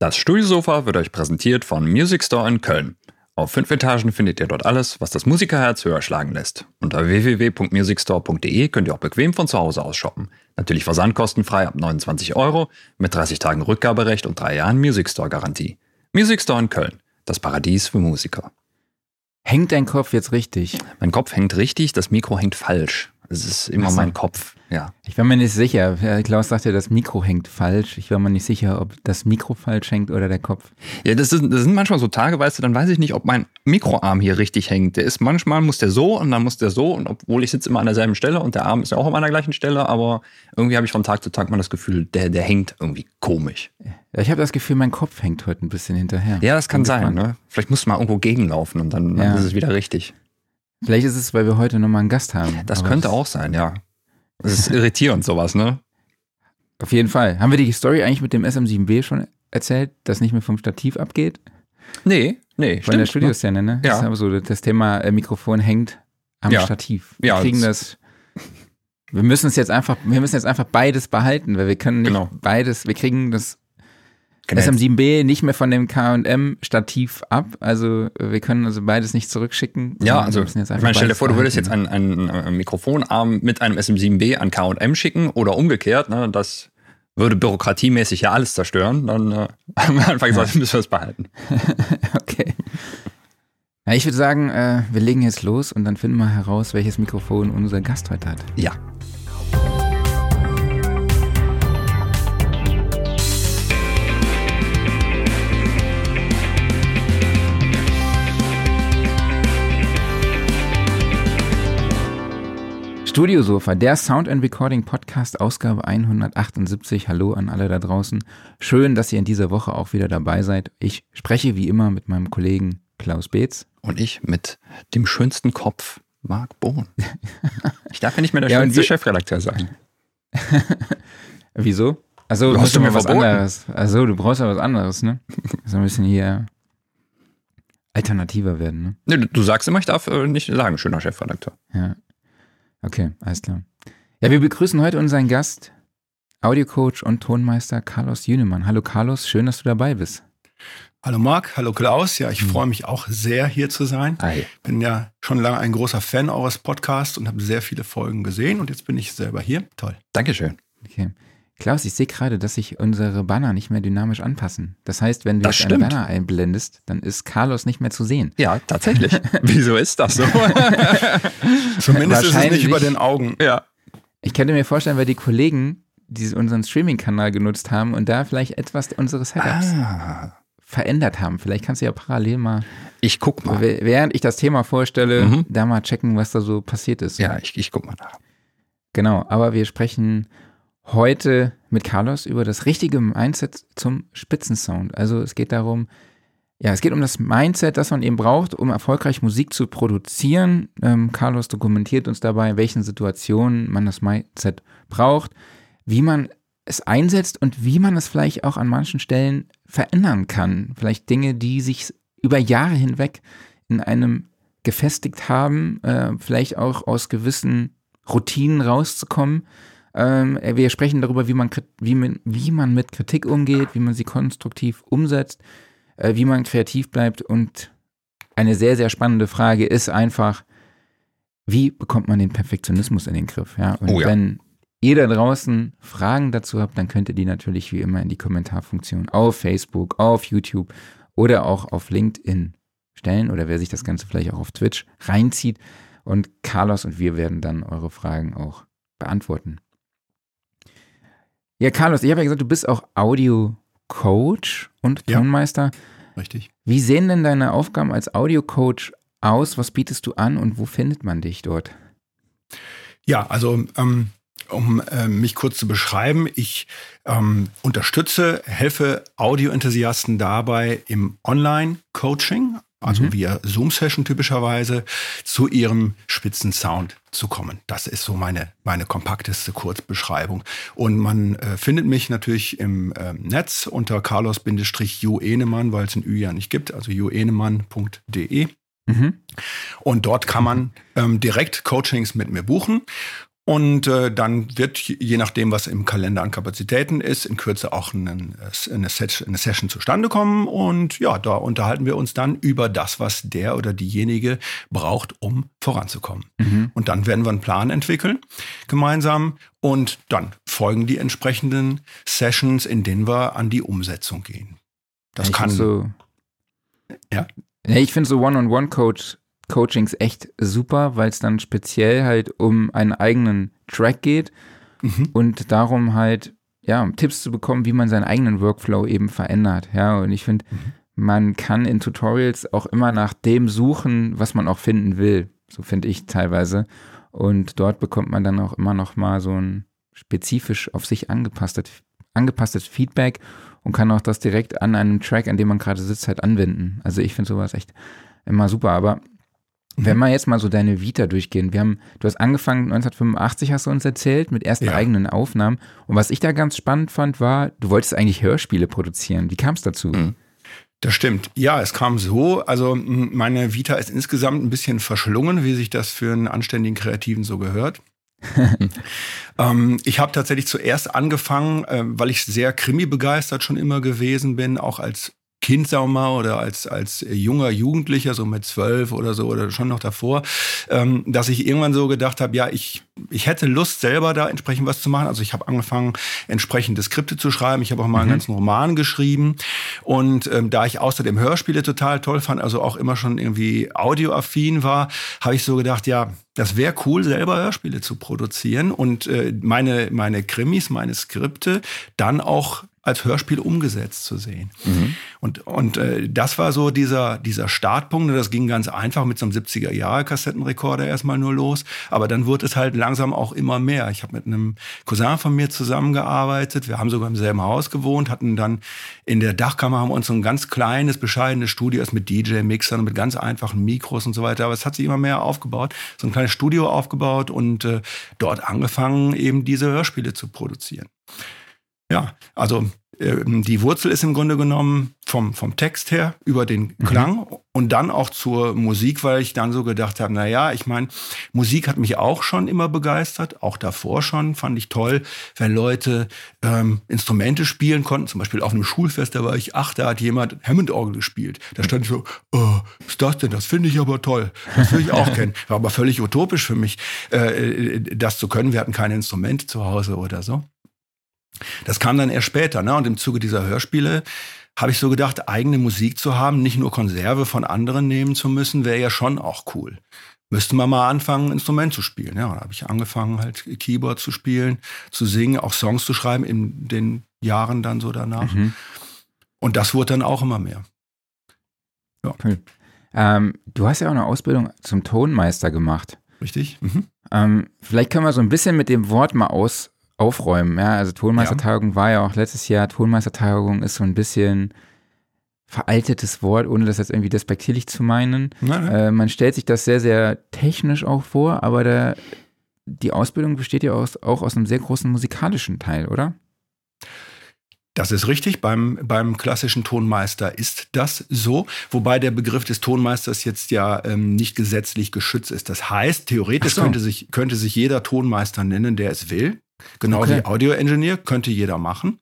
Das Studiosofa wird euch präsentiert von Music Store in Köln. Auf fünf Etagen findet ihr dort alles, was das Musikerherz höher schlagen lässt. Unter www.musicstore.de könnt ihr auch bequem von zu Hause aus shoppen. Natürlich versandkostenfrei ab 29 Euro, mit 30 Tagen Rückgaberecht und drei Jahren Music Store Garantie. Music Store in Köln, das Paradies für Musiker. Hängt dein Kopf jetzt richtig? Mein Kopf hängt richtig, das Mikro hängt falsch. Es ist immer so. mein Kopf, ja. Ich war mir nicht sicher. Klaus sagte, das Mikro hängt falsch. Ich war mir nicht sicher, ob das Mikro falsch hängt oder der Kopf. Ja, das, ist, das sind manchmal so Tage, weißt du, dann weiß ich nicht, ob mein Mikroarm hier richtig hängt. Der ist manchmal muss der so und dann muss der so und obwohl ich sitze immer an derselben Stelle und der Arm ist ja auch an der gleichen Stelle, aber irgendwie habe ich von Tag zu Tag mal das Gefühl, der, der hängt irgendwie komisch. Ja, ich habe das Gefühl, mein Kopf hängt heute ein bisschen hinterher. Ja, das kann sein, ne? Vielleicht muss man irgendwo gegenlaufen und dann, Ja. dann ist es wieder richtig. Vielleicht ist es, weil wir heute nochmal einen Gast haben. Das Aber könnte auch sein, ja. Das ist irritierend, sowas, ne? Auf jeden Fall. Haben wir die Story eigentlich mit dem SM7B schon erzählt, das nicht mehr vom Stativ abgeht? Nee, nee, Von stimmt. der Studioszene, ne? Ja. Das ist aber so, das Thema äh, Mikrofon hängt am Ja. Stativ. Wir Ja, kriegen das. Wir müssen es jetzt einfach, wir müssen jetzt einfach beides behalten, weil wir können nicht Genau. beides, wir kriegen das Genau. SM7B nicht mehr von dem K&M-Stativ ab. Also wir können also beides nicht zurückschicken. Ja, also ich meine, stell dir vor, du würdest jetzt einen, einen, Mikrofonarm mit einem SM7B an K&M schicken oder umgekehrt, ne? Das würde bürokratiemäßig ja alles zerstören. Dann äh, haben wir einfach gesagt, müssen wir es behalten. Okay. Na, ich würde sagen, äh, wir legen jetzt los und dann finden wir heraus, welches Mikrofon unser Gast heute hat. Ja. Studiosofa, der Sound and Recording Podcast, Ausgabe 178. Hallo an alle da draußen. Schön, dass ihr in dieser Woche auch wieder dabei seid. Ich spreche wie immer mit meinem Kollegen Klaus Beetz. Und ich mit dem schönsten Kopf, Marc Bohn. Ich darf ja nicht mehr der Ja, schönste Chefredakteur sein. Wieso? Also, Du hast du mir was verboten. anderes. Also, du brauchst ja was anderes, ne? So ein bisschen hier alternativer werden, ne? Nee, du- du sagst immer, ich darf äh, nicht sagen, schöner Chefredakteur. Ja. Okay, alles klar. Ja, wir begrüßen heute unseren Gast, Audiocoach und Tonmeister Carlos Jünemann. Hallo Carlos, schön, dass du dabei bist. Hallo Marc, hallo Klaus. Ja, ich Mhm. freue mich auch sehr, hier zu sein. Hi. Bin ja schon lange ein großer Fan eures Podcasts und habe sehr viele Folgen gesehen und jetzt bin ich selber hier. Toll. Dankeschön. Okay. Klaus, ich sehe gerade, dass sich unsere Banner nicht mehr dynamisch anpassen. Das heißt, wenn du Das jetzt einen. Banner einblendest, dann ist Carlos nicht mehr zu sehen. Ja, tatsächlich. Wieso ist das so? Zumindest ist es Wahrscheinlich. nicht über den Augen. ja. Ich könnte mir vorstellen, weil die Kollegen die unseren Streaming-Kanal genutzt haben und da vielleicht etwas unseres Setups Ah, verändert haben. Vielleicht kannst du ja parallel mal, ich guck mal. wäh- während ich das Thema vorstelle, Mhm. da mal checken, was da so passiert ist. Ja, ich, ich guck mal nach. Genau, aber wir sprechen heute mit Carlos über das richtige Mindset zum Spitzensound. Also es geht darum, ja, es geht um das Mindset, das man eben braucht, um erfolgreich Musik zu produzieren. Ähm, Carlos dokumentiert uns dabei, in welchen Situationen man das Mindset braucht, wie man es einsetzt und wie man es vielleicht auch an manchen Stellen verändern kann. Vielleicht Dinge, die sich über Jahre hinweg in einem gefestigt haben, äh, vielleicht auch aus gewissen Routinen rauszukommen. Ähm, wir sprechen darüber, wie man, wie, man, wie man mit Kritik umgeht, wie man sie konstruktiv umsetzt, äh, wie man kreativ bleibt. Und eine sehr, sehr spannende Frage ist einfach, wie bekommt man den Perfektionismus in den Griff? Ja? Und Oh ja. wenn ihr da draußen Fragen dazu habt, dann könnt ihr die natürlich wie immer in die Kommentarfunktion auf Facebook, auf YouTube oder auch auf LinkedIn stellen oder wer sich das Ganze vielleicht auch auf Twitch reinzieht. Und Carlos und wir werden dann eure Fragen auch beantworten. Ja, Carlos, ich habe ja gesagt, du bist auch Audio-Coach und Ja. Tonmeister. Richtig. Wie sehen denn deine Aufgaben als Audio-Coach aus? Was bietest du an und wo findet man dich dort? Ja, also ähm, um äh, mich kurz zu beschreiben, ich ähm, unterstütze, helfe Audioenthusiasten dabei im Online-Coaching, also Mhm. via Zoom-Session typischerweise, zu ihrem Spitzensound zu kommen. Das ist so meine, meine kompakteste Kurzbeschreibung. Und man äh, findet mich natürlich im ähm, Netz unter Carlos-Ju Enemann, weil es ein Ü ja nicht gibt, also juenemann.de. Mhm. Und dort kann man ähm, direkt Coachings mit mir buchen. Und äh, dann wird, je nachdem, was im Kalender an Kapazitäten ist, in Kürze auch einen, eine, Set, eine Session zustande kommen. Und ja, da unterhalten wir uns dann über das, was der oder diejenige braucht, um voranzukommen. Mhm. Und dann werden wir einen Plan entwickeln gemeinsam. Und dann folgen die entsprechenden Sessions, in denen wir an die Umsetzung gehen. Das ich kann so. Ja. Ich finde so One-on-One-Coach Coachings echt super, weil es dann speziell halt um einen eigenen Track geht mhm. und darum halt, ja, Tipps zu bekommen, wie man seinen eigenen Workflow eben verändert. Ja, und ich finde, mhm. man kann in Tutorials auch immer nach dem suchen, was man auch finden will. So finde ich teilweise. Und dort bekommt man dann auch immer noch mal so ein spezifisch auf sich angepasstes, angepasstes Feedback und kann auch das direkt an einem Track, an dem man gerade sitzt, halt anwenden. Also ich finde sowas echt immer super. Aber wenn wir jetzt mal so deine Vita durchgehen, wir haben, du hast angefangen 1985, hast du uns erzählt, mit ersten ja. eigenen Aufnahmen. Und was ich da ganz spannend fand, war, du wolltest eigentlich Hörspiele produzieren. Wie kam es dazu? Mhm. Das stimmt. Ja, es kam so. Also meine Vita ist insgesamt ein bisschen verschlungen, wie sich das für einen anständigen Kreativen so gehört. ähm, ich habe tatsächlich zuerst angefangen, äh, weil ich sehr krimi begeistert schon immer gewesen bin, auch als Kind, sagen wir mal, oder als, als junger Jugendlicher, so mit zwölf oder so, oder schon noch davor, ähm, dass ich irgendwann so gedacht habe, ja, ich, ich hätte Lust, selber da entsprechend was zu machen. Also ich habe angefangen, entsprechende Skripte zu schreiben. Ich habe auch mal einen mhm. ganzen Roman geschrieben. Und ähm, da ich außerdem Hörspiele total toll fand, also auch immer schon irgendwie audioaffin war, habe ich so gedacht, ja, das wäre cool, selber Hörspiele zu produzieren und äh, meine, meine Krimis, meine Skripte dann auch als Hörspiel umgesetzt zu sehen. Mhm. Und, und äh, das war so dieser, dieser Startpunkt. Das ging ganz einfach mit so einem 70er-Jahre-Kassettenrekorder erstmal nur los. Aber dann wurde es halt langsam auch immer mehr. Ich habe mit einem Cousin von mir zusammengearbeitet. Wir haben sogar im selben Haus gewohnt, hatten dann in der Dachkammer haben wir uns so ein ganz kleines, bescheidenes Studio mit DJ-Mixern, mit ganz einfachen Mikros und so weiter. Aber es hat sich immer mehr aufgebaut. So ein kleines Studio aufgebaut und äh, dort angefangen, eben diese Hörspiele zu produzieren. Ja, also ähm, die Wurzel ist im Grunde genommen vom, vom Text her über den mhm. Klang mhm. und dann auch zur Musik, weil ich dann so gedacht habe, na ja, ich meine, Musik hat mich auch schon immer begeistert, auch davor schon, fand ich toll, wenn Leute ähm, Instrumente spielen konnten, zum Beispiel auf einem Schulfest, da war ich acht, da hat jemand Hammond-Orgel gespielt. Da stand ich so, oh, was ist das denn? Das finde ich aber toll. Das will ich auch kennen. War aber völlig utopisch für mich, äh, äh, das zu können. Wir hatten keine Instrumente zu Hause oder so. Das kam dann erst später, ne? Und im Zuge dieser Hörspiele habe ich so gedacht, eigene Musik zu haben, nicht nur Konserve von anderen nehmen zu müssen, wäre ja schon auch cool. Müsste man mal anfangen, ein Instrument zu spielen. Ja, da habe ich angefangen, halt Keyboard zu spielen, zu singen, auch Songs zu schreiben in den Jahren dann so danach. Mhm. Und das wurde dann auch immer mehr. Ja. Cool. Ähm, du hast ja auch eine Ausbildung zum Tonmeister gemacht. Richtig. Mhm. Ähm, vielleicht können wir so ein bisschen mit dem Wort mal aus, aufräumen. Ja, also Tonmeistertagung ja. war ja auch letztes Jahr. Tonmeistertagung ist so ein bisschen veraltetes Wort, ohne das jetzt irgendwie despektierlich zu meinen. Äh, man stellt sich das sehr, sehr technisch auch vor, aber der, die Ausbildung besteht ja aus, auch aus einem sehr großen musikalischen Teil, oder? Das ist richtig. Beim, beim klassischen Tonmeister ist das so, wobei der Begriff des Tonmeisters jetzt ja ähm, nicht gesetzlich geschützt ist. Das heißt, theoretisch so. könnte, sich, könnte sich jeder Tonmeister nennen, der es will. Genau okay. wie Audio-Engineer könnte jeder machen.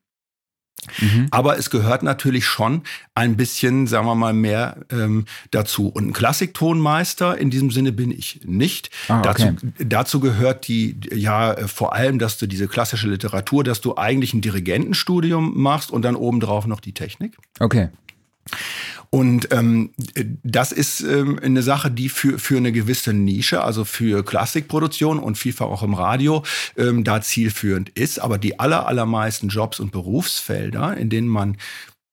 Mhm. Aber es gehört natürlich schon ein bisschen, sagen wir mal, mehr ähm, dazu. Und ein Klassiktonmeister in diesem Sinne bin ich nicht. Ah, okay. dazu, dazu gehört die, ja, vor allem, dass du diese klassische Literatur, dass du eigentlich ein Dirigentenstudium machst und dann obendrauf noch die Technik. Okay. Und ähm, das ist ähm, eine Sache, die für, für eine gewisse Nische, also für Klassikproduktion und vielfach auch im Radio, ähm, da zielführend ist. Aber die aller, allermeisten Jobs und Berufsfelder, in denen man,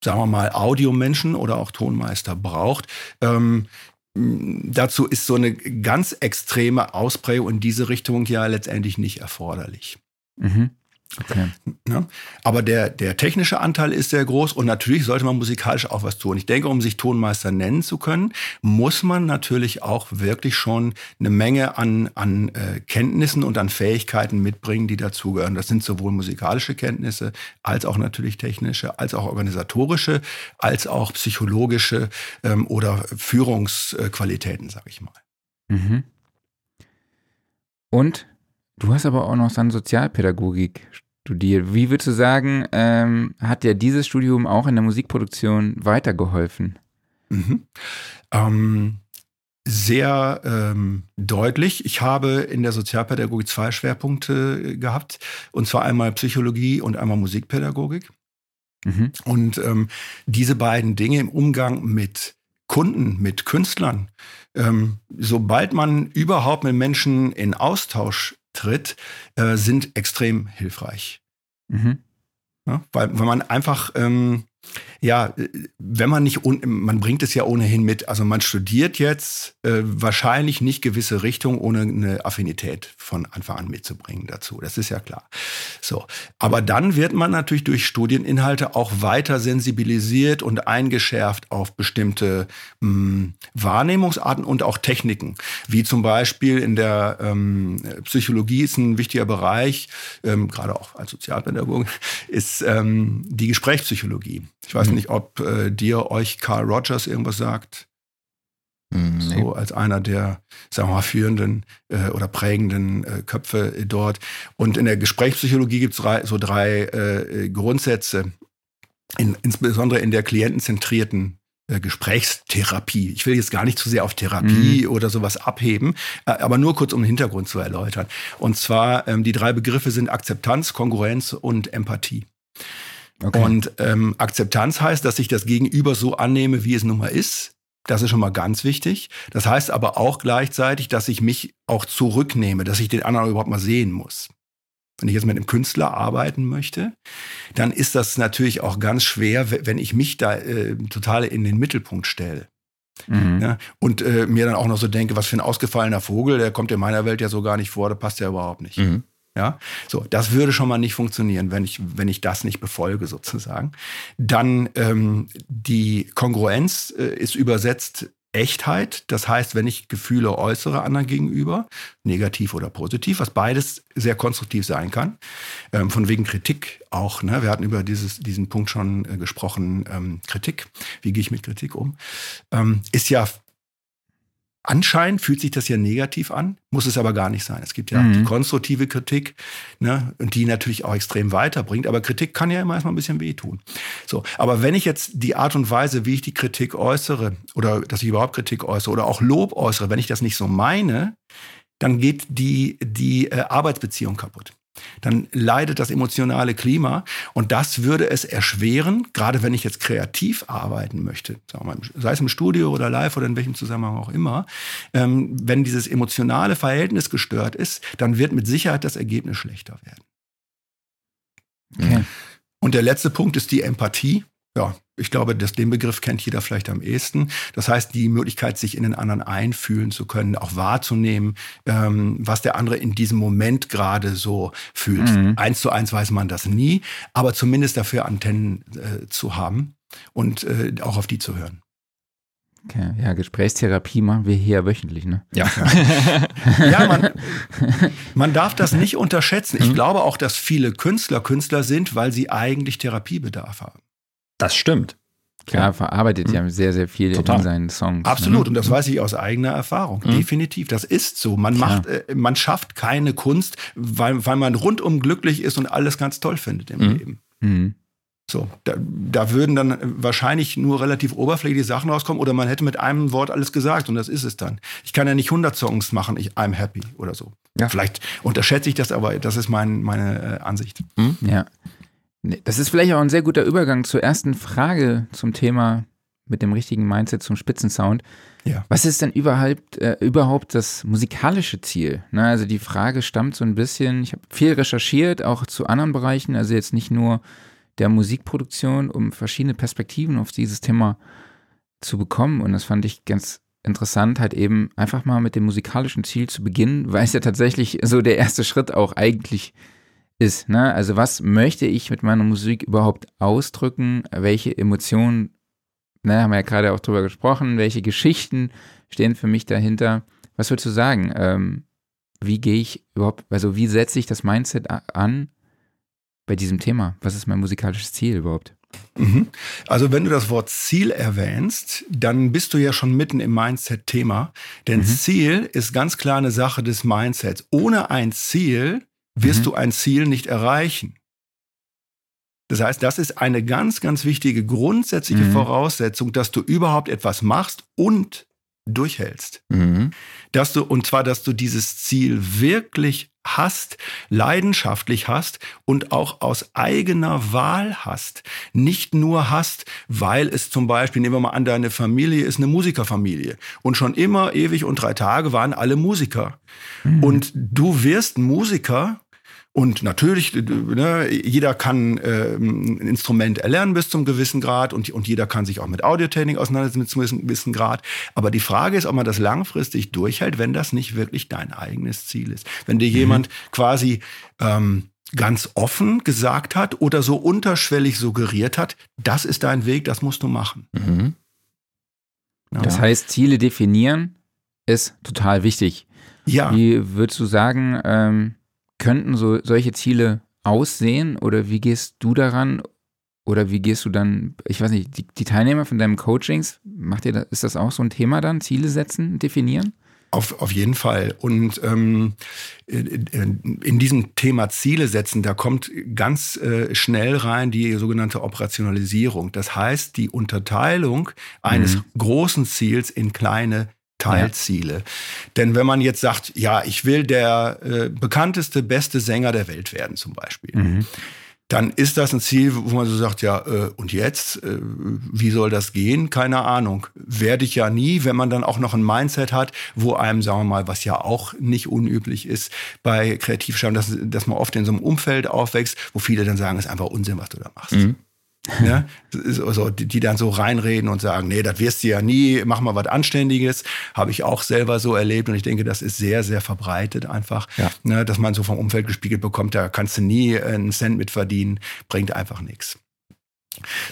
sagen wir mal, Audiomenschen oder auch Tonmeister braucht, ähm, dazu ist so eine ganz extreme Ausprägung in diese Richtung ja letztendlich nicht erforderlich. Mhm. Okay. Ne? Aber der, der technische Anteil ist sehr groß und natürlich sollte man musikalisch auch was tun. Ich denke, um sich Tonmeister nennen zu können, muss man natürlich auch wirklich schon eine Menge an, an äh, Kenntnissen und an Fähigkeiten mitbringen, die dazugehören. Das sind sowohl musikalische Kenntnisse als auch natürlich technische, als auch organisatorische, als auch psychologische ähm, oder Führungsqualitäten, sage ich mal. Mhm. Und Du hast aber auch noch dann Sozialpädagogik studiert. Wie würdest du sagen, ähm, hat dir dieses Studium auch in der Musikproduktion weitergeholfen? Mhm. Ähm, sehr ähm, deutlich. Ich habe in der Sozialpädagogik zwei Schwerpunkte gehabt, und zwar einmal Psychologie und einmal Musikpädagogik. Mhm. Und ähm, diese beiden Dinge im Umgang mit Kunden, mit Künstlern, ähm, sobald man überhaupt mit Menschen in Austausch tritt, äh, sind extrem hilfreich. Mhm. Ja, weil, weil man einfach ähm, ja, wenn man nicht, man bringt es ja ohnehin mit. Also man studiert jetzt äh, wahrscheinlich nicht gewisse Richtungen, ohne eine Affinität von Anfang an mitzubringen dazu. Das ist ja klar. So. Aber dann wird man natürlich durch Studieninhalte auch weiter sensibilisiert und eingeschärft auf bestimmte mh, hm, Wahrnehmungsarten und auch Techniken. Wie zum Beispiel in der ähm, Psychologie ist ein wichtiger Bereich, ähm, gerade auch als Sozialpädagoge, ist ähm, die Gesprächspsychologie. Ich weiß mhm. Nicht, ob äh, dir euch Carl Rogers irgendwas sagt. Mhm. So als einer der, sagen wir mal, führenden äh, oder prägenden äh, Köpfe dort. Und in der Gesprächspsychologie gibt es so drei äh, Grundsätze, in, insbesondere in der klientenzentrierten äh, Gesprächstherapie. Ich will jetzt gar nicht zu sehr auf Therapie mhm. oder sowas abheben, äh, aber nur kurz um den Hintergrund zu erläutern. Und zwar, ähm, die drei Begriffe sind Akzeptanz, Kongruenz und Empathie. Okay. Und ähm, Akzeptanz heißt, dass ich das Gegenüber so annehme, wie es nun mal ist. Das ist schon mal ganz wichtig. Das heißt aber auch gleichzeitig, dass ich mich auch zurücknehme, dass ich den anderen überhaupt mal sehen muss. Wenn ich jetzt mit einem Künstler arbeiten möchte, dann ist das natürlich auch ganz schwer, wenn ich mich da äh, total in den Mittelpunkt stelle. Mhm. Ja, und äh, mir dann auch noch so denke, was für ein ausgefallener Vogel, der kommt in meiner Welt ja so gar nicht vor, der passt ja überhaupt nicht. Mhm. Ja, so, das würde schon mal nicht funktionieren, wenn ich, wenn ich das nicht befolge, sozusagen. Dann ähm, die Kongruenz äh, ist übersetzt Echtheit. Das heißt, wenn ich Gefühle äußere anderen gegenüber, negativ oder positiv, was beides sehr konstruktiv sein kann. Ähm, von wegen Kritik auch. Ne? Wir hatten über dieses, diesen Punkt schon äh, gesprochen. Ähm, Kritik. Wie gehe ich mit Kritik um? Ähm, ist ja Anscheinend fühlt sich das ja negativ an, muss es aber gar nicht sein. Es gibt ja mhm. die konstruktive Kritik, ne, und die natürlich auch extrem weiterbringt. Aber Kritik kann ja immer erstmal ein bisschen wehtun. So, aber wenn ich jetzt die Art und Weise, wie ich die Kritik äußere, oder dass ich überhaupt Kritik äußere oder auch Lob äußere, wenn ich das nicht so meine, dann geht die, die äh, Arbeitsbeziehung kaputt dann leidet das emotionale Klima und das würde es erschweren, gerade wenn ich jetzt kreativ arbeiten möchte, sei es im Studio oder live oder in welchem Zusammenhang auch immer, ähm, wenn dieses emotionale Verhältnis gestört ist, dann wird mit Sicherheit das Ergebnis schlechter werden. Okay. Und der letzte Punkt ist die Empathie. Ja, ich glaube, dass den Begriff kennt jeder vielleicht am ehesten. Das heißt, die Möglichkeit, sich in den anderen einfühlen zu können, auch wahrzunehmen, ähm, was der andere in diesem Moment gerade so fühlt. Mhm. Eins zu eins weiß man das nie, aber zumindest dafür Antennen äh, zu haben und äh, auch auf die zu hören. Okay. Ja, Gesprächstherapie machen wir hier wöchentlich, ne? Ja. ja, man, man darf das nicht unterschätzen. Ich mhm. glaube auch, dass viele Künstler Künstler sind, weil sie eigentlich Therapiebedarf haben. Das stimmt. Klar, verarbeitet mhm. ja sehr, sehr viel Total. in seinen Songs. Absolut, ne? und das weiß ich aus eigener Erfahrung. Mhm. Definitiv, das ist so. Man macht, äh, man schafft keine Kunst, weil, weil man rundum glücklich ist und alles ganz toll findet im mhm. Leben. Mhm. So, da, da würden dann wahrscheinlich nur relativ oberflächliche Sachen rauskommen oder man hätte mit einem Wort alles gesagt und das ist es dann. Ich kann ja nicht 100 Songs machen, ich, I'm happy oder so. Ja. Vielleicht unterschätze ich das, aber das ist mein, meine äh, Ansicht. Mhm. Ja. Das ist vielleicht auch ein sehr guter Übergang zur ersten Frage zum Thema mit dem richtigen Mindset zum Spitzensound. Ja. Was ist denn überhaupt, äh, überhaupt das musikalische Ziel? Na, also die Frage stammt so ein bisschen, ich habe viel recherchiert, auch zu anderen Bereichen, also jetzt nicht nur der Musikproduktion, um verschiedene Perspektiven auf dieses Thema zu bekommen. Und das fand ich ganz interessant, halt eben einfach mal mit dem musikalischen Ziel zu beginnen, weil es ja tatsächlich so der erste Schritt auch eigentlich ist ist. Ne? Also was möchte ich mit meiner Musik überhaupt ausdrücken? Welche Emotionen, ne, haben wir ja gerade auch drüber gesprochen, welche Geschichten stehen für mich dahinter? Was würdest du sagen? Ähm, wie gehe ich überhaupt, also wie setze ich das Mindset an bei diesem Thema? Was ist mein musikalisches Ziel überhaupt? Mhm. Also wenn du das Wort Ziel erwähnst, dann bist du ja schon mitten im Mindset-Thema. Denn mhm. Ziel ist ganz klar eine Sache des Mindsets. Ohne ein Ziel wirst mhm. du ein Ziel nicht erreichen. Das heißt, das ist eine ganz, ganz wichtige grundsätzliche mhm. Voraussetzung, dass du überhaupt etwas machst und durchhältst. Mhm. Dass du, und zwar, dass du dieses Ziel wirklich hast, leidenschaftlich hast und auch aus eigener Wahl hast. Nicht nur hast, weil es zum Beispiel, nehmen wir mal an, deine Familie ist eine Musikerfamilie und schon immer ewig und drei Tage waren alle Musiker. Mhm. Und du wirst Musiker, und natürlich, ne, jeder kann äh, ein Instrument erlernen bis zum gewissen Grad und, und jeder kann sich auch mit Audiotechnik auseinandersetzen bis zum gewissen Grad. Aber die Frage ist, ob man das langfristig durchhält, wenn das nicht wirklich dein eigenes Ziel ist. Wenn dir mhm. jemand quasi ähm, ganz offen gesagt hat oder so unterschwellig suggeriert hat, das ist dein Weg, das musst du machen. Mhm. Ja. Das heißt, Ziele definieren ist total wichtig. Ja. Wie würdest du sagen, ähm, könnten so solche Ziele aussehen oder wie gehst du daran oder wie gehst du dann, ich weiß nicht, die, die Teilnehmer von deinem Coachings, macht ihr das, ist das auch so ein Thema dann, Ziele setzen, definieren? Auf, auf jeden Fall. Und ähm, in diesem Thema Ziele setzen, da kommt ganz äh, schnell rein die sogenannte Operationalisierung. Das heißt, die Unterteilung eines mhm. großen Ziels in kleine Teilziele. Ja. Denn wenn man jetzt sagt, ja, ich will der äh, bekannteste, beste Sänger der Welt werden zum Beispiel, mhm. dann ist das ein Ziel, wo man so sagt, ja, äh, und jetzt, äh, wie soll das gehen? Keine Ahnung. Werde ich ja nie, wenn man dann auch noch ein Mindset hat, wo einem, sagen wir mal, was ja auch nicht unüblich ist bei Kreativschaffen, dass, dass man oft in so einem Umfeld aufwächst, wo viele dann sagen, es ist einfach Unsinn, was du da machst. Mhm. Ja, also die, dann so reinreden und sagen, nee, das wirst du ja nie, mach mal was Anständiges. Habe ich auch selber so erlebt und ich denke, das ist sehr, sehr verbreitet einfach, ja. ne, dass man so vom Umfeld gespiegelt bekommt, da kannst du nie einen Cent mit verdienen, bringt einfach nichts.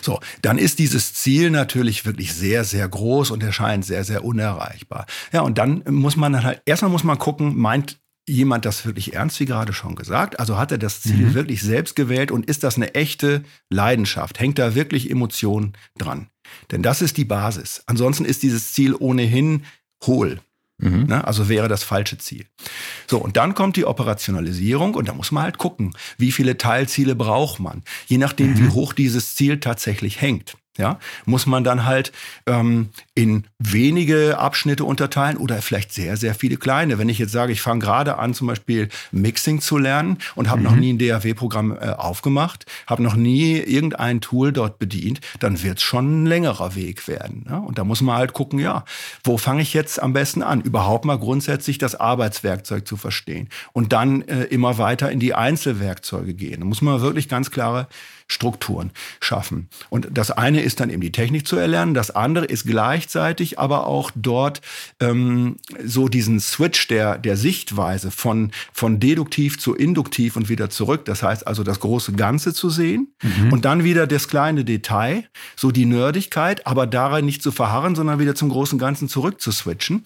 So, dann ist dieses Ziel natürlich wirklich sehr, sehr groß und erscheint sehr, sehr unerreichbar. Ja, und dann muss man halt, erstmal muss man gucken, meint jemand das wirklich ernst, wie gerade schon gesagt? Also hat er das Ziel mhm. wirklich selbst gewählt und ist das eine echte Leidenschaft? Hängt da wirklich Emotion dran? Denn das ist die Basis. Ansonsten ist dieses Ziel ohnehin hohl. Mhm. Ne? Also wäre das falsche Ziel. So, und dann kommt die Operationalisierung und da muss man halt gucken, wie viele Teilziele braucht man, je nachdem, mhm. wie hoch dieses Ziel tatsächlich hängt ja, muss man dann halt ähm, in wenige Abschnitte unterteilen oder vielleicht sehr, sehr viele kleine. Wenn ich jetzt sage, ich fange gerade an, zum Beispiel Mixing zu lernen und habe mhm. noch nie ein DAW-Programm äh, aufgemacht, habe noch nie irgendein Tool dort bedient, dann wird es schon ein längerer Weg werden. Ja? Und da muss man halt gucken, ja, wo fange ich jetzt am besten an? Überhaupt mal grundsätzlich das Arbeitswerkzeug zu verstehen und dann äh, immer weiter in die Einzelwerkzeuge gehen. Da muss man wirklich ganz klare Strukturen schaffen. Und das eine ist dann eben die Technik zu erlernen, das andere ist gleichzeitig aber auch dort ähm, so diesen Switch der, der Sichtweise von, von deduktiv zu induktiv und wieder zurück. Das heißt also das große Ganze zu sehen mhm. und dann wieder das kleine Detail, so die Nerdigkeit, aber darin nicht zu verharren, sondern wieder zum großen Ganzen zurück zu switchen,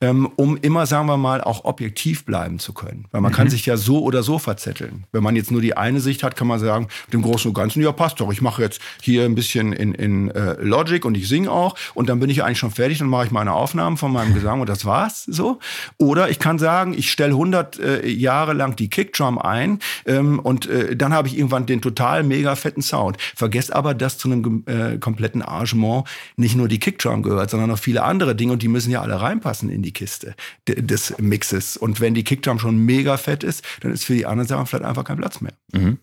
ähm, um immer, sagen wir mal, auch objektiv bleiben zu können. Weil man mhm. kann sich ja so oder so verzetteln. Wenn man jetzt nur die eine Sicht hat, kann man sagen, dem Großen und Ganzen, ja, passt doch. Ich mache jetzt hier ein bisschen in, in äh, Logic und ich singe auch und dann bin ich eigentlich schon fertig, dann mache ich meine Aufnahmen von meinem Gesang und das war's so. Oder ich kann sagen, ich stelle 100 äh, Jahre lang die Kickdrum ein ähm, und äh, dann habe ich irgendwann den total mega fetten Sound. Vergesst aber, dass zu einem äh, kompletten Arrangement nicht nur die Kickdrum gehört, sondern noch viele andere Dinge und die müssen ja alle reinpassen in die Kiste des Mixes. Und wenn die Kickdrum schon mega fett ist, dann ist für die anderen Sachen vielleicht einfach kein Platz mehr. Mhm.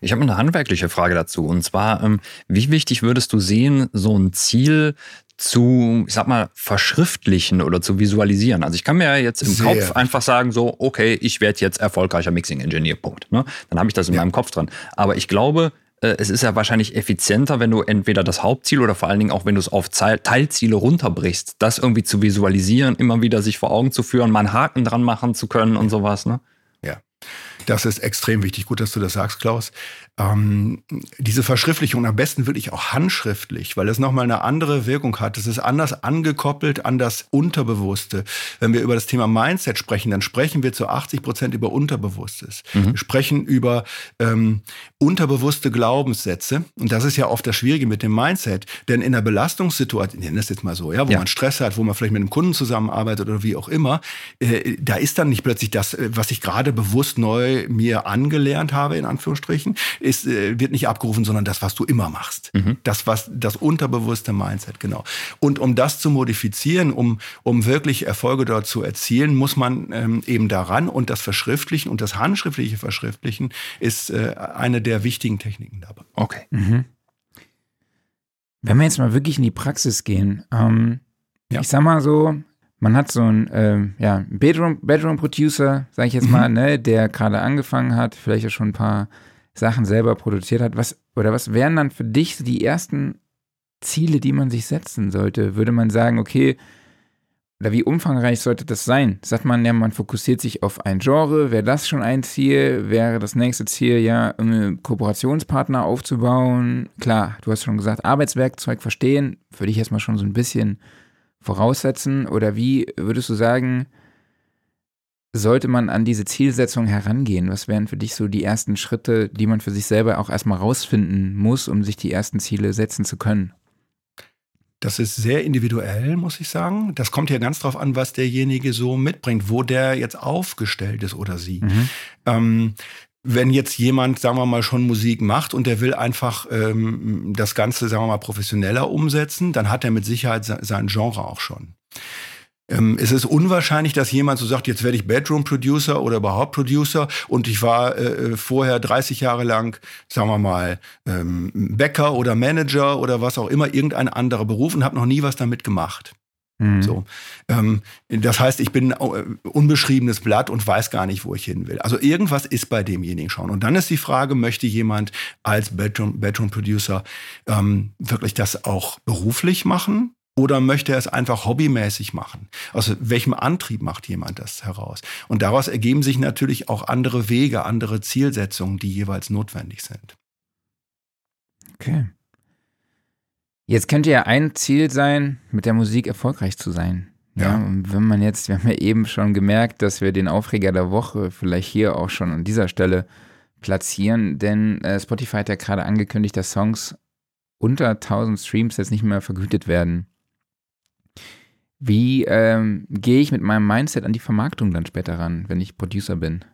Ich habe eine handwerkliche Frage dazu. Und zwar, ähm, wie wichtig würdest du sehen, so ein Ziel zu, ich sag mal, verschriftlichen oder zu visualisieren. Also ich kann mir ja jetzt im Sehr. Kopf einfach sagen, so, okay, ich werde jetzt erfolgreicher Mixing-Engineer, Punkt. Ne? Dann habe ich das in ja. meinem Kopf dran. Aber ich glaube, äh, es ist ja wahrscheinlich effizienter, wenn du entweder das Hauptziel oder vor allen Dingen auch, wenn du es auf Teilziele runterbrichst, das irgendwie zu visualisieren, immer wieder sich vor Augen zu führen, mal einen Haken dran machen zu können und sowas. Ne? Ja. Das ist extrem wichtig. Gut, dass du das sagst, Klaus. Ähm, diese Verschriftlichung am besten wirklich auch handschriftlich, weil es nochmal eine andere Wirkung hat. Es ist anders angekoppelt an das Unterbewusste. Wenn wir über das Thema Mindset sprechen, dann sprechen wir zu 80 Prozent über Unterbewusstes. Mhm. Wir sprechen über ähm, unterbewusste Glaubenssätze. Und das ist ja oft das Schwierige mit dem Mindset. Denn in der Belastungssituation, ich nenne das jetzt mal so, ja, wo ja. man Stress hat, wo man vielleicht mit einem Kunden zusammenarbeitet oder wie auch immer, äh, da ist dann nicht plötzlich das, äh, was ich gerade bewusst neu mir angelernt habe, in Anführungsstrichen, ist, äh, wird nicht abgerufen, sondern das, was du immer machst. Mhm. Das, was, das unterbewusste Mindset, genau. Und um das zu modifizieren, um, um wirklich Erfolge dort zu erzielen, muss man ähm, eben daran und das Verschriftlichen und das handschriftliche Verschriftlichen ist äh, eine der wichtigen Techniken dabei. Okay. Mhm. Wenn wir jetzt mal wirklich in die Praxis gehen, ähm, ja. ich sag mal so, man hat so einen ähm, ja, Bedroom, Bedroom Producer, sage ich jetzt mal, mhm. ne, der gerade angefangen hat, vielleicht auch schon ein paar Sachen selber produziert hat. Was oder was wären dann für dich die ersten Ziele, die man sich setzen sollte? Würde man sagen, okay, oder wie umfangreich sollte das sein? Sagt man ja, man fokussiert sich auf ein Genre, wäre das schon ein Ziel? Wäre das nächste Ziel ja, Kooperationspartner aufzubauen? Klar, du hast schon gesagt, Arbeitswerkzeug verstehen, würde ich erstmal schon so ein bisschen voraussetzen. Oder wie würdest du sagen, sollte man an diese Zielsetzung herangehen? Was wären für dich so die ersten Schritte, die man für sich selber auch erstmal rausfinden muss, um sich die ersten Ziele setzen zu können? Das ist sehr individuell, muss ich sagen. Das kommt ja ganz drauf an, was derjenige so mitbringt, wo der jetzt aufgestellt ist oder sie. Mhm. Ähm, wenn jetzt jemand, sagen wir mal, schon Musik macht und der will einfach ähm, das Ganze, sagen wir mal, professioneller umsetzen, dann hat er mit Sicherheit sein Genre auch schon. Ähm, es ist unwahrscheinlich, dass jemand so sagt, jetzt werde ich Bedroom-Producer oder überhaupt Producer und ich war äh, äh vorher 30 Jahre lang, sagen wir mal, ähm, Bäcker oder Manager oder was auch immer, irgendein anderer Beruf und habe noch nie was damit gemacht. Mhm. So, ähm, das heißt, ich bin ein äh, unbeschriebenes Blatt und weiß gar nicht, wo ich hin will. Also irgendwas ist bei demjenigen schon. Und dann ist die Frage, möchte jemand als Bedroom, Bedroom Producer ähm, wirklich das auch beruflich machen? Oder möchte er es einfach hobbymäßig machen? Aus welchem Antrieb macht jemand das heraus? Und daraus ergeben sich natürlich auch andere Wege, andere Zielsetzungen, die jeweils notwendig sind. Okay. Jetzt könnte ja ein Ziel sein, mit der Musik erfolgreich zu sein. Ja. ja. und wenn man jetzt, wir haben ja eben schon gemerkt, dass wir den Aufreger der Woche vielleicht hier auch schon an dieser Stelle platzieren, denn äh, Spotify hat ja gerade angekündigt, dass Songs unter 1000 Streams jetzt nicht mehr vergütet werden. Wie ähm, gehe ich mit meinem Mindset an die Vermarktung dann später ran, wenn ich Producer bin?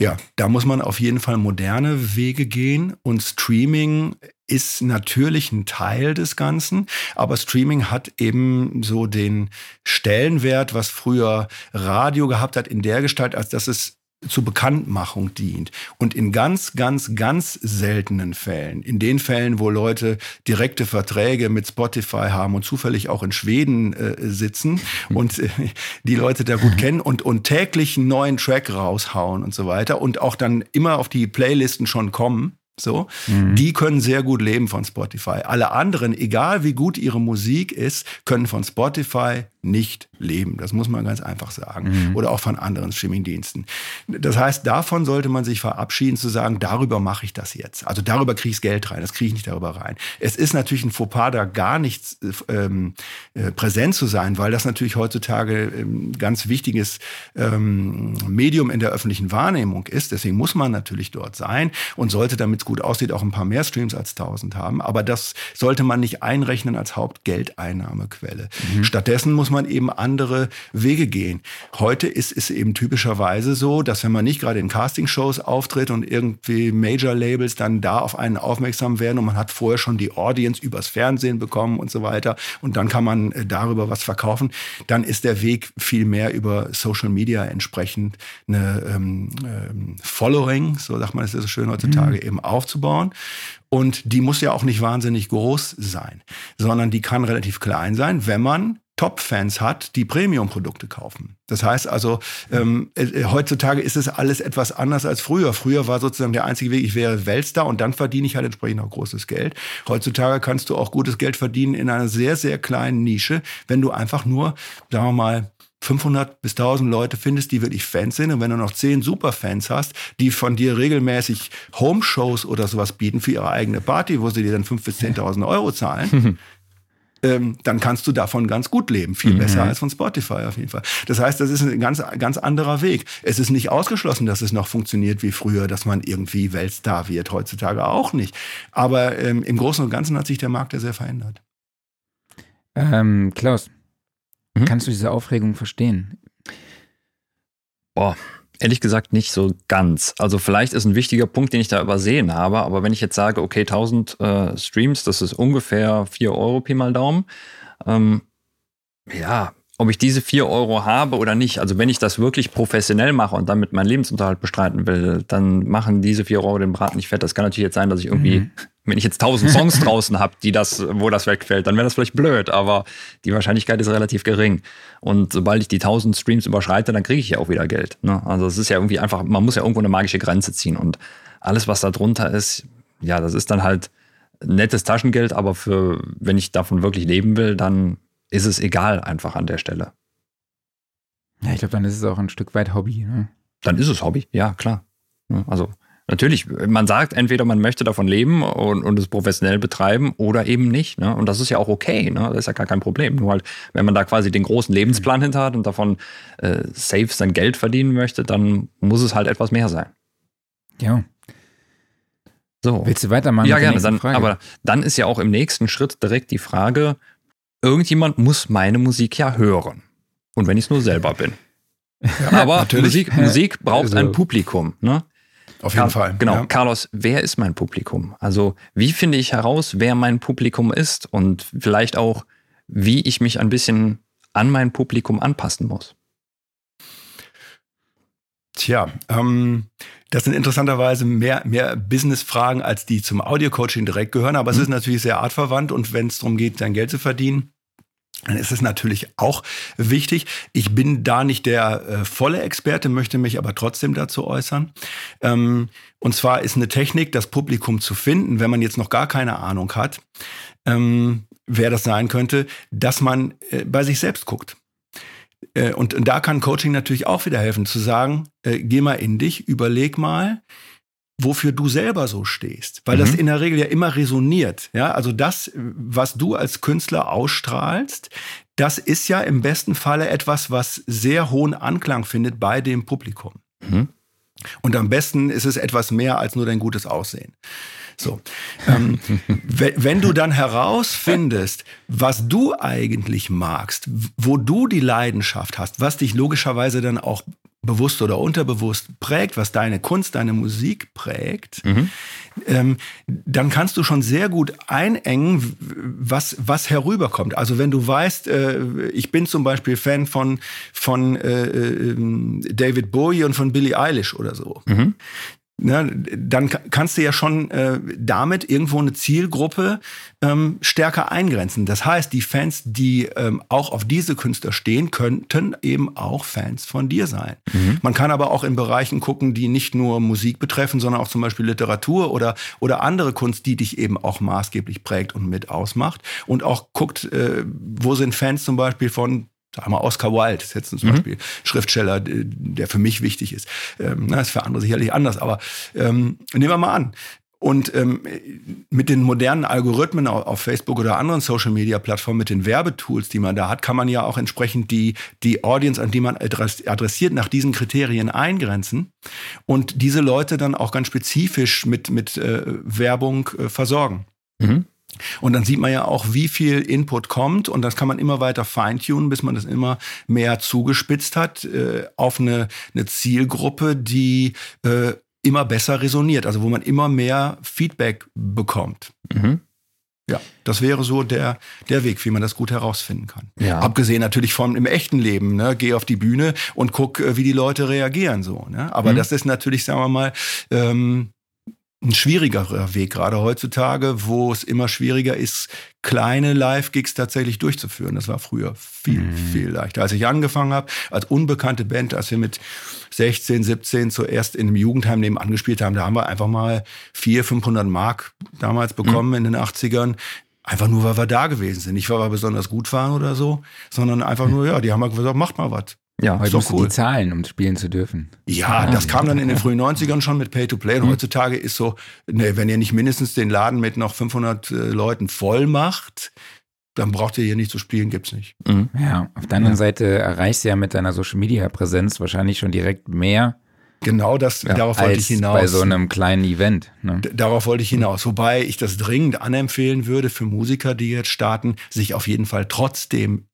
Ja, da muss man auf jeden Fall moderne Wege gehen und Streaming ist natürlich ein Teil des Ganzen, aber Streaming hat eben so den Stellenwert, was früher Radio gehabt hat, in der Gestalt, als dass es zur Bekanntmachung dient. Und in ganz, ganz, ganz seltenen Fällen, in den Fällen, wo Leute direkte Verträge mit Spotify haben und zufällig auch in Schweden äh, sitzen hm. und äh, die Leute da gut kennen und, und täglich einen neuen Track raushauen und so weiter und auch dann immer auf die Playlisten schon kommen, so, mhm. die können sehr gut leben von Spotify. Alle anderen, egal wie gut ihre Musik ist, können von Spotify nicht leben. Das muss man ganz einfach sagen. Mhm. Oder auch von anderen Streamingdiensten. Das heißt, davon sollte man sich verabschieden, zu sagen, darüber mache ich das jetzt. Also darüber kriege ich Geld rein, das kriege ich nicht darüber rein. Es ist natürlich ein Fauxpas, da gar nicht ähm, äh, präsent zu sein, weil das natürlich heutzutage ähm, ganz wichtiges ähm, Medium in der öffentlichen Wahrnehmung ist. Deswegen muss man natürlich dort sein und sollte, damit es gut aussieht, auch ein paar mehr Streams als 1000 haben. Aber das sollte man nicht einrechnen als Hauptgeldeinnahmequelle. Mhm. Stattdessen muss man eben andere Wege gehen. Heute ist es eben typischerweise so, dass wenn man nicht gerade in Castingshows auftritt und irgendwie Major-Labels dann da auf einen aufmerksam werden und man hat vorher schon die Audience übers Fernsehen bekommen und so weiter und dann kann man äh, darüber was verkaufen, dann ist der Weg viel mehr über Social Media entsprechend eine ähm, ähm, Following, so sagt man es so schön heutzutage, mhm. eben aufzubauen. Und die muss ja auch nicht wahnsinnig groß sein, sondern die kann relativ klein sein, wenn man Top-Fans hat, die Premium-Produkte kaufen. Das heißt also, ähm, äh, heutzutage ist es alles etwas anders als früher. Früher war sozusagen der einzige Weg, ich wäre Weltstar und dann verdiene ich halt entsprechend auch großes Geld. Heutzutage kannst du auch gutes Geld verdienen in einer sehr, sehr kleinen Nische, wenn du einfach nur, sagen wir mal, 500 bis 1000 Leute findest, die wirklich Fans sind und wenn du noch 10 Superfans hast, die von dir regelmäßig Home-Shows oder sowas bieten für ihre eigene Party, wo sie dir dann 5.000 bis 10.000 Euro zahlen, ähm, dann kannst du davon ganz gut leben. Viel mhm. besser als von Spotify auf jeden Fall. Das heißt, das ist ein ganz, ganz anderer Weg. Es ist nicht ausgeschlossen, dass es noch funktioniert wie früher, dass man irgendwie Weltstar wird. Heutzutage auch nicht. Aber ähm, im Großen und Ganzen hat sich der Markt ja sehr verändert. Ähm, Klaus, Mhm. Kannst du diese Aufregung verstehen? Boah, ehrlich gesagt nicht so ganz. Also vielleicht ist ein wichtiger Punkt, den ich da übersehen habe, aber wenn ich jetzt sage, okay, 1000 äh, Streams, das ist ungefähr 4 Euro Pi mal Daumen. Ähm, ja, ob ich diese 4 Euro habe oder nicht. Also wenn ich das wirklich professionell mache und damit meinen Lebensunterhalt bestreiten will, dann machen diese 4 Euro den Braten nicht fett. Das kann natürlich jetzt sein, dass ich irgendwie, mhm. Wenn ich jetzt 1000 Songs draußen habe, die das, wo das wegfällt, dann wäre das vielleicht blöd, aber die Wahrscheinlichkeit ist relativ gering. Und sobald ich die 1000 Streams überschreite, dann kriege ich ja auch wieder Geld. Ne? Also es ist ja irgendwie einfach, man muss ja irgendwo eine magische Grenze ziehen und alles, was da drunter ist, ja, das ist dann halt nettes Taschengeld, aber für, wenn ich davon wirklich leben will, dann ist es egal einfach an der Stelle. Ja, ich glaube, dann ist es auch ein Stück weit Hobby. Ne? Dann ist es Hobby, ja, klar. Also natürlich, man sagt entweder, man möchte davon leben und, und es professionell betreiben oder eben nicht. Ne? Und das ist ja auch okay, ne? das ist ja gar kein Problem. Nur halt, wenn man da quasi den großen Lebensplan mhm. hinter hat und davon äh, safe sein Geld verdienen möchte, dann muss es halt etwas mehr sein. Ja. So. Willst du weitermachen? Ja, gerne. Dann, aber dann ist ja auch im nächsten Schritt direkt die Frage, irgendjemand muss meine Musik ja hören. Und wenn ich es nur selber bin. Ja, Aber Musik, Musik braucht also, ein Publikum. Ne? Auf jeden Car Fall. Genau. Ja. Carlos, wer ist mein Publikum? Also, wie finde ich heraus, wer mein Publikum ist und vielleicht auch, wie ich mich ein bisschen an mein Publikum anpassen muss? Tja, ähm, das sind interessanterweise mehr, mehr Business-Fragen, als die zum Audio-Coaching direkt gehören, aber mhm. es ist natürlich sehr artverwandt und wenn es darum geht, sein Geld zu verdienen, dann ist es natürlich auch wichtig. Ich bin da nicht der äh, volle Experte, möchte mich aber trotzdem dazu äußern. Ähm, und zwar ist eine Technik, das Publikum zu finden, wenn man jetzt noch gar keine Ahnung hat, ähm, wer das sein könnte, dass man äh, bei sich selbst guckt. Äh, und, und da kann Coaching natürlich auch wieder helfen, zu sagen, äh, geh mal in dich, überleg mal, wofür du selber so stehst, weil mhm. das in der Regel ja immer resoniert. Ja, also das, was du als Künstler ausstrahlst, das ist ja im besten Falle etwas, was sehr hohen Anklang findet bei dem Publikum. Mhm. Und am besten ist es etwas mehr als nur dein gutes Aussehen. So. Ähm, wenn du dann herausfindest, was du eigentlich magst, wo du die Leidenschaft hast, was dich logischerweise dann auch bewusst oder unterbewusst prägt, was deine Kunst, deine Musik prägt, mhm. ähm, dann kannst du schon sehr gut einengen, was, was herüberkommt. Also wenn du weißt, äh, ich bin zum Beispiel Fan von, von äh, äh David Bowie und von Billie Eilish oder so, mhm ne, dann kannst du ja schon äh, damit irgendwo eine Zielgruppe ähm, stärker eingrenzen. Das heißt, die Fans, die ähm, auch auf diese Künstler stehen, könnten eben auch Fans von dir sein. Mhm. Man kann aber auch in Bereichen gucken, die nicht nur Musik betreffen, sondern auch zum Beispiel Literatur oder, oder andere Kunst, die dich eben auch maßgeblich prägt und mit ausmacht. Und auch guckt, äh, wo sind Fans zum Beispiel von Sag mal, Oscar Wilde ist jetzt zum mhm. Beispiel Schriftsteller, der für mich wichtig ist. Ähm, na, ist für andere sicherlich anders, aber ähm, nehmen wir mal an. Und ähm, mit den modernen Algorithmen auf Facebook oder anderen Social-Media-Plattformen, mit den Werbetools, die man da hat, kann man ja auch entsprechend die, die Audience, an die man adressiert, nach diesen Kriterien eingrenzen und diese Leute dann auch ganz spezifisch mit, mit äh, Werbung äh, versorgen. Mhm. Und dann sieht man ja auch, wie viel Input kommt und das kann man immer weiter feintunen, bis man das immer mehr zugespitzt hat äh, auf eine, eine Zielgruppe, die äh, immer besser resoniert, also wo man immer mehr Feedback bekommt. Mhm. Ja, das wäre so der, der Weg, wie man das gut herausfinden kann. Ja. Abgesehen natürlich vom im echten Leben, ne? Geh auf die Bühne und guck, äh, wie die Leute reagieren so. Ne? Aber mhm. das ist natürlich, sagen wir mal, ähm, ein schwierigerer Weg, gerade heutzutage, wo es immer schwieriger ist, kleine Live-Gigs tatsächlich durchzuführen. Das war früher viel, mhm. viel leichter. Als ich angefangen habe, als unbekannte Band, als wir mit 16, 17 zuerst in einem Jugendheim nebenan gespielt haben, da haben wir einfach mal 400, 500 Mark damals bekommen mhm. in den 80ern Einfach nur, weil wir da gewesen sind. Nicht, weil wir besonders gut waren oder so, sondern einfach nur, ja, die haben halt gesagt, macht mal was. Ja, heute musst cool. die zahlen, um spielen zu dürfen. Ja, das kam dann in den frühen 90ern schon mit Pay-to-Play. Und mhm. heutzutage ist so, ne, wenn ihr nicht mindestens den Laden mit noch 500 äh, Leuten voll macht, dann braucht ihr hier nicht zu spielen, gibt's nicht. Mhm. Ja, auf der anderen ja. Seite erreichst du ja mit deiner Social-Media-Präsenz wahrscheinlich schon direkt mehr Genau das, ja, darauf wollte ich hinaus. Bei so einem kleinen Event. Ne? Darauf wollte ich hinaus. Wobei ich das dringend anempfehlen würde für Musiker, die jetzt starten, sich auf jeden Fall trotzdem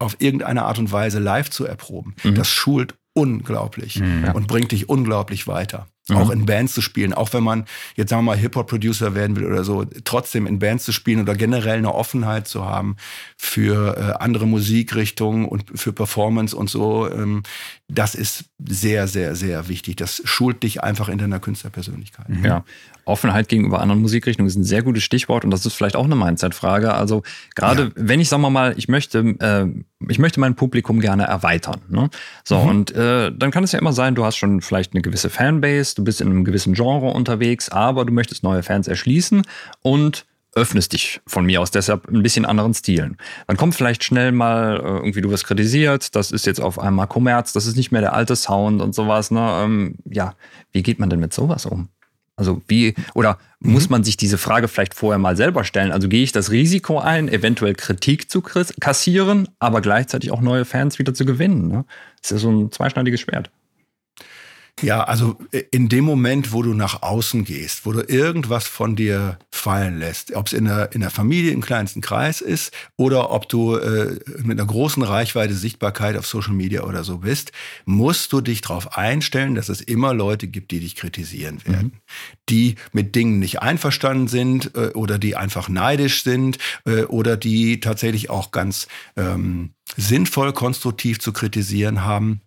auf irgendeine Art und Weise live zu erproben. Mhm. Das schult unglaublich mhm. und bringt dich unglaublich weiter mhm. auch in Bands zu spielen, auch wenn man jetzt sagen wir mal Hip-Hop-Producer werden will oder so, trotzdem in Bands zu spielen oder generell eine Offenheit zu haben für äh, andere Musikrichtungen und für Performance und so, ähm, das ist sehr, sehr, sehr wichtig. Das schult dich einfach in deiner Künstlerpersönlichkeit. Mhm. Ja, Offenheit gegenüber anderen Musikrichtungen ist ein sehr gutes Stichwort und das ist vielleicht auch eine Mindset-Frage. Also gerade ja. wenn ich, sagen wir mal, ich möchte, äh, ich möchte mein Publikum gerne erweitern. Ne? So, mhm. und äh, dann kann es ja immer sein, du hast schon vielleicht eine gewisse Fanbase, du bist in einem gewissen Genre unterwegs, aber du möchtest neue Fans erschließen und öffnest dich von mir aus deshalb ein bisschen anderen Stilen. Dann kommt vielleicht schnell mal äh, irgendwie, du wirst kritisiert, das ist jetzt auf einmal Kommerz, das ist nicht mehr der alte Sound und sowas. Ne? Ähm, ja, wie geht man denn mit sowas um? Also wie, oder mhm. muss man sich diese Frage vielleicht vorher mal selber stellen? Also gehe ich das Risiko ein, eventuell Kritik zu kassieren, aber gleichzeitig auch neue Fans wieder zu gewinnen? Ne? Das ist ja so ein zweischneidiges Schwert. Ja, also äh, in dem Moment, wo du nach außen gehst, wo du irgendwas von dir fallen lässt, ob es in der, in der Familie im kleinsten Kreis ist oder ob du äh, mit einer großen Reichweite Sichtbarkeit auf Social Media oder so bist, musst du dich darauf einstellen, dass es immer Leute gibt, die dich kritisieren werden, mhm. die mit Dingen nicht einverstanden sind äh, oder die einfach neidisch sind äh, oder die tatsächlich auch ganz ähm, sinnvoll, konstruktiv zu kritisieren haben.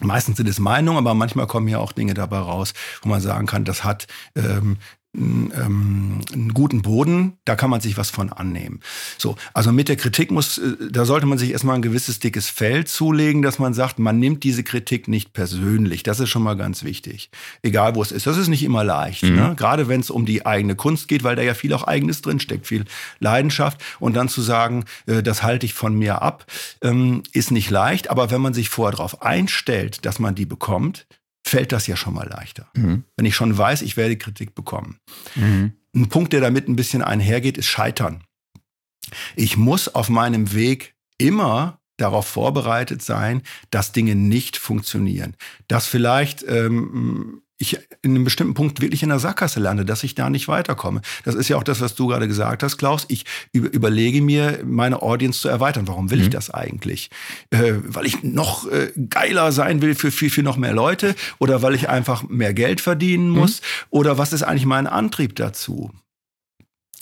Meistens sind es Meinungen, aber manchmal kommen ja auch Dinge dabei raus, wo man sagen kann, das hat ähm, ähm, einen guten Boden, da kann man sich was von annehmen. So, also mit der Kritik muss, äh, da sollte man sich erstmal ein gewisses dickes Feld zulegen, dass man sagt, man nimmt diese Kritik nicht persönlich. Das ist schon mal ganz wichtig. Egal wo es ist. Das ist nicht immer leicht. Mhm. Ne? Gerade wenn es um die eigene Kunst geht, weil da ja viel auch eigenes drinsteckt, viel Leidenschaft. Und dann zu sagen, äh, das halte ich von mir ab, ähm, ist nicht leicht. Aber wenn man sich vorher darauf einstellt, dass man die bekommt, fällt das ja schon mal leichter. Mhm. Wenn ich schon weiß, ich werde Kritik bekommen. Mhm. Ein Punkt, der damit ein bisschen einhergeht, ist Scheitern. Ich muss auf meinem Weg immer darauf vorbereitet sein, dass Dinge nicht funktionieren. Dass vielleicht ähm, ich in einem bestimmten Punkt wirklich in der Sackgasse lande, dass ich da nicht weiterkomme. Das ist ja auch das, was du gerade gesagt hast, Klaus. Ich überlege mir, meine Audience zu erweitern. Warum will mhm. ich das eigentlich? Äh, weil ich noch äh, geiler sein will für viel, viel noch mehr Leute oder weil ich einfach mehr Geld verdienen mhm. muss? Mhm. Oder was ist eigentlich mein Antrieb dazu?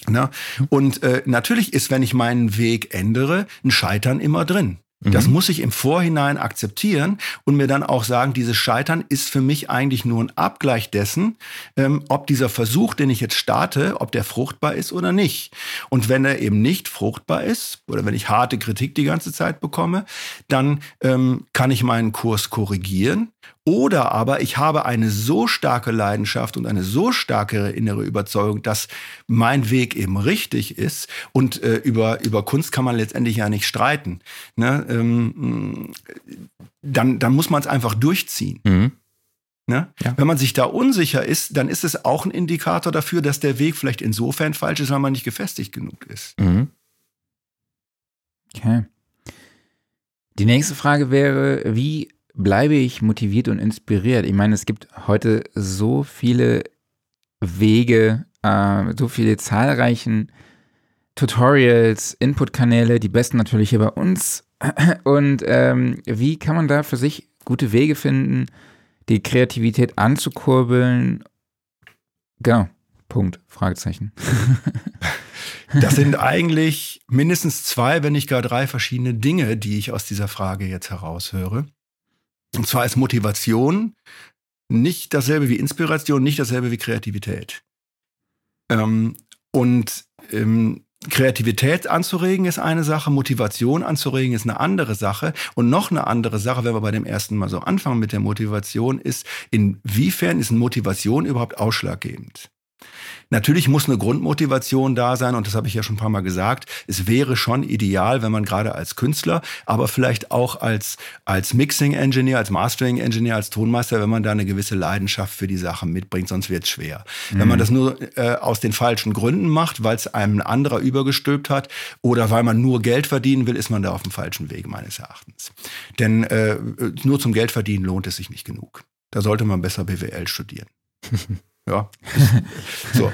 Na? Und äh, natürlich ist, wenn ich meinen Weg ändere, ein Scheitern immer drin. Das mhm. muss ich im Vorhinein akzeptieren und mir dann auch sagen, dieses Scheitern ist für mich eigentlich nur ein Abgleich dessen, ähm, ob dieser Versuch, den ich jetzt starte, ob der fruchtbar ist oder nicht. Und wenn er eben nicht fruchtbar ist oder wenn ich harte Kritik die ganze Zeit bekomme, dann ähm, kann ich meinen Kurs korrigieren oder aber ich habe eine so starke Leidenschaft und eine so starke innere Überzeugung, dass mein Weg eben richtig ist. Und äh, über, über Kunst kann man letztendlich ja nicht streiten. Ne? Ähm, dann, dann muss man es einfach durchziehen. Mhm. Ne? Ja. Wenn man sich da unsicher ist, dann ist es auch ein Indikator dafür, dass der Weg vielleicht insofern falsch ist, weil man nicht gefestigt genug ist. Mhm. Okay. Die nächste Frage wäre, wie bleibe ich motiviert und inspiriert? Ich meine, es gibt heute so viele Wege, äh, so viele zahlreichen Tutorials, Inputkanäle, die besten natürlich hier bei uns. Und ähm, wie kann man da für sich gute Wege finden, die Kreativität anzukurbeln? Genau. Punkt. Fragezeichen. Das sind eigentlich mindestens zwei, wenn nicht gar drei verschiedene Dinge, die ich aus dieser Frage jetzt heraushöre. Und zwar ist Motivation nicht dasselbe wie Inspiration, nicht dasselbe wie Kreativität. Ähm, und ähm, Kreativität anzuregen ist eine Sache, Motivation anzuregen ist eine andere Sache. Und noch eine andere Sache, wenn wir bei dem ersten Mal so anfangen mit der Motivation, ist, inwiefern ist Motivation überhaupt ausschlaggebend? Natürlich muss eine Grundmotivation da sein und das habe ich ja schon ein paar Mal gesagt. Es wäre schon ideal, wenn man gerade als Künstler, aber vielleicht auch als, als Mixing Engineer, als Mastering Engineer, als Tonmeister, wenn man da eine gewisse Leidenschaft für die Sache mitbringt, sonst wird es schwer. Mhm. Wenn man mhm. das nur äh, aus den falschen Gründen macht, weil es einem ein anderer übergestülpt hat oder weil man nur Geld verdienen will, ist man da auf dem falschen Weg meines Erachtens. Denn äh, nur zum Geld verdienen lohnt es sich nicht genug. Da sollte man besser BWL studieren. Ja. So.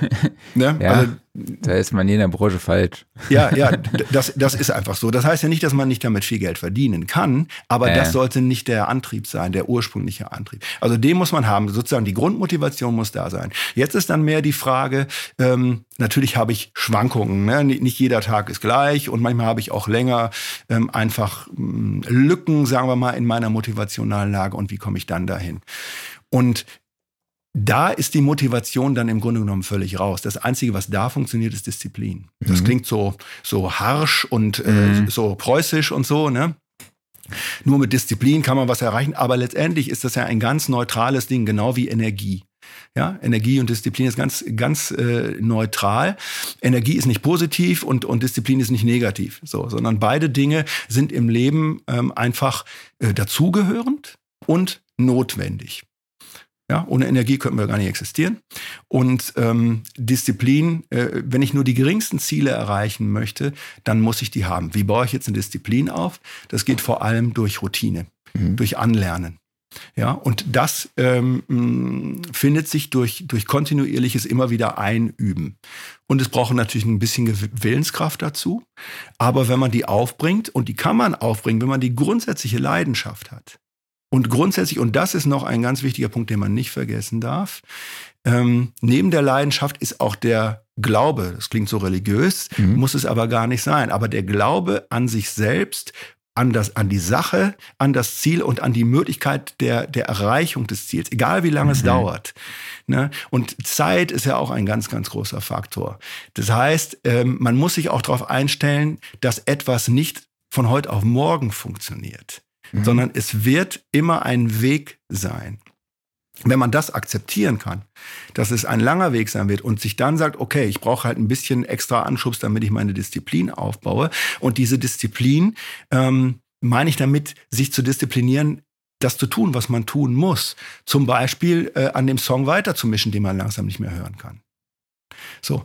Ne? Ja, also, da ist man in der Branche falsch. Ja, ja, das, das ist einfach so. Das heißt ja nicht, dass man nicht damit viel Geld verdienen kann, aber äh. das sollte nicht der Antrieb sein, der ursprüngliche Antrieb. Also den muss man haben, sozusagen die Grundmotivation muss da sein. Jetzt ist dann mehr die Frage, ähm, natürlich habe ich Schwankungen, ne? nicht jeder Tag ist gleich und manchmal habe ich auch länger ähm, einfach ähm, Lücken, sagen wir mal, in meiner motivationalen Lage und wie komme ich dann dahin? Und da ist die Motivation dann im Grunde genommen völlig raus. Das Einzige, was da funktioniert, ist Disziplin. Das mhm. klingt so, so harsch und äh, mhm. so preußisch und so, ne? Nur mit Disziplin kann man was erreichen, aber letztendlich ist das ja ein ganz neutrales Ding, genau wie Energie. Ja, Energie und Disziplin ist ganz, ganz äh, neutral. Energie ist nicht positiv und, und Disziplin ist nicht negativ, so, sondern beide Dinge sind im Leben ähm, einfach äh, dazugehörend und notwendig. Ja, ohne Energie könnten wir gar nicht existieren. Und ähm, Disziplin, äh, wenn ich nur die geringsten Ziele erreichen möchte, dann muss ich die haben. Wie baue ich jetzt eine Disziplin auf? Das geht vor allem durch Routine, mhm. durch Anlernen. Ja, und das ähm, findet sich durch, durch kontinuierliches immer wieder Einüben. Und es braucht natürlich ein bisschen Willenskraft dazu. Aber wenn man die aufbringt, und die kann man aufbringen, wenn man die grundsätzliche Leidenschaft hat, und grundsätzlich, und das ist noch ein ganz wichtiger Punkt, den man nicht vergessen darf, ähm, neben der Leidenschaft ist auch der Glaube, das klingt so religiös, mhm. muss es aber gar nicht sein, aber der Glaube an sich selbst, an, das, an die Sache, an das Ziel und an die Möglichkeit der, der Erreichung des Ziels, egal wie lange mhm. es dauert. Ne? Und Zeit ist ja auch ein ganz, ganz großer Faktor. Das heißt, ähm, man muss sich auch darauf einstellen, dass etwas nicht von heute auf morgen funktioniert mhm. sondern es wird immer ein Weg sein. Wenn man das akzeptieren kann, dass es ein langer Weg sein wird und sich dann sagt, okay, ich brauche halt ein bisschen extra Anschubs, damit ich meine Disziplin aufbaue. Und diese Disziplin ähm, meine ich damit, sich zu disziplinieren, das zu tun, was man tun muss. Zum Beispiel äh, an dem Song weiterzumischen, den man langsam nicht mehr hören kann. So.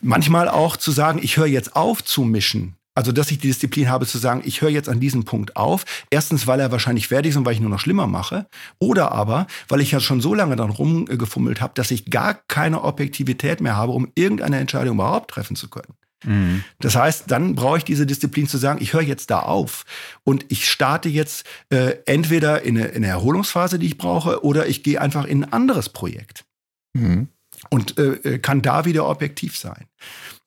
Manchmal auch zu sagen, ich höre jetzt auf zu mischen, also, dass ich die Disziplin habe zu sagen, ich höre jetzt an diesem Punkt auf. Erstens, weil er wahrscheinlich fertig ist und weil ich nur noch schlimmer mache. Oder aber, weil ich ja schon so lange dann rumgefummelt habe, dass ich gar keine Objektivität mehr habe, um irgendeine Entscheidung überhaupt treffen zu können. Mhm. Das heißt, dann brauche ich diese Disziplin zu sagen, ich höre jetzt da auf und ich starte jetzt äh, entweder in eine, in eine, Erholungsphase, die ich brauche, oder ich gehe einfach in ein anderes Projekt mhm. und äh, äh kann da wieder objektiv sein.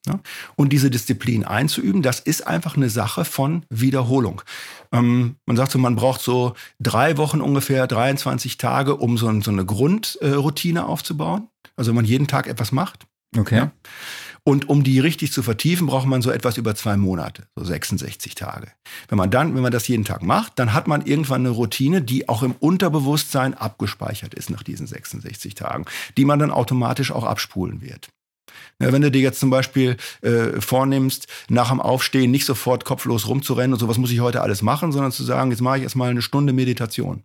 Ja? Und diese Disziplin einzuüben, das ist einfach eine Sache von Wiederholung. Ähm, man sagt so, man braucht so drei Wochen ungefähr, 23 Tage, um so, so eine Grundroutine äh, aufzubauen. Also wenn man jeden Tag etwas macht. Okay. Ja? Und um die richtig zu vertiefen, braucht man so etwas über zwei Monate, so 66 Tage. Wenn man dann, wenn man das jeden Tag macht, dann hat man irgendwann eine Routine, die auch im Unterbewusstsein abgespeichert ist nach diesen 66 Tagen, die man dann automatisch auch abspulen wird. Wenn du dir jetzt zum Beispiel äh, vornimmst, nach dem Aufstehen nicht sofort kopflos rumzurennen und so, was muss ich heute alles machen, sondern zu sagen, jetzt mache ich erstmal eine Stunde Meditation.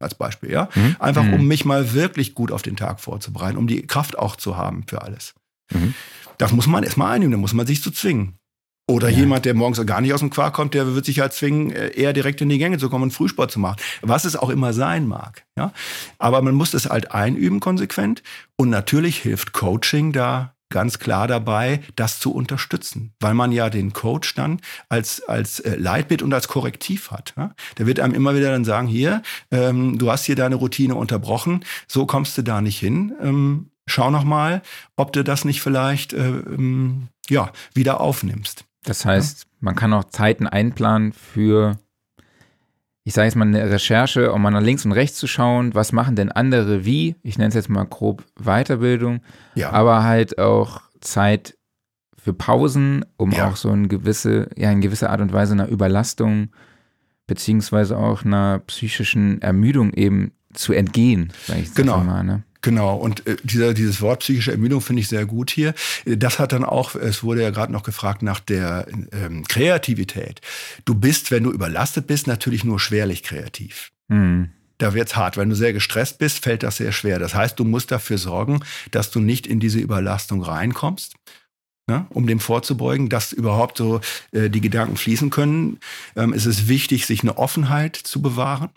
Als Beispiel, ja. Mhm. Einfach, um mhm. mich mal wirklich gut auf den Tag vorzubereiten, um die Kraft auch zu haben für alles. Mhm. Das muss man erstmal einnehmen, da muss man sich zu zwingen. Oder ja. jemand, der morgens gar nicht aus dem Quark kommt, der wird sich halt zwingen, äh, eher direkt in die Gänge zu kommen und Frühsport zu machen. Was es auch immer sein mag. Ja? Aber man muss es halt einüben konsequent. Und natürlich hilft Coaching da ganz klar dabei, das zu unterstützen, weil man ja den Coach dann als, als äh, Leitbild und als Korrektiv hat. Ja? Der wird einem immer wieder dann sagen, hier, ähm, du hast hier deine Routine unterbrochen, so kommst du da nicht hin. Ähm, schau noch mal, ob du das nicht vielleicht äh, ähm, ja, wieder aufnimmst. Das heißt, ja? man kann auch Zeiten einplanen für ich sage jetzt mal, eine Recherche, um mal nach links und rechts zu schauen, was machen denn andere wie, ich nenne es jetzt mal grob Weiterbildung, ja. aber halt auch Zeit für Pausen, um ja. auch so eine gewisse, ja, in gewisser Art und Weise einer Überlastung beziehungsweise auch einer psychischen Ermüdung eben zu entgehen, sage ich jetzt genau. mal. Ne? Genau, und äh, dieser, dieses Wort psychische Ermüdung finde ich sehr gut hier. Das hat dann auch, es wurde ja gerade noch gefragt nach der ähm, Kreativität. Du bist, wenn du überlastet bist, natürlich nur schwerlich kreativ. Mhm. Da wird's hart. Wenn du sehr gestresst bist, fällt das sehr schwer. Das heißt, du musst dafür sorgen, dass du nicht in diese Überlastung reinkommst. Ne, um dem vorzubeugen, dass überhaupt so äh, die Gedanken fließen können, ähm, ist es wichtig, sich eine Offenheit zu bewahren.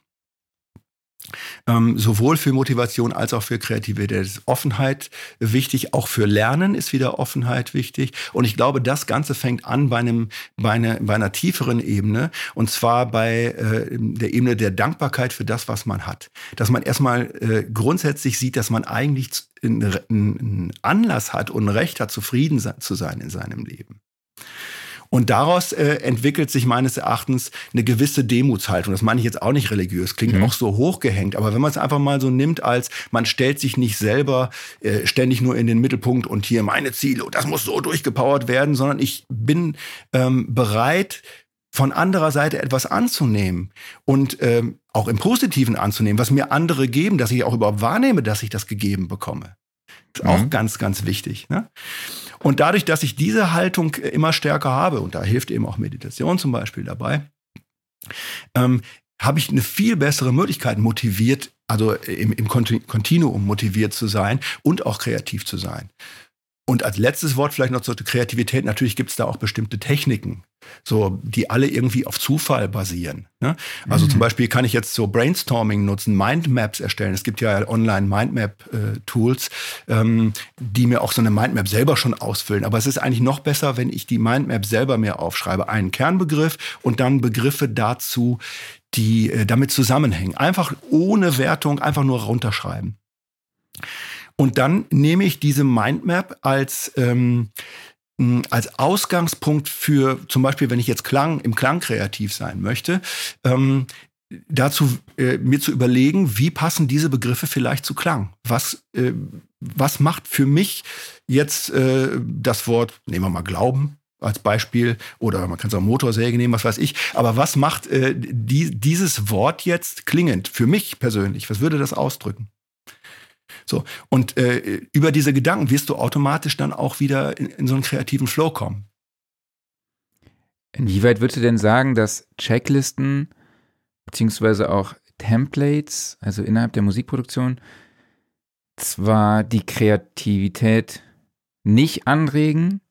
Ähm, sowohl für Motivation als auch für Kreativität ist Offenheit wichtig, auch für Lernen ist wieder Offenheit wichtig. Und ich glaube, das Ganze fängt an bei, einem, bei, einer, bei einer tieferen Ebene, und zwar bei äh, der Ebene der Dankbarkeit für das, was man hat. Dass man erstmal äh, grundsätzlich sieht, dass man eigentlich einen Anlass hat und ein Recht hat, zufrieden zu sein in seinem Leben. Und daraus äh, entwickelt sich meines Erachtens eine gewisse Demutshaltung. Das meine ich jetzt auch nicht religiös, klingt mhm. auch so hochgehängt. Aber wenn man es einfach mal so nimmt, als man stellt sich nicht selber äh, ständig nur in den Mittelpunkt und hier meine Ziele und das muss so durchgepowert werden, sondern ich bin ähm, bereit, von anderer Seite etwas anzunehmen und ähm, auch im Positiven anzunehmen, was mir andere geben, dass ich auch überhaupt wahrnehme, dass ich das gegeben bekomme. Ist mhm. auch ganz, ganz wichtig. Ne? Und dadurch, dass ich diese Haltung immer stärker habe, und da hilft eben auch Meditation zum Beispiel dabei, ähm, habe ich eine viel bessere Möglichkeit, motiviert, also im, im Kontinuum motiviert zu sein und auch kreativ zu sein. Und als letztes Wort vielleicht noch zur Kreativität. Natürlich gibt es da auch bestimmte Techniken, so die alle irgendwie auf Zufall basieren. Ne? Also mhm. zum Beispiel kann ich jetzt so Brainstorming nutzen, Mindmaps erstellen. Es gibt ja online Mindmap-Tools, äh, ähm, die mir auch so eine Mindmap selber schon ausfüllen. Aber es ist eigentlich noch besser, wenn ich die Mindmap selber mir aufschreibe. Einen Kernbegriff und dann Begriffe dazu, die äh, damit zusammenhängen. Einfach ohne Wertung, einfach nur runterschreiben. Und dann nehme ich diese Mindmap als, ähm, als Ausgangspunkt für zum Beispiel, wenn ich jetzt Klang, im Klang kreativ sein möchte, ähm, dazu äh, mir zu überlegen, wie passen diese Begriffe vielleicht zu Klang? Was, äh, was macht für mich jetzt äh, das Wort, nehmen wir mal Glauben, als Beispiel oder man kann es auch Motorsäge nehmen, was weiß ich. Aber was macht äh, die, dieses Wort jetzt klingend für mich persönlich? Was würde das ausdrücken? So. Und äh, über diese Gedanken wirst du automatisch dann auch wieder in, in so einen kreativen Flow kommen. Inwieweit würdest du denn sagen, dass Checklisten beziehungsweise auch Templates, also innerhalb der Musikproduktion, zwar die Kreativität nicht anregen,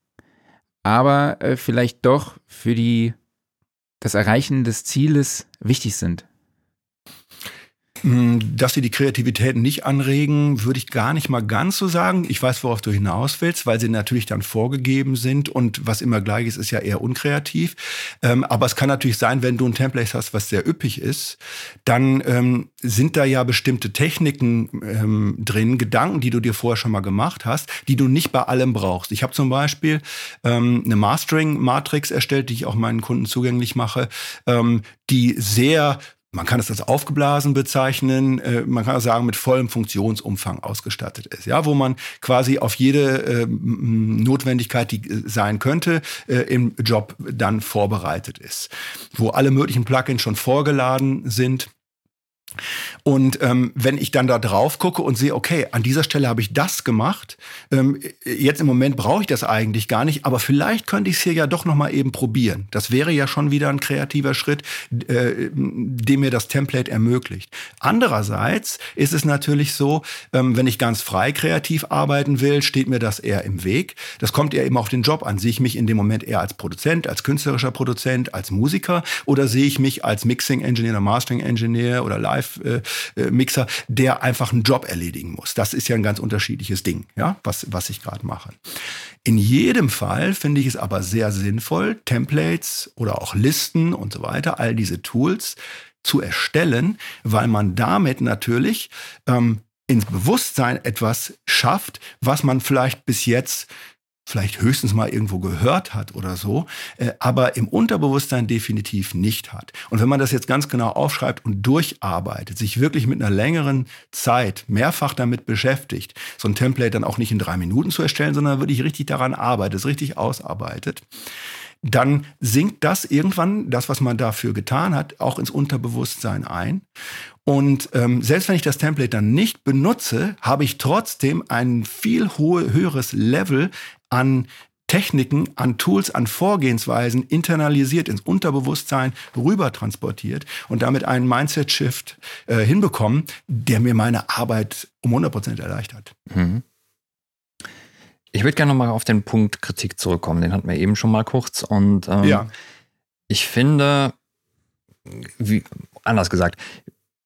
aber äh, vielleicht doch für die, das Erreichen des Zieles wichtig sind? Hm, dass sie die Kreativität nicht anregen, würde ich gar nicht mal ganz so sagen. Ich weiß, worauf du hinaus willst, weil sie natürlich dann vorgegeben sind und was immer gleich ist, ist ja eher unkreativ. Ähm, aber es kann natürlich sein, wenn du ein Template hast, was sehr üppig ist, dann ähm, sind da ja bestimmte Techniken ähm, drin, Gedanken, die du dir vorher schon mal gemacht hast, die du nicht bei allem brauchst. Ich habe zum Beispiel ähm, eine Mastering-Matrix erstellt, die ich auch meinen Kunden zugänglich mache, ähm, die sehr man kann es als aufgeblasen bezeichnen, äh, man kann auch sagen, mit vollem Funktionsumfang ausgestattet ist. Ja, wo man quasi auf jede äh, Notwendigkeit, die äh, sein könnte, äh, im Job dann vorbereitet ist. Wo alle möglichen Plugins schon vorgeladen sind und ähm, wenn ich dann da drauf gucke und sehe, okay, an dieser Stelle habe ich das gemacht, ähm, jetzt im Moment brauche ich das eigentlich gar nicht, aber vielleicht könnte ich es hier ja doch noch mal eben probieren. Das wäre ja schon wieder ein kreativer Schritt, äh, dem mir das Template ermöglicht. Andererseits ist es natürlich so, ähm, wenn ich ganz frei kreativ arbeiten will, steht mir das eher im Weg. Das kommt eher eben auf den Job an. Sehe ich mich in dem Moment eher als Produzent, als künstlerischer Produzent, als Musiker oder sehe ich mich als Mixing Engineer oder Mastering Engineer oder Live Live-Mixer, der einfach einen Job erledigen muss. Das ist ja ein ganz unterschiedliches Ding, ja, was, was ich gerade mache. In jedem Fall finde ich es aber sehr sinnvoll, Templates oder auch Listen und so weiter, all diese Tools zu erstellen, weil man damit natürlich ähm, ins Bewusstsein etwas schafft, was man vielleicht bis jetzt vielleicht höchstens mal irgendwo gehört hat oder so, äh, aber im Unterbewusstsein definitiv nicht hat. Und wenn man das jetzt ganz genau aufschreibt und durcharbeitet, sich wirklich mit einer längeren Zeit mehrfach damit beschäftigt, so ein Template dann auch nicht in drei Minuten zu erstellen, sondern wirklich richtig daran arbeitet, es richtig ausarbeitet, dann sinkt das irgendwann, das, was man dafür getan hat, auch ins Unterbewusstsein ein. Und ähm, selbst wenn ich das Template dann nicht benutze, habe ich trotzdem ein viel hohe, höheres Level an Techniken, an Tools, an Vorgehensweisen internalisiert ins Unterbewusstsein rüber transportiert und damit einen Mindset-Shift äh, hinbekommen, der mir meine Arbeit um 100 Prozent erleichtert. Mhm. Ich würde gerne nochmal auf den Punkt Kritik zurückkommen. Den hatten wir eben schon mal kurz. Und ähm, ja. ich finde, wie, anders gesagt,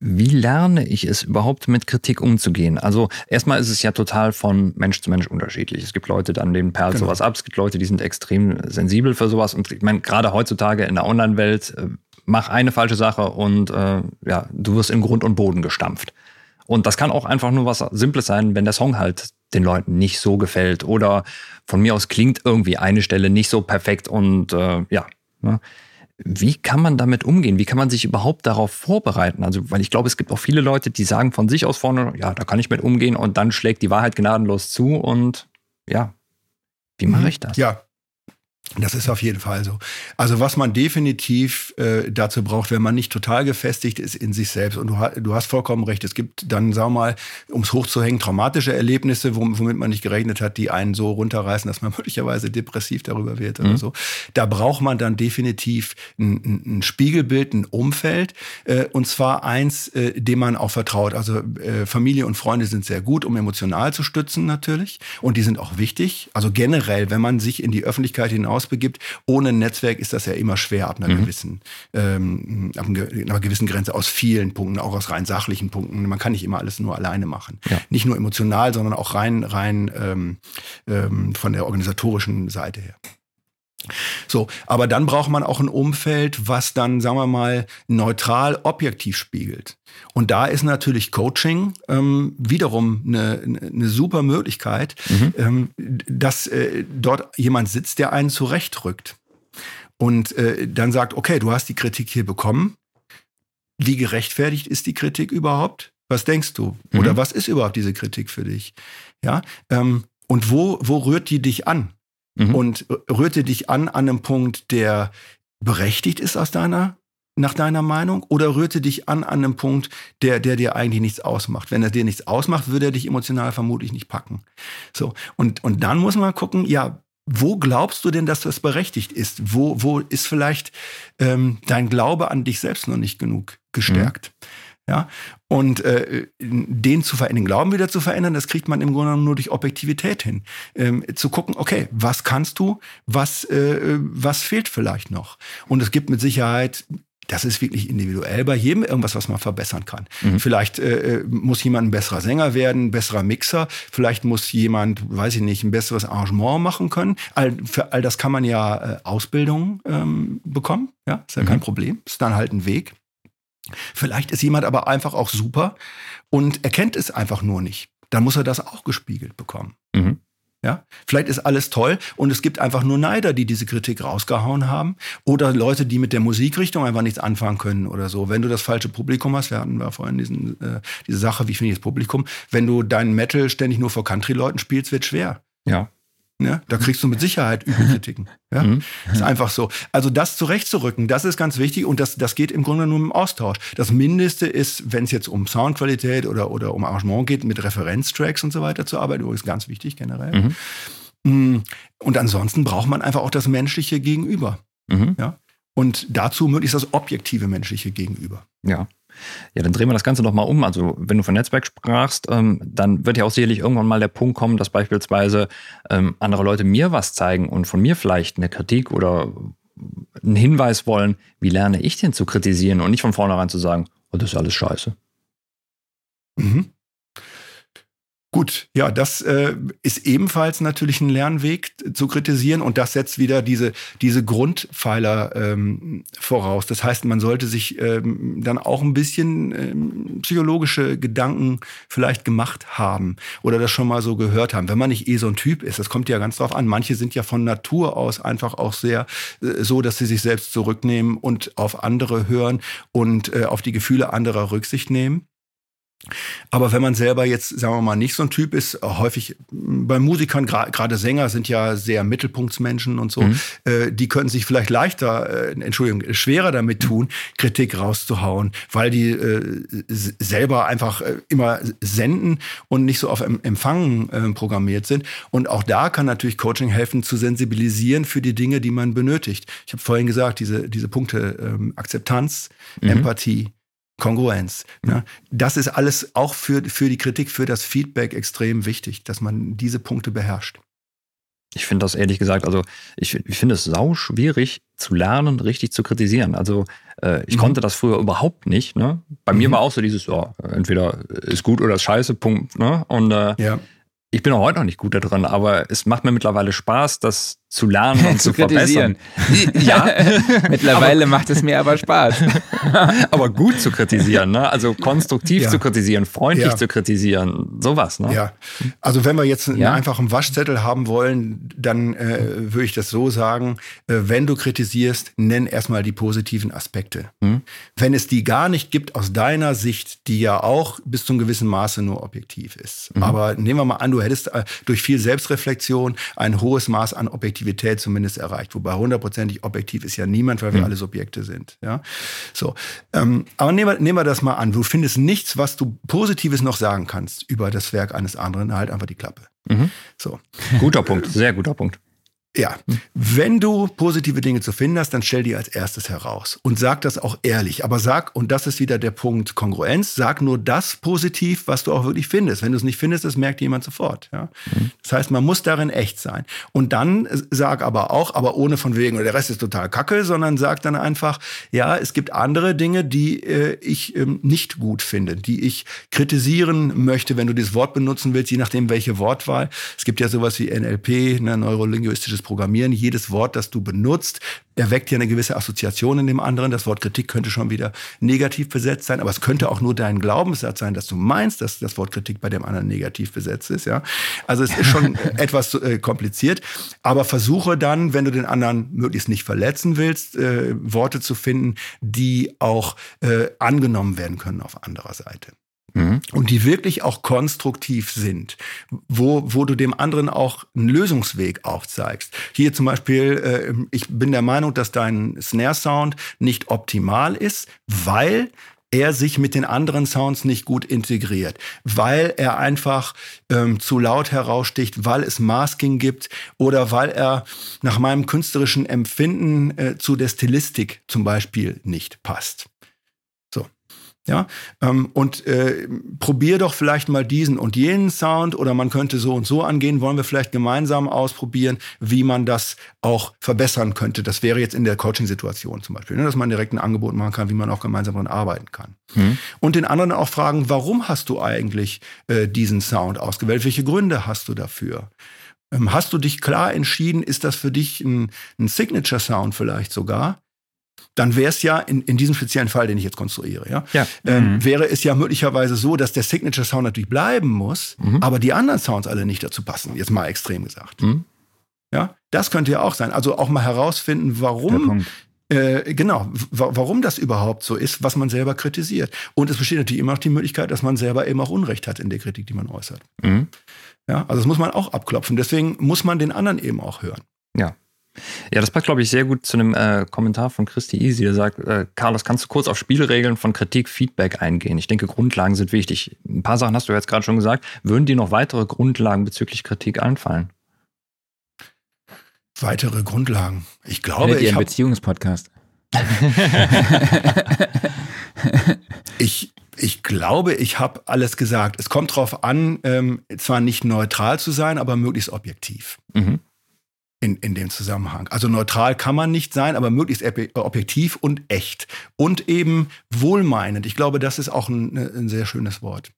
wie lerne ich es überhaupt mit Kritik umzugehen? Also erstmal ist es ja total von Mensch zu Mensch unterschiedlich. Es gibt Leute, an denen perlt genau. sowas ab. Es gibt Leute, die sind extrem sensibel für sowas. Und ich meine, gerade heutzutage in der Online-Welt, äh, mach eine falsche Sache und äh, ja, du wirst in Grund und Boden gestampft. Und das kann auch einfach nur was Simples sein, wenn der Song halt den Leuten nicht so gefällt oder von mir aus klingt irgendwie eine Stelle nicht so perfekt und äh, ja. Ne? Wie kann man damit umgehen? Wie kann man sich überhaupt darauf vorbereiten? Also, weil ich glaube, es gibt auch viele Leute, die sagen von sich aus vorne, ja, da kann ich mit umgehen und dann schlägt die Wahrheit gnadenlos zu und ja, wie mache mhm. ich das? Ja, das ist auf jeden Fall so. Also was man definitiv äh, dazu braucht, wenn man nicht total gefestigt ist in sich selbst. Und du, du hast vollkommen recht, es gibt dann, sag mal, um es hochzuhängen, traumatische Erlebnisse, womit man nicht gerechnet hat, die einen so runterreißen, dass man möglicherweise depressiv darüber wird mhm. oder so. Da braucht man dann definitiv ein, ein Spiegelbild, ein Umfeld. Äh, und zwar eins, äh, dem man auch vertraut. Also äh, Familie und Freunde sind sehr gut, um emotional zu stützen natürlich. Und die sind auch wichtig. Also generell, wenn man sich in die Öffentlichkeit hinaus hinausbegibt. Ohne ein Netzwerk ist das ja immer schwer ab einer mhm. gewissen, ähm, ab einer gewissen Grenze aus vielen Punkten, auch aus rein sachlichen Punkten. Man kann nicht immer alles nur alleine machen. Ja. Nicht nur emotional, sondern auch rein, rein ähm, ähm, von der organisatorischen Seite her. So, aber dann braucht man auch ein Umfeld, was dann, sagen wir mal, neutral, objektiv spiegelt. Und da ist natürlich Coaching ähm, wiederum eine, eine super Möglichkeit, mhm. ähm, dass äh, dort jemand sitzt, der einen zurechtrückt. Und äh, dann sagt, okay, du hast die Kritik hier bekommen. Wie gerechtfertigt ist die Kritik überhaupt? Was denkst du? Mhm. Oder was ist überhaupt diese Kritik für dich? Ja, ähm, und wo, wo rührt die dich an? Mhm. und rührte dich an an einem Punkt, der berechtigt ist aus deiner nach deiner Meinung oder rührte dich an an einem Punkt, der, der dir eigentlich nichts ausmacht? Wenn er dir nichts ausmacht, würde er dich emotional vermutlich nicht packen. So. Und, und dann muss man gucken, ja, wo glaubst du denn, dass das berechtigt ist? Wo, wo ist vielleicht ähm, dein Glaube an dich selbst noch nicht genug gestärkt? Mhm. Ja? Und äh, den zu verändern, den Glauben wieder zu verändern, das kriegt man im Grunde genommen nur durch Objektivität hin. Ähm, zu gucken, okay, was kannst du, was, äh, was fehlt vielleicht noch? Und es gibt mit Sicherheit das ist wirklich individuell bei jedem irgendwas, was man verbessern kann. Mhm. Vielleicht äh, äh muss jemand ein besserer Sänger werden, ein besserer Mixer. Vielleicht muss jemand, weiß ich nicht, ein besseres Arrangement machen können. All, für all das kann man ja äh, Ausbildung ähm, bekommen. Ja, ist ja mhm. kein Problem. Ist dann halt ein Weg. Vielleicht ist jemand aber einfach auch super und erkennt es einfach nur nicht. Dann muss er das auch gespiegelt bekommen. Mhm. Ja, vielleicht ist alles toll und es gibt einfach nur Neider, die diese Kritik rausgehauen haben oder Leute, die mit der Musikrichtung einfach nichts anfangen können oder so. Wenn du das falsche Publikum hast, wir hatten ja vorhin diesen, äh, diese Sache, wie finde ich das Publikum, wenn du deinen Metal ständig nur vor Country-Leuten spielst, wird schwer. Ja. Ne? Da kriegst du mit Sicherheit Übelkritiken. Ja? Mhm. Ist einfach so. Also das zurechtzurücken, das ist ganz wichtig und das, das geht im Grunde nur im Austausch. Das Mindeste ist, wenn es jetzt um Soundqualität oder, oder um Arrangement geht, mit Referenztracks und so weiter zu arbeiten, übrigens ganz wichtig generell. Mhm. Mm, und ansonsten braucht man einfach auch das menschliche Gegenüber. Mhm. Ja? Und dazu möglichst das objektive menschliche Gegenüber. Ja. Ja, dann drehen wir das Ganze doch mal um. Also, wenn du von Netzwerk sprachst, ähm, dann wird ja auch sicherlich irgendwann mal der Punkt kommen, dass beispielsweise ähm, andere Leute mir was zeigen und von mir vielleicht eine Kritik oder einen Hinweis wollen, wie lerne ich denn zu kritisieren und nicht von vornherein zu sagen, oh, das ist alles scheiße. Mhm. Gut, ja, das äh, ist ebenfalls natürlich ein Lernweg zu kritisieren und das setzt wieder diese, diese Grundpfeiler ähm, voraus. Das heißt, man sollte sich ähm, dann auch ein bisschen ähm, psychologische Gedanken vielleicht gemacht haben oder das schon mal so gehört haben. Wenn man nicht eh so ein Typ ist, das kommt ja ganz drauf an. Manche sind ja von Natur aus einfach auch sehr äh, so, dass sie sich selbst zurücknehmen und auf andere hören und äh, auf die Gefühle anderer Rücksicht nehmen. Aber wenn man selber jetzt, sagen wir mal, nicht so ein Typ ist, äh, häufig bei Musikern, gerade Sänger sind ja sehr Mittelpunktsmenschen und so, mhm. äh, die können sich vielleicht leichter, äh, Entschuldigung, schwerer damit tun, Kritik rauszuhauen, weil die äh, selber einfach äh, immer senden und nicht so auf Empfangen äh, programmiert sind. Und auch da kann natürlich Coaching helfen, zu sensibilisieren für die Dinge, die man benötigt. Ich habe vorhin gesagt, diese, diese Punkte ähm, Akzeptanz, mhm. Empathie, Kongruenz. Ne? Das ist alles auch für, für die Kritik, für das Feedback extrem wichtig, dass man diese Punkte beherrscht. Ich finde das ehrlich gesagt, also ich, ich finde es sau schwierig zu lernen, richtig zu kritisieren. Also äh, ich mhm. konnte das früher überhaupt nicht. Ne? Bei mhm. mir war auch so dieses, ja, entweder ist gut oder ist scheiße, Punkt. Ne? Und äh, ja. ich bin auch heute noch nicht gut da drin, aber es macht mir mittlerweile Spaß, das zu lernen und zu, zu kritisieren. Ja, mittlerweile aber, macht es mir aber Spaß. aber gut zu kritisieren, ne? Also konstruktiv ja. zu kritisieren, freundlich ja. zu kritisieren, sowas, ne? Ja. Also wenn wir jetzt einen ja. einfachen Waschzettel haben wollen, dann äh, würde ich das so sagen: äh, Wenn du kritisierst, nenn erstmal die positiven Aspekte. Hm. Wenn es die gar nicht gibt aus deiner Sicht, die ja auch bis zu einem gewissen Maße nur objektiv ist. Mhm. Aber nehmen wir mal an, du hättest äh, durch viel Selbstreflexion ein hohes Maß an Objektivität Objektivität zumindest erreicht. Wobei hundertprozentig objektiv ist ja niemand, weil wir mhm. alle Subjekte sind. Ja, so. Ähm, aber nehmen wir, nehmen wir das mal an. Du findest nichts, was du Positives noch sagen kannst über das Werk eines anderen. Halt einfach die Klappe. Mhm. So. Guter Punkt, sehr guter Punkt. Ja, wenn du positive Dinge zu finden hast, dann stell die als erstes heraus und sag das auch ehrlich. Aber sag, und das ist wieder der Punkt Kongruenz, sag nur das positiv, was du auch wirklich findest. Wenn du es nicht findest, das merkt jemand sofort. Ja? Das heißt, man muss darin echt sein. Und dann sag aber auch, aber ohne von wegen, oder der Rest ist total kacke, sondern sag dann einfach, ja, es gibt andere Dinge, die äh, ich äh, nicht gut finde, die ich kritisieren möchte, wenn du dieses Wort benutzen willst, je nachdem welche Wortwahl. Es gibt ja sowas wie NLP, ne, neurolinguistisches dieses Programmieren, jedes Wort, das du benutzt, erweckt ja eine gewisse Assoziation in dem anderen. Das Wort Kritik könnte schon wieder negativ besetzt sein, aber es könnte auch nur dein Glaubenssatz sein, dass du meinst, dass das Wort Kritik bei dem anderen negativ besetzt ist. Ja, also es ist schon etwas äh, kompliziert, aber versuche dann, wenn du den anderen möglichst nicht verletzen willst, äh, Worte zu finden, die auch äh, angenommen werden können auf anderer Seite. Mhm. Und die wirklich auch konstruktiv sind, wo, wo du dem anderen auch einen Lösungsweg aufzeigst. Hier zum Beispiel, äh, ich bin der Meinung, dass dein Snare-Sound nicht optimal ist, weil er sich mit den anderen Sounds nicht gut integriert, weil er einfach ähm, zu laut heraussticht, weil es Masking gibt oder weil er nach meinem künstlerischen Empfinden äh, zu der Stilistik zum Beispiel nicht passt. Ja, ähm, und äh, probier doch vielleicht mal diesen und jenen Sound oder man könnte so und so angehen. Wollen wir vielleicht gemeinsam ausprobieren, wie man das auch verbessern könnte. Das wäre jetzt in der Coaching-Situation zum Beispiel, ne, dass man direkt ein Angebot machen kann, wie man auch gemeinsam daran arbeiten kann. Mhm. Und den anderen auch fragen, warum hast du eigentlich äh, diesen Sound ausgewählt? Welche Gründe hast du dafür? Ähm, hast du dich klar entschieden, ist das für dich ein, ein Signature-Sound vielleicht sogar? Dann wäre es ja in, in diesem speziellen Fall, den ich jetzt konstruiere, ja, ja. Ähm, mhm. wäre es ja möglicherweise so, dass der Signature Sound natürlich bleiben muss, mhm. aber die anderen Sounds alle nicht dazu passen. Jetzt mal extrem gesagt. Mhm. Ja, das könnte ja auch sein. Also auch mal herausfinden, warum äh, genau, warum das überhaupt so ist, was man selber kritisiert. Und es besteht natürlich immer noch die Möglichkeit, dass man selber eben auch Unrecht hat in der Kritik, die man äußert. Mhm. Ja, also das muss man auch abklopfen. Deswegen muss man den anderen eben auch hören. Ja. Ja, das passt, glaube ich, sehr gut zu einem äh, Kommentar von Christi Easy, der sagt, äh, Carlos, kannst du kurz auf Spielregeln von Kritik, Feedback eingehen? Ich denke, Grundlagen sind wichtig. Ein paar Sachen hast du jetzt gerade schon gesagt. Würden dir noch weitere Grundlagen bezüglich Kritik einfallen? Weitere Grundlagen. Ich glaube, ich. Ein Beziehungspodcast. ich, ich glaube, ich habe alles gesagt. Es kommt darauf an, ähm, zwar nicht neutral zu sein, aber möglichst objektiv. Mhm in, in dem Zusammenhang. Also neutral kann man nicht sein, aber möglichst objektiv und echt. Und eben wohlmeinend. Ich glaube, das ist auch ein, ein sehr schönes Wort.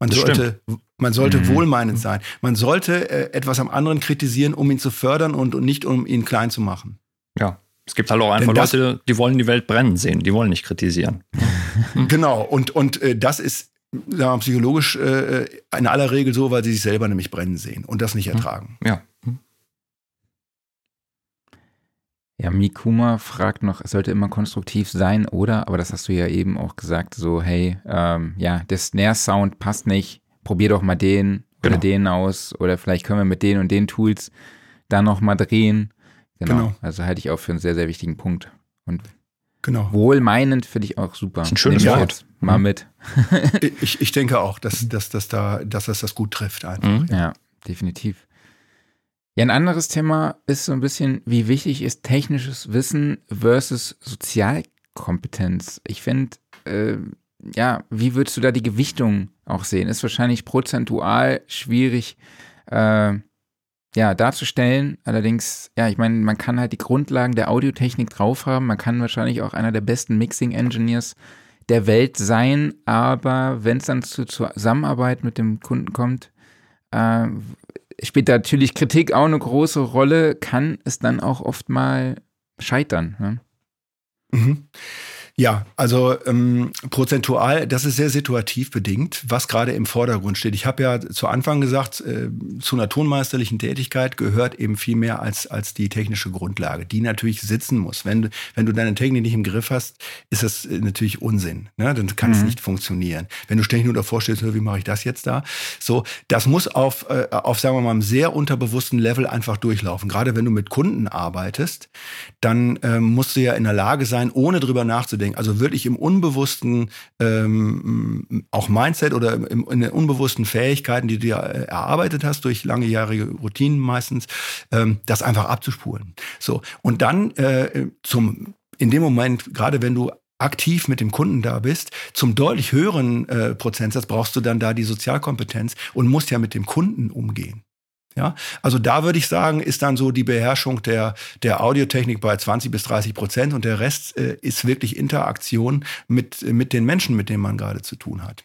Man sollte, man sollte mhm. wohlmeinend sein. Man sollte äh, etwas am anderen kritisieren, um ihn zu fördern und, und nicht um ihn klein zu machen. Ja. Es gibt halt auch einfach das, Leute, die wollen die Welt brennen sehen, die wollen nicht kritisieren. genau, und, und äh, das ist sagen wir, psychologisch äh, in aller Regel so, weil sie sich selber nämlich brennen sehen und das nicht mhm. ertragen. Ja. Ja, Mikuma fragt noch, es sollte immer konstruktiv sein, oder? Aber das hast du ja eben auch gesagt, so, hey, ähm, ja, der Snare-Sound passt nicht, probier doch mal den oder genau. den aus oder vielleicht können wir mit den und den Tools da noch mal drehen. Genau. genau. Also halte ich auch für einen sehr, sehr wichtigen Punkt. Und genau. wohlmeinend finde ich auch super. Das ist ein schönes Wort. Mal mhm. mit. ich, ich denke auch, dass, dass, dass, da, dass das das gut trifft einfach. Mhm. Ja, definitiv. Ja, ein anderes Thema ist so ein bisschen, wie wichtig ist technisches Wissen versus Sozialkompetenz. Ich finde, äh, ja, wie würdest du da die Gewichtung auch sehen? Ist wahrscheinlich prozentual schwierig äh, ja, darzustellen. Allerdings, ja, ich meine, man kann halt die Grundlagen der Audiotechnik drauf haben. Man kann wahrscheinlich auch einer der besten Mixing-Engineers der Welt sein, aber wenn es dann zur Zusammenarbeit mit dem Kunden kommt, äh, spielt da natürlich Kritik auch eine große Rolle, kann es dann auch oft mal scheitern. Ne? Mhm. Ja, also ähm, prozentual, das ist sehr situativ bedingt, was gerade im Vordergrund steht. Ich habe ja zu Anfang gesagt, äh, zu einer tonmeisterlichen Tätigkeit gehört eben viel mehr als, als die technische Grundlage, die natürlich sitzen muss. Wenn, wenn du deine Technik nicht im Griff hast, ist das äh, natürlich Unsinn. Ne? Dann kann mhm. es nicht funktionieren. Wenn du ständig nur davor stehst, wie mache ich das jetzt da? So, das muss auf, äh, auf, sagen wir mal, einem sehr unterbewussten Level einfach durchlaufen. Gerade wenn du mit Kunden arbeitest, dann ähm, musst du ja in der Lage sein, ohne drüber nachzudenken, Training, also wirklich im unbewussten, ähm, auch Mindset oder im, in den unbewussten Fähigkeiten, die du ja äh, erarbeitet hast durch langjährige Routinen meistens, ähm, das einfach abzuspulen. So und dann äh, zum in dem Moment, gerade wenn du aktiv mit dem Kunden da bist, zum deutlich höheren äh, Prozentsatz brauchst du dann da die Sozialkompetenz und musst ja mit dem Kunden umgehen. Ja, also da würde ich sagen, ist dann so die Beherrschung der, der Audiotechnik bei 20 bis 30 Prozent und der Rest äh, ist wirklich Interaktion mit, mit den Menschen, mit denen man gerade zu tun hat.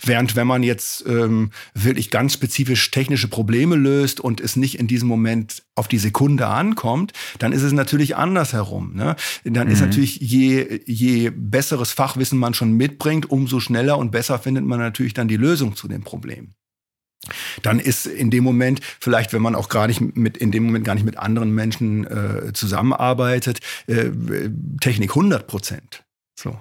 Während wenn man jetzt ähm, wirklich ganz spezifisch technische Probleme löst und es nicht in diesem Moment auf die Sekunde ankommt, dann ist es natürlich andersherum. Ne? Dann mhm. ist natürlich, je, je besseres Fachwissen man schon mitbringt, umso schneller und besser findet man natürlich dann die Lösung zu dem Problem dann ist in dem Moment vielleicht, wenn man auch gar nicht mit in dem Moment gar nicht mit anderen Menschen äh, zusammenarbeitet, äh, Technik 100 Prozent. So,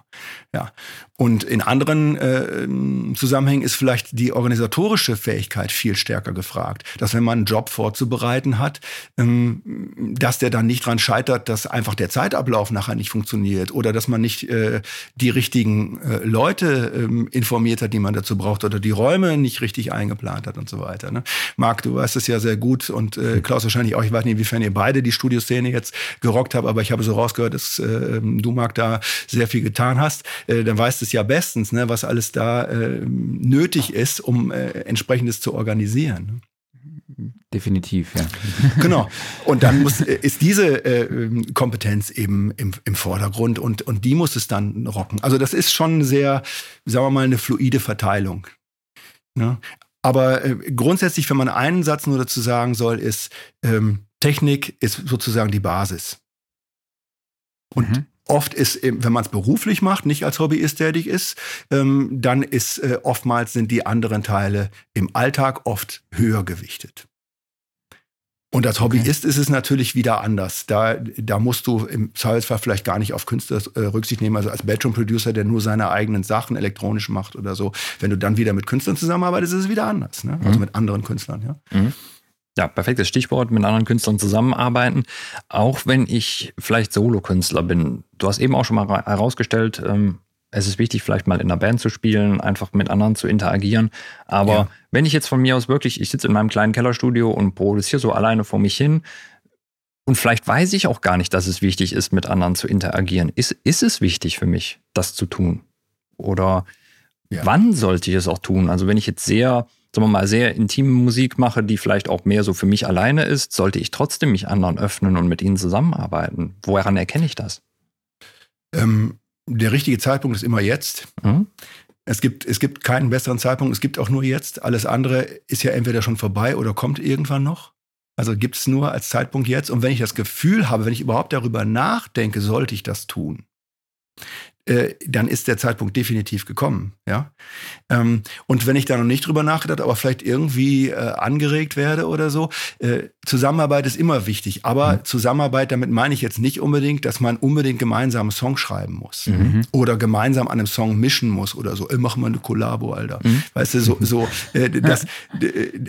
ja. Und in anderen äh, Zusammenhängen ist vielleicht die organisatorische Fähigkeit viel stärker gefragt. Dass wenn man einen Job vorzubereiten hat, ähm, dass der dann nicht dran scheitert, dass einfach der Zeitablauf nachher nicht funktioniert oder dass man nicht äh, die richtigen äh, Leute ähm, informiert hat, die man dazu braucht oder die Räume nicht richtig eingeplant hat und so weiter. Ne? Marc, du weißt es ja sehr gut und äh, Klaus wahrscheinlich auch. Ich weiß nicht, inwiefern ihr beide die Studioszene jetzt gerockt habt, aber ich habe so rausgehört, dass äh, du, Marc, da sehr viel getan hast. Äh, dann weißt du es ja bestens, ne, was alles da äh, nötig ist, um äh, entsprechendes zu organisieren. Definitiv, ja. Genau. Und dann muss, äh, ist diese äh, Kompetenz eben im, im Vordergrund und, und die muss es dann rocken. Also das ist schon sehr, sagen wir mal, eine fluide Verteilung. Ne? Aber äh, grundsätzlich, wenn man einen Satz nur dazu sagen soll, ist, ähm, Technik ist sozusagen die Basis. Und mhm. Oft ist, wenn man es beruflich macht, nicht als Hobbyist tätig ist, ähm, dann ist äh, oftmals sind die anderen Teile im Alltag oft höher gewichtet. Und als Hobbyist okay. ist es natürlich wieder anders. Da, da musst du im Zweifelsfall vielleicht gar nicht auf Künstler äh, Rücksicht nehmen. Also als Bedroom-Producer, der nur seine eigenen Sachen elektronisch macht oder so. Wenn du dann wieder mit Künstlern zusammenarbeitest, ist es wieder anders. Ne? Also mhm. mit anderen Künstlern, ja. Mhm. Ja, perfektes Stichwort, mit anderen Künstlern zusammenarbeiten. Auch wenn ich vielleicht Solokünstler bin. Du hast eben auch schon mal herausgestellt, ähm, es ist wichtig, vielleicht mal in einer Band zu spielen, einfach mit anderen zu interagieren. Aber ja. wenn ich jetzt von mir aus wirklich, ich sitze in meinem kleinen Kellerstudio und produziere so alleine vor mich hin, und vielleicht weiß ich auch gar nicht, dass es wichtig ist, mit anderen zu interagieren. Ist, ist es wichtig für mich, das zu tun? Oder ja. wann sollte ich es auch tun? Also wenn ich jetzt sehr sagen wir mal, sehr intime Musik mache, die vielleicht auch mehr so für mich alleine ist, sollte ich trotzdem mich anderen öffnen und mit ihnen zusammenarbeiten. Woran erkenne ich das? Ähm, der richtige Zeitpunkt ist immer jetzt. Mhm. Es gibt, es gibt keinen besseren Zeitpunkt, es gibt auch nur jetzt. Alles andere ist ja entweder schon vorbei oder kommt irgendwann noch. Also gibt es nur als Zeitpunkt jetzt. Und wenn ich das Gefühl habe, wenn ich überhaupt darüber nachdenke, sollte ich das tun, äh, dann ist der Zeitpunkt definitiv gekommen. Ja? Ähm, und wenn ich da noch nicht drüber nachgedacht, aber vielleicht irgendwie äh, angeregt werde oder so, äh, Zusammenarbeit ist immer wichtig. Aber mhm. Zusammenarbeit, damit meine ich jetzt nicht unbedingt, dass man unbedingt gemeinsam einen Song schreiben muss. Mhm. Oder gemeinsam an einem Song mischen muss oder so. Ey, mach mal eine Kollabo, Alter. Mhm. Weißt du, so, so äh, das,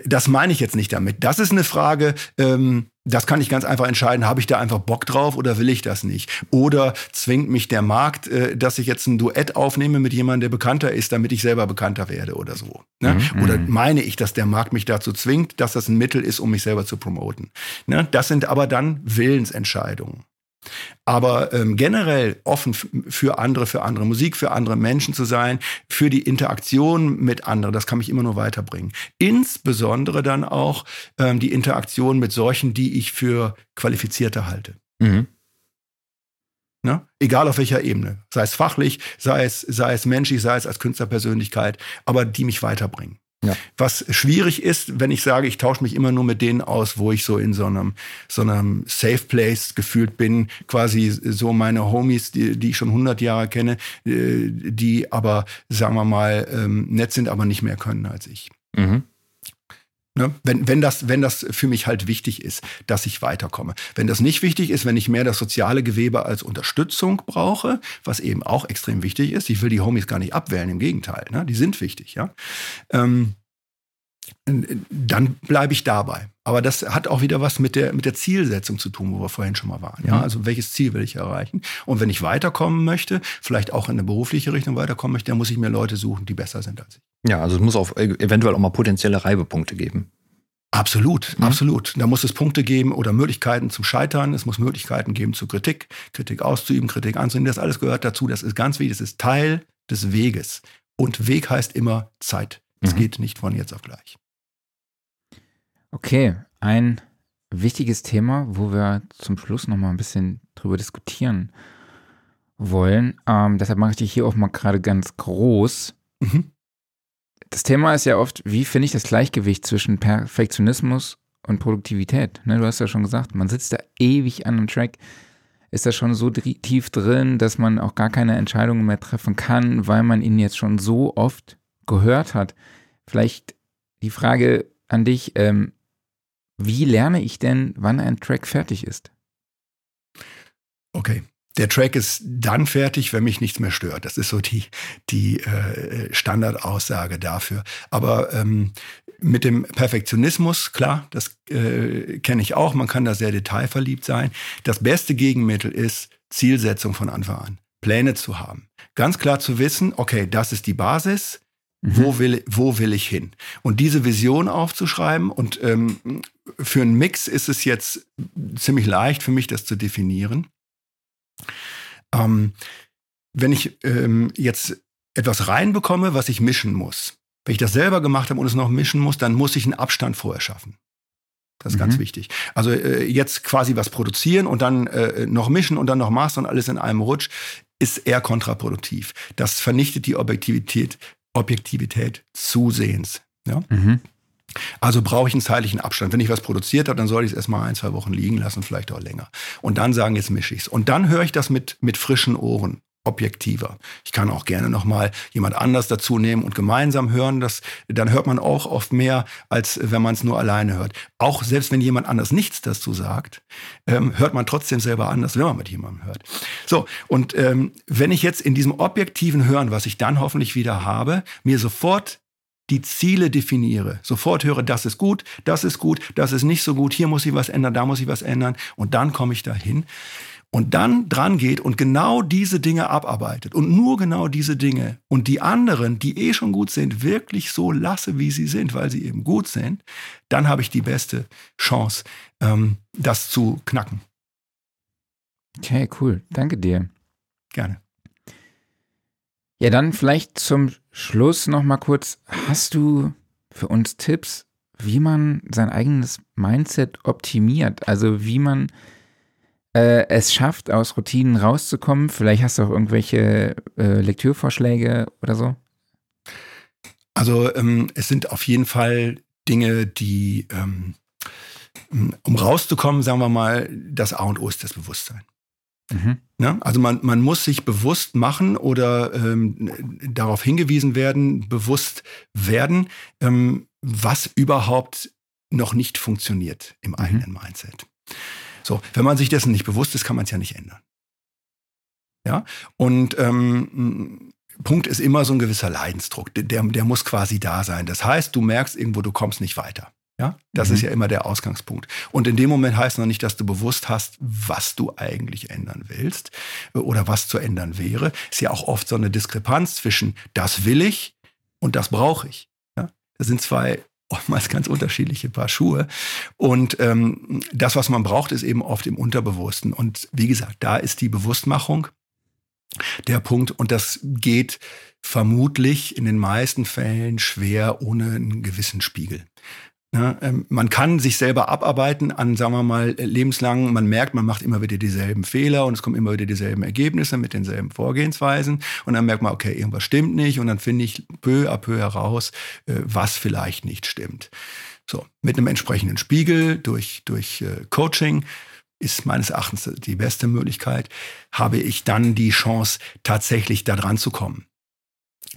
das meine ich jetzt nicht damit. Das ist eine Frage, ähm, das kann ich ganz einfach entscheiden, habe ich da einfach Bock drauf oder will ich das nicht? Oder zwingt mich der Markt, äh, dass ich jetzt ein Duett aufnehme mit jemandem, der bekannter ist, damit ich selber bekannter werde oder so. Ne? Mhm. Oder mhm. meine ich, dass der Markt mich dazu zwingt, dass das ein Mittel ist, um mich selber zu promoten? Ne? Das sind aber dann Willensentscheidungen. Aber ähm, generell offen für andere, für andere Musik, für andere Menschen zu sein, für die Interaktion mit anderen, das kann mich immer nur weiterbringen. Insbesondere dann auch ähm, die Interaktion mit solchen, die ich für qualifizierter halte. Mhm. Ne? Egal auf welcher Ebene. Sei es fachlich, sei es, sei es menschlich, sei es als Künstlerpersönlichkeit, aber die mich weiterbringen. Ja. Was schwierig ist, wenn ich sage, ich tausche mich immer nur mit denen aus, wo ich so in so einem, so einem Safe Place gefühlt bin, quasi so meine Homies, die, die ich schon 100 Jahre kenne, äh, die aber, sagen wir mal, ähm, nett sind, aber nicht mehr können als ich. Mhm. Ne? Wenn, wenn, das, wenn das für mich halt wichtig ist, dass ich weiterkomme. Wenn das nicht wichtig ist, wenn ich mehr das soziale Gewebe als Unterstützung brauche, was eben auch extrem wichtig ist, ich will die Homies gar nicht abwählen, im Gegenteil, ne? die sind wichtig, ja. Ähm, dann bleibe ich dabei. Aber das hat auch wieder was mit der, mit der Zielsetzung zu tun, wo wir vorhin schon mal waren. Ja, mhm. also welches Ziel will ich erreichen? Und wenn ich weiterkommen möchte, vielleicht auch in eine berufliche Richtung weiterkommen möchte, dann muss ich mir Leute suchen, die besser sind als ich. Ja, also es muss auch eventuell auch mal potenzielle Reibepunkte geben. Absolut, mhm. absolut. Da muss es Punkte geben oder Möglichkeiten zum Scheitern. Es muss Möglichkeiten geben zur Kritik, Kritik auszuüben, Kritik anzunehmen. Das alles gehört dazu. Das ist ganz wichtig. Das ist Teil des Weges. Und Weg heißt immer Zeit. Es mhm. geht nicht von jetzt auf gleich. Okay, ein wichtiges Thema, wo wir zum Schluss noch mal ein bisschen drüber diskutieren wollen. Ähm, deshalb mache ich dich hier auch mal gerade ganz groß. Mhm. Das Thema ist ja oft, wie finde ich das Gleichgewicht zwischen Perfektionismus und Produktivität? Ne, du hast ja schon gesagt, man sitzt da ewig an einem Track, ist da schon so tief drin, dass man auch gar keine Entscheidungen mehr treffen kann, weil man ihn jetzt schon so oft gehört hat. Vielleicht die Frage an dich, ähm, wie lerne ich denn, wann ein Track fertig ist? Okay. Der Track ist dann fertig, wenn mich nichts mehr stört. Das ist so die, die äh, Standardaussage dafür. Aber ähm, mit dem Perfektionismus, klar, das äh, kenne ich auch, man kann da sehr detailverliebt sein. Das beste Gegenmittel ist Zielsetzung von Anfang an. Pläne zu haben. Ganz klar zu wissen, okay, das ist die Basis, Mhm. Wo, will, wo will ich hin? Und diese Vision aufzuschreiben und ähm, für einen Mix ist es jetzt ziemlich leicht für mich, das zu definieren. Ähm, wenn ich ähm, jetzt etwas reinbekomme, was ich mischen muss, wenn ich das selber gemacht habe und es noch mischen muss, dann muss ich einen Abstand vorher schaffen. Das ist mhm. ganz wichtig. Also äh, jetzt quasi was produzieren und dann äh, noch mischen und dann noch mastern und alles in einem Rutsch ist eher kontraproduktiv. Das vernichtet die Objektivität Objektivität zusehends. Ja? Mhm. Also brauche ich einen zeitlichen Abstand. Wenn ich was produziert habe, dann soll ich es erstmal ein, zwei Wochen liegen lassen, vielleicht auch länger. Und dann sagen, jetzt mische ich es. Und dann höre ich das mit, mit frischen Ohren objektiver. Ich kann auch gerne noch mal jemand anders dazu nehmen und gemeinsam hören. Das, dann hört man auch oft mehr, als wenn man es nur alleine hört. Auch selbst wenn jemand anders nichts dazu sagt, ähm, hört man trotzdem selber anders, wenn man mit jemandem hört. So, und ähm, wenn ich jetzt in diesem objektiven Hören, was ich dann hoffentlich wieder habe, mir sofort die Ziele definiere, sofort höre, das ist gut, das ist gut, das ist nicht so gut, hier muss ich was ändern, da muss ich was ändern und dann komme ich dahin und dann dran geht und genau diese Dinge abarbeitet und nur genau diese Dinge und die anderen, die eh schon gut sind, wirklich so lasse, wie sie sind, weil sie eben gut sind, dann habe ich die beste Chance, ähm, das zu knacken. Okay, cool. Danke dir. Gerne. Ja, dann vielleicht zum Schluss noch mal kurz. Hast du für uns Tipps, wie man sein eigenes Mindset optimiert? Also wie man äh, es schafft, aus Routinen rauszukommen? Vielleicht hast du auch irgendwelche äh, Lektürvorschläge oder so? Also ähm, es sind auf jeden Fall Dinge, die, ähm, um rauszukommen, sagen wir mal, das A und O ist das Bewusstsein. Mhm. Ja, also man, man muss sich bewusst machen oder ähm, darauf hingewiesen werden, bewusst werden, ähm, was überhaupt noch nicht funktioniert im mhm. eigenen Mindset. So, wenn man sich dessen nicht bewusst ist, kann man es ja nicht ändern. Ja, und ähm, Punkt ist immer so ein gewisser Leidensdruck. Der, der muss quasi da sein. Das heißt, du merkst irgendwo, du kommst nicht weiter. Ja, das mhm. ist ja immer der Ausgangspunkt. Und in dem Moment heißt noch nicht, dass du bewusst hast, was du eigentlich ändern willst oder was zu ändern wäre. Ist ja auch oft so eine Diskrepanz zwischen das will ich und das brauche ich. Ja, das sind zwei oftmals ganz unterschiedliche Paar Schuhe. Und ähm, das, was man braucht, ist eben oft im Unterbewussten. Und wie gesagt, da ist die Bewusstmachung der Punkt. Und das geht vermutlich in den meisten Fällen schwer ohne einen gewissen Spiegel. Ja, ähm, man kann sich selber abarbeiten an, sagen wir mal, lebenslang. Man merkt, man macht immer wieder dieselben Fehler und es kommen immer wieder dieselben Ergebnisse mit denselben Vorgehensweisen. Und dann merkt man, okay, irgendwas stimmt nicht. Und dann finde ich peu à peu heraus, äh, was vielleicht nicht stimmt. So, mit einem entsprechenden Spiegel durch, durch äh, Coaching ist meines Erachtens die beste Möglichkeit, habe ich dann die Chance, tatsächlich da dran zu kommen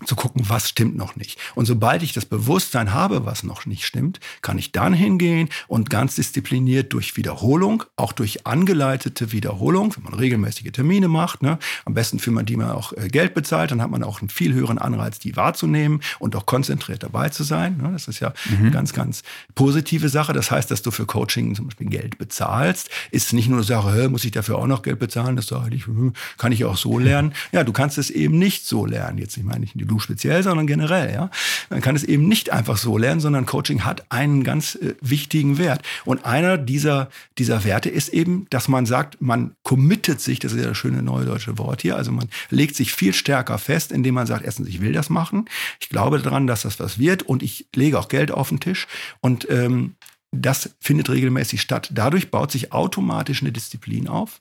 zu gucken, was stimmt noch nicht. Und sobald ich das Bewusstsein habe, was noch nicht stimmt, kann ich dann hingehen und ganz diszipliniert durch Wiederholung, auch durch angeleitete Wiederholung, wenn man regelmäßige Termine macht, ne, am besten für man die man auch äh, Geld bezahlt, dann hat man auch einen viel höheren Anreiz, die wahrzunehmen und auch konzentriert dabei zu sein. Ne. Das ist ja mhm. eine ganz, ganz positive Sache. Das heißt, dass du für Coaching zum Beispiel Geld bezahlst, ist nicht nur eine Sache, muss ich dafür auch noch Geld bezahlen? Das sage ich, hm, kann ich auch so lernen. Ja, du kannst es eben nicht so lernen. Jetzt, ich meine nicht du speziell, sondern generell. Ja? Man kann es eben nicht einfach so lernen, sondern Coaching hat einen ganz äh, wichtigen Wert. Und einer dieser, dieser Werte ist eben, dass man sagt, man committet sich, das ist ja das schöne neue deutsche Wort hier, also man legt sich viel stärker fest, indem man sagt, erstens, ich will das machen, ich glaube daran, dass das was wird und ich lege auch Geld auf den Tisch und ähm, das findet regelmäßig statt. Dadurch baut sich automatisch eine Disziplin auf.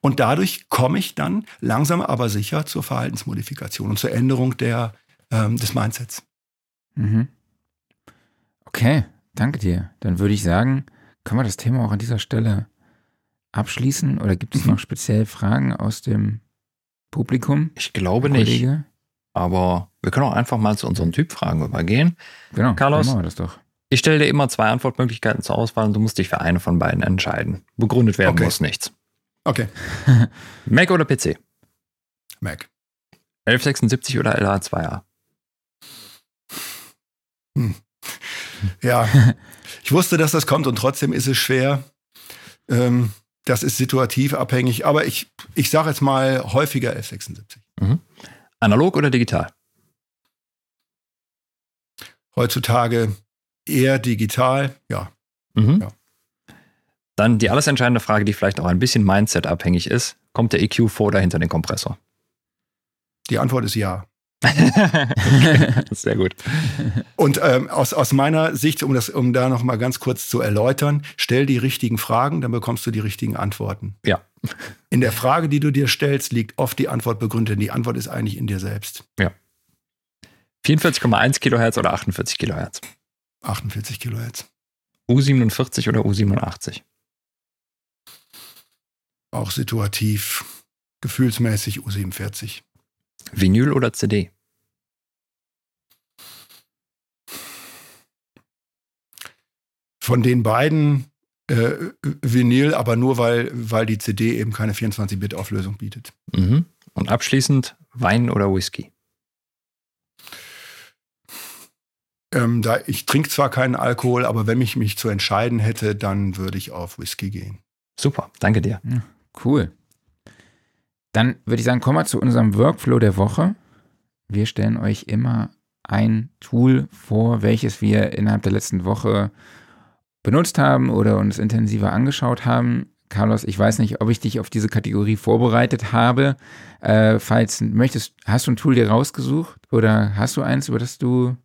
Und dadurch komme ich dann langsam aber sicher zur Verhaltensmodifikation und zur Änderung der, ähm, des Mindsets. Mhm. Okay, danke dir. Dann würde ich sagen, können wir das Thema auch an dieser Stelle abschließen oder gibt es mhm. noch speziell Fragen aus dem Publikum? Ich glaube nicht. Aber wir können auch einfach mal zu unseren Typfragen übergehen. Genau, Carlos, machen wir das doch. Ich stelle dir immer zwei Antwortmöglichkeiten zur Auswahl und du musst dich für eine von beiden entscheiden. Begründet werden okay. muss nichts. Okay. Mac oder PC? Mac. 1176 oder LA2A? Hm. Ja, ich wusste, dass das kommt und trotzdem ist es schwer. Ähm, das ist situativ abhängig, aber ich, ich sage jetzt mal häufiger 1176. Mhm. Analog oder digital? Heutzutage eher digital, ja. Mhm. ja. Dann die alles entscheidende Frage, die vielleicht auch ein bisschen Mindset-abhängig ist. Kommt der EQ vor oder hinter den Kompressor? Die Antwort ist ja. okay, sehr gut. Und ähm, aus, aus meiner Sicht, um, das, um da nochmal ganz kurz zu erläutern, stell die richtigen Fragen, dann bekommst du die richtigen Antworten. Ja. In der Frage, die du dir stellst, liegt oft die Antwort begründet, denn die Antwort ist eigentlich in dir selbst. Ja. 44,1 Kilohertz oder 48 Kilohertz? 48 Kilohertz. U47 oder U87? Auch situativ, gefühlsmäßig U47. Vinyl oder CD? Von den beiden äh, Vinyl, aber nur weil, weil die CD eben keine 24-Bit-Auflösung bietet. Mhm. Und abschließend Wein oder Whisky? Ähm, da, ich trinke zwar keinen Alkohol, aber wenn ich mich zu entscheiden hätte, dann würde ich auf Whisky gehen. Super, danke dir. Ja, cool. Dann würde ich sagen, kommen wir zu unserem Workflow der Woche. Wir stellen euch immer ein Tool vor, welches wir innerhalb der letzten Woche benutzt haben oder uns intensiver angeschaut haben. Carlos, ich weiß nicht, ob ich dich auf diese Kategorie vorbereitet habe. Äh, falls möchtest, hast du ein Tool dir rausgesucht oder hast du eins, über das du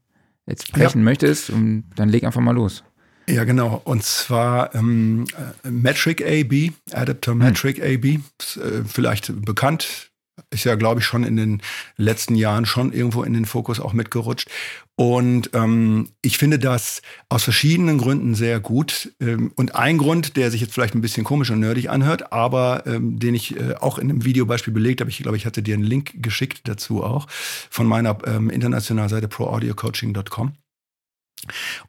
jetzt sprechen ja. möchtest, und dann leg einfach mal los. Ja, genau. Und zwar ähm, äh, Metric AB, Adapter. Metric hm. AB, äh, vielleicht bekannt ist ja, glaube ich, schon in den letzten Jahren schon irgendwo in den Fokus auch mitgerutscht. Und ähm, ich finde das aus verschiedenen Gründen sehr gut. Ähm, und ein Grund, der sich jetzt vielleicht ein bisschen komisch und nerdig anhört, aber ähm, den ich äh, auch in einem Videobeispiel belegt habe, ich glaube, ich hatte dir einen Link geschickt dazu auch von meiner ähm, internationalen Seite proaudiocoaching.com.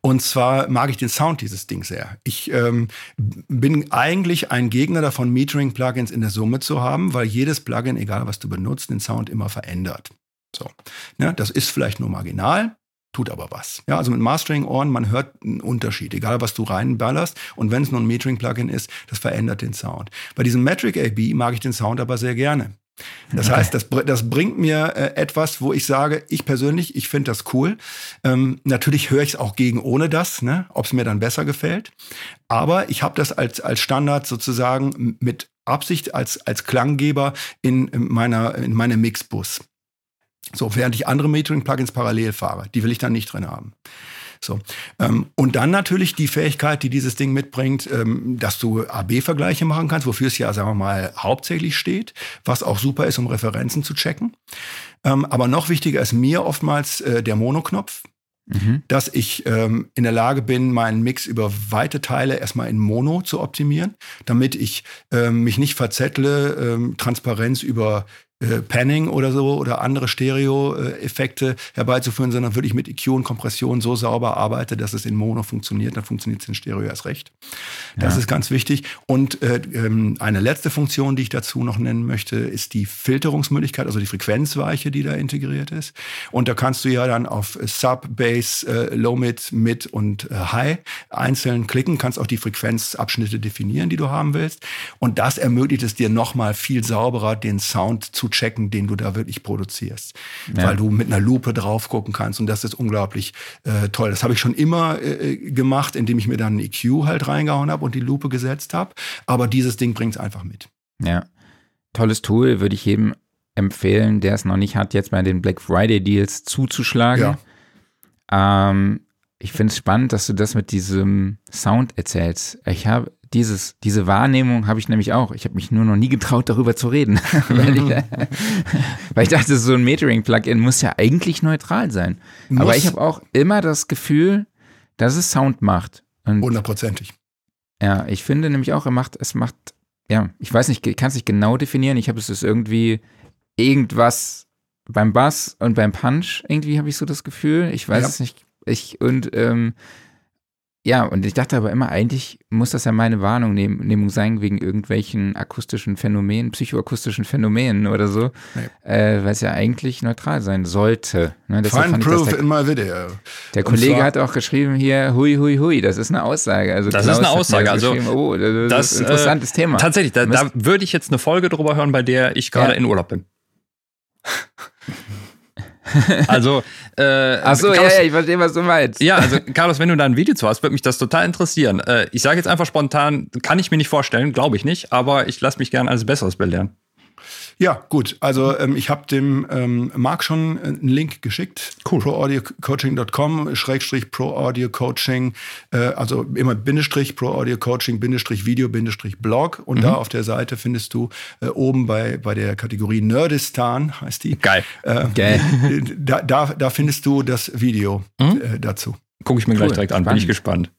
Und zwar mag ich den Sound dieses Ding sehr. Ich ähm, bin eigentlich ein Gegner davon, Metering-Plugins in der Summe zu haben, weil jedes Plugin, egal was du benutzt, den Sound immer verändert. So, ja, ne, das ist vielleicht nur marginal, tut aber was. Ja, also mit Mastering-Ohren, man hört einen Unterschied, egal was du reinballerst. Und wenn es nur ein Metering-Plugin ist, das verändert den Sound. Bei diesem Metric AB mag ich den Sound aber sehr gerne. Das okay. heißt, das, das bringt mir äh, etwas, wo ich sage, ich persönlich, ich finde das cool. Ähm, natürlich höre ich es auch gegen ohne das, ne, ob es mir dann besser gefällt. Aber ich habe das als, als Standard sozusagen mit Absicht als, als Klanggeber in meiner, in meinem Mixbus. So, während ich andere Metering-Plugins parallel fahre, die will ich dann nicht drin haben. So. Ähm, und dann natürlich die Fähigkeit, die dieses Ding mitbringt, ähm, dass du AB-Vergleiche machen kannst, wofür es ja, sagen wir mal, hauptsächlich steht, was auch super ist, um Referenzen zu checken. Ähm, aber noch wichtiger ist mir oftmals äh, der Monoknopf. Mhm. dass ich ähm, in der Lage bin, meinen Mix über weite Teile erstmal in Mono zu optimieren, damit ich ähm, mich nicht verzettle, ähm, Transparenz über äh, Panning oder so oder andere Stereo-Effekte herbeizuführen, sondern wirklich mit EQ und Kompression so sauber arbeite, dass es in Mono funktioniert. Dann funktioniert es in Stereo erst recht. Das ja. ist ganz wichtig. Und äh, ähm, eine letzte Funktion, die ich dazu noch nennen möchte, ist die Filterungsmöglichkeit, also die Frequenzweiche, die da integriert ist. Und da kannst du ja dann auf Sub, Bass, äh, Low, Mid, Mid und äh, High einzeln klicken, kannst auch die Frequenzabschnitte definieren, die du haben willst. Und das ermöglicht es dir nochmal viel sauberer, den Sound zu checken, den du da wirklich produzierst. Ja. Weil du mit einer Lupe drauf gucken kannst und das ist unglaublich äh, toll. Das habe ich schon immer äh, gemacht, indem ich mir dann einen EQ halt reingehauen habe und die Lupe gesetzt habe. Aber dieses Ding bringt es einfach mit. Ja. Tolles Tool, würde ich jedem empfehlen, der es noch nicht hat, jetzt bei den Black Friday Deals zuzuschlagen. Ja. Ähm, ich finde es spannend, dass du das mit diesem Sound erzählst. Ich habe dieses, diese Wahrnehmung habe ich nämlich auch. Ich habe mich nur noch nie getraut, darüber zu reden. weil, ich, weil, ich, dachte, so ein Metering-Plugin muss ja eigentlich neutral sein. Muss. Aber ich habe auch immer das Gefühl, dass es Sound macht. Hundertprozentig. Ja, ich finde nämlich auch, er macht, es macht, ja, ich weiß nicht, ich kann es nicht genau definieren. Ich habe es ist irgendwie irgendwas beim Bass und beim Punch, irgendwie habe ich so das Gefühl. Ich weiß ja. es nicht. Ich, und ähm, ja, und ich dachte aber immer, eigentlich muss das ja meine Warnung sein wegen irgendwelchen akustischen Phänomenen, psychoakustischen Phänomenen oder so, nee. äh, weil es ja eigentlich neutral sein sollte. Ne? Find proof der, in my video. Der Kollege hat auch geschrieben hier, hui, hui, hui, das ist eine Aussage. Also das Klaus ist eine Aussage, also oh, das, das ist ein interessantes äh, Thema. Tatsächlich, da, da würde ich jetzt eine Folge drüber hören, bei der ich gerade ja. in Urlaub bin. Also, äh, Ach so, Carlos, ja, ja, ich verstehe, was du meinst. Ja, also Carlos, wenn du da ein Video zu hast, würde mich das total interessieren. Äh, ich sage jetzt einfach spontan, kann ich mir nicht vorstellen, glaube ich nicht, aber ich lasse mich gerne als Besseres belehren. Ja, gut. Also ähm, ich habe dem ähm, Marc schon einen Link geschickt. Cool. proaudiocoaching.com, Schrägstrich proaudiocoaching, äh, also immer Bindestrich proaudiocoaching, Bindestrich Video, Bindestrich Blog. Und mhm. da auf der Seite findest du äh, oben bei, bei der Kategorie Nerdistan, heißt die. Geil. Äh, Geil. Da, da, da findest du das Video mhm. äh, dazu. Gucke ich mir cool. gleich direkt an, bin ich gespannt.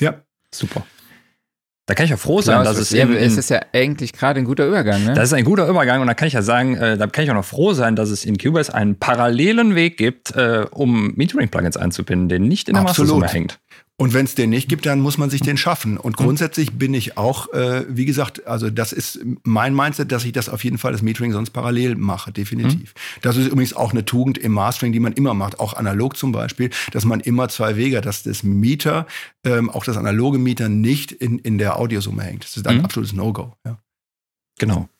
Ja. Super. Da kann ich ja froh sein, Klaus, dass es eben. Es ist ja eigentlich gerade ein guter Übergang, ne? Das ist ein guter Übergang und da kann ich ja sagen, äh, da kann ich auch noch froh sein, dass es in Cubase einen parallelen Weg gibt, äh, um Metering-Plugins einzubinden, der nicht in der Mastersumme hängt. Und wenn es den nicht gibt, dann muss man sich den schaffen. Und grundsätzlich bin ich auch, äh, wie gesagt, also das ist mein Mindset, dass ich das auf jeden Fall das Metering sonst parallel mache, definitiv. Mhm. Das ist übrigens auch eine Tugend im Mastering, die man immer macht, auch analog zum Beispiel, dass man immer zwei Wege, dass das Meter, ähm, auch das analoge Meter nicht in, in der Audiosumme hängt. Das ist ein mhm. absolutes No-Go. Ja. Genau.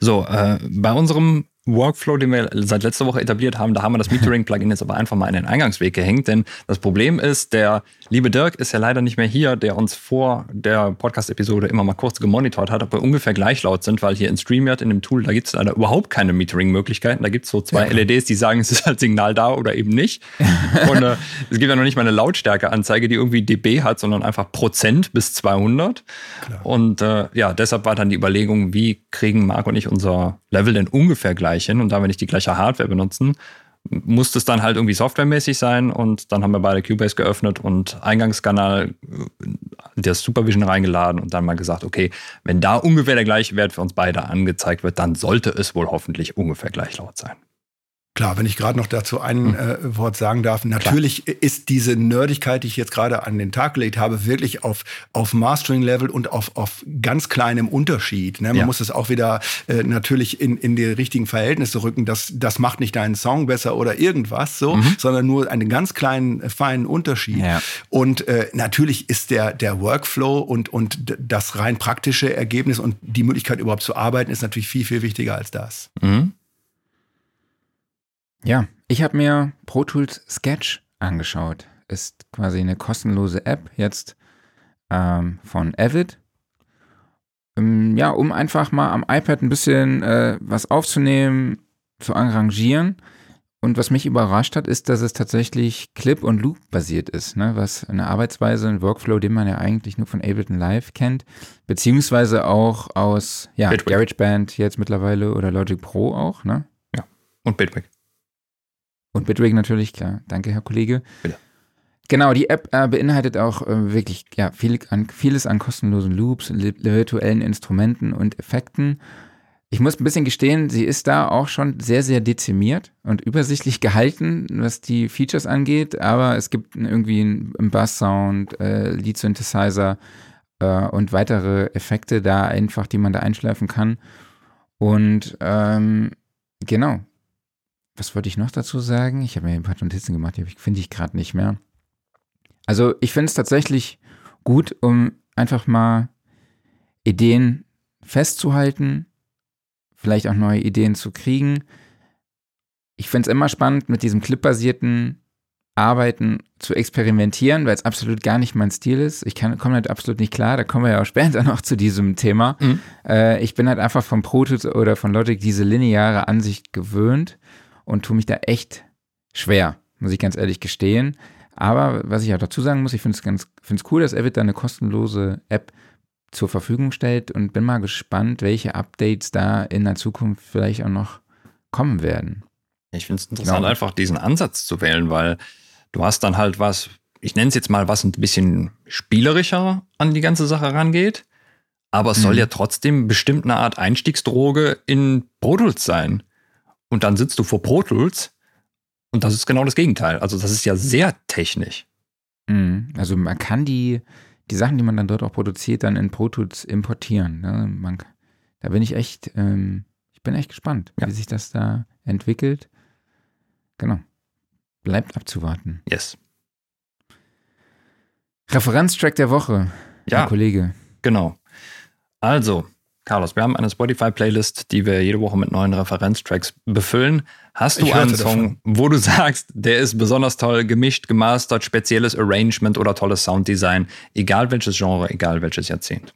So, äh, bei unserem Workflow, den wir seit letzter Woche etabliert haben. Da haben wir das Metering-Plugin jetzt aber einfach mal in den Eingangsweg gehängt, denn das Problem ist, der liebe Dirk ist ja leider nicht mehr hier, der uns vor der Podcast-Episode immer mal kurz gemonitort hat, ob wir ungefähr gleich laut sind, weil hier in StreamYard in dem Tool, da gibt es leider überhaupt keine Metering-Möglichkeiten. Da gibt es so zwei ja. LEDs, die sagen, es ist halt Signal da oder eben nicht. Und äh, es gibt ja noch nicht mal eine Lautstärke-Anzeige, die irgendwie dB hat, sondern einfach Prozent bis 200. Klar. Und äh, ja, deshalb war dann die Überlegung, wie kriegen Marc und ich unser Level denn ungefähr gleich gleich hin und da wir nicht die gleiche Hardware benutzen, muss es dann halt irgendwie softwaremäßig sein und dann haben wir beide Cubase geöffnet und Eingangskanal äh, das Supervision reingeladen und dann mal gesagt, okay, wenn da ungefähr der gleiche Wert für uns beide angezeigt wird, dann sollte es wohl hoffentlich ungefähr gleich laut sein. Klar, wenn ich gerade noch dazu ein hm. äh, Wort sagen darf, natürlich Klar. ist diese Nerdigkeit, die ich jetzt gerade an den Tag gelegt habe, wirklich auf, auf Mastering-Level und auf, auf ganz kleinem Unterschied. Ne? Man ja. muss es auch wieder äh, natürlich in, in die richtigen Verhältnisse rücken. Das, das macht nicht deinen Song besser oder irgendwas so, mhm. sondern nur einen ganz kleinen, äh, feinen Unterschied. Ja. Und äh, natürlich ist der, der Workflow und, und das rein praktische Ergebnis und die Möglichkeit überhaupt zu arbeiten, ist natürlich viel, viel wichtiger als das. Mhm. Ja, ich habe mir Pro Tools Sketch angeschaut. Ist quasi eine kostenlose App jetzt ähm, von Avid. Ähm, ja, um einfach mal am iPad ein bisschen äh, was aufzunehmen, zu arrangieren. Und was mich überrascht hat, ist, dass es tatsächlich Clip- und Loop-basiert ist, ne? was eine Arbeitsweise, ein Workflow, den man ja eigentlich nur von Ableton Live kennt, beziehungsweise auch aus ja, GarageBand jetzt mittlerweile oder Logic Pro auch. Ne? Ja, und Bitwig. Und Bitwig natürlich, klar. Danke, Herr Kollege. Bitte. Genau, die App äh, beinhaltet auch äh, wirklich ja, viel an, vieles an kostenlosen Loops, virtuellen Instrumenten und Effekten. Ich muss ein bisschen gestehen, sie ist da auch schon sehr, sehr dezimiert und übersichtlich gehalten, was die Features angeht, aber es gibt irgendwie einen Bass-Sound, äh, Lead-Synthesizer äh, und weitere Effekte da einfach, die man da einschleifen kann. Und ähm, genau, was wollte ich noch dazu sagen? Ich habe mir ein paar Notizen gemacht, die finde ich gerade nicht mehr. Also ich finde es tatsächlich gut, um einfach mal Ideen festzuhalten, vielleicht auch neue Ideen zu kriegen. Ich finde es immer spannend, mit diesem clipbasierten Arbeiten zu experimentieren, weil es absolut gar nicht mein Stil ist. Ich komme halt absolut nicht klar, da kommen wir ja auch später noch zu diesem Thema. Mhm. Äh, ich bin halt einfach von Pro Tools oder von Logic diese lineare Ansicht gewöhnt und tue mich da echt schwer, muss ich ganz ehrlich gestehen. Aber was ich auch dazu sagen muss, ich finde es ganz finde es cool, dass Avid da eine kostenlose App zur Verfügung stellt und bin mal gespannt, welche Updates da in der Zukunft vielleicht auch noch kommen werden. Ich finde es interessant, genau. einfach diesen Ansatz zu wählen, weil du hast dann halt was, ich nenne es jetzt mal, was ein bisschen spielerischer an die ganze Sache rangeht. Aber es mhm. soll ja trotzdem bestimmt eine Art Einstiegsdroge in Pro Tools sein. Und dann sitzt du vor Pro Tools und das ist genau das Gegenteil. Also das ist ja sehr technisch. Mhm. Also man kann die, die Sachen, die man dann dort auch produziert, dann in Pro Tools importieren. Ne? Man, da bin ich echt, ähm, ich bin echt gespannt, ja. wie sich das da entwickelt. Genau. Bleibt abzuwarten. Yes. Referenztrack der Woche, ja, Kollege. Genau. Also, Carlos, wir haben eine Spotify-Playlist, die wir jede Woche mit neuen Referenztracks befüllen. Hast du einen Song, davon. wo du sagst, der ist besonders toll gemischt, gemastert, spezielles Arrangement oder tolles Sounddesign, egal welches Genre, egal welches Jahrzehnt?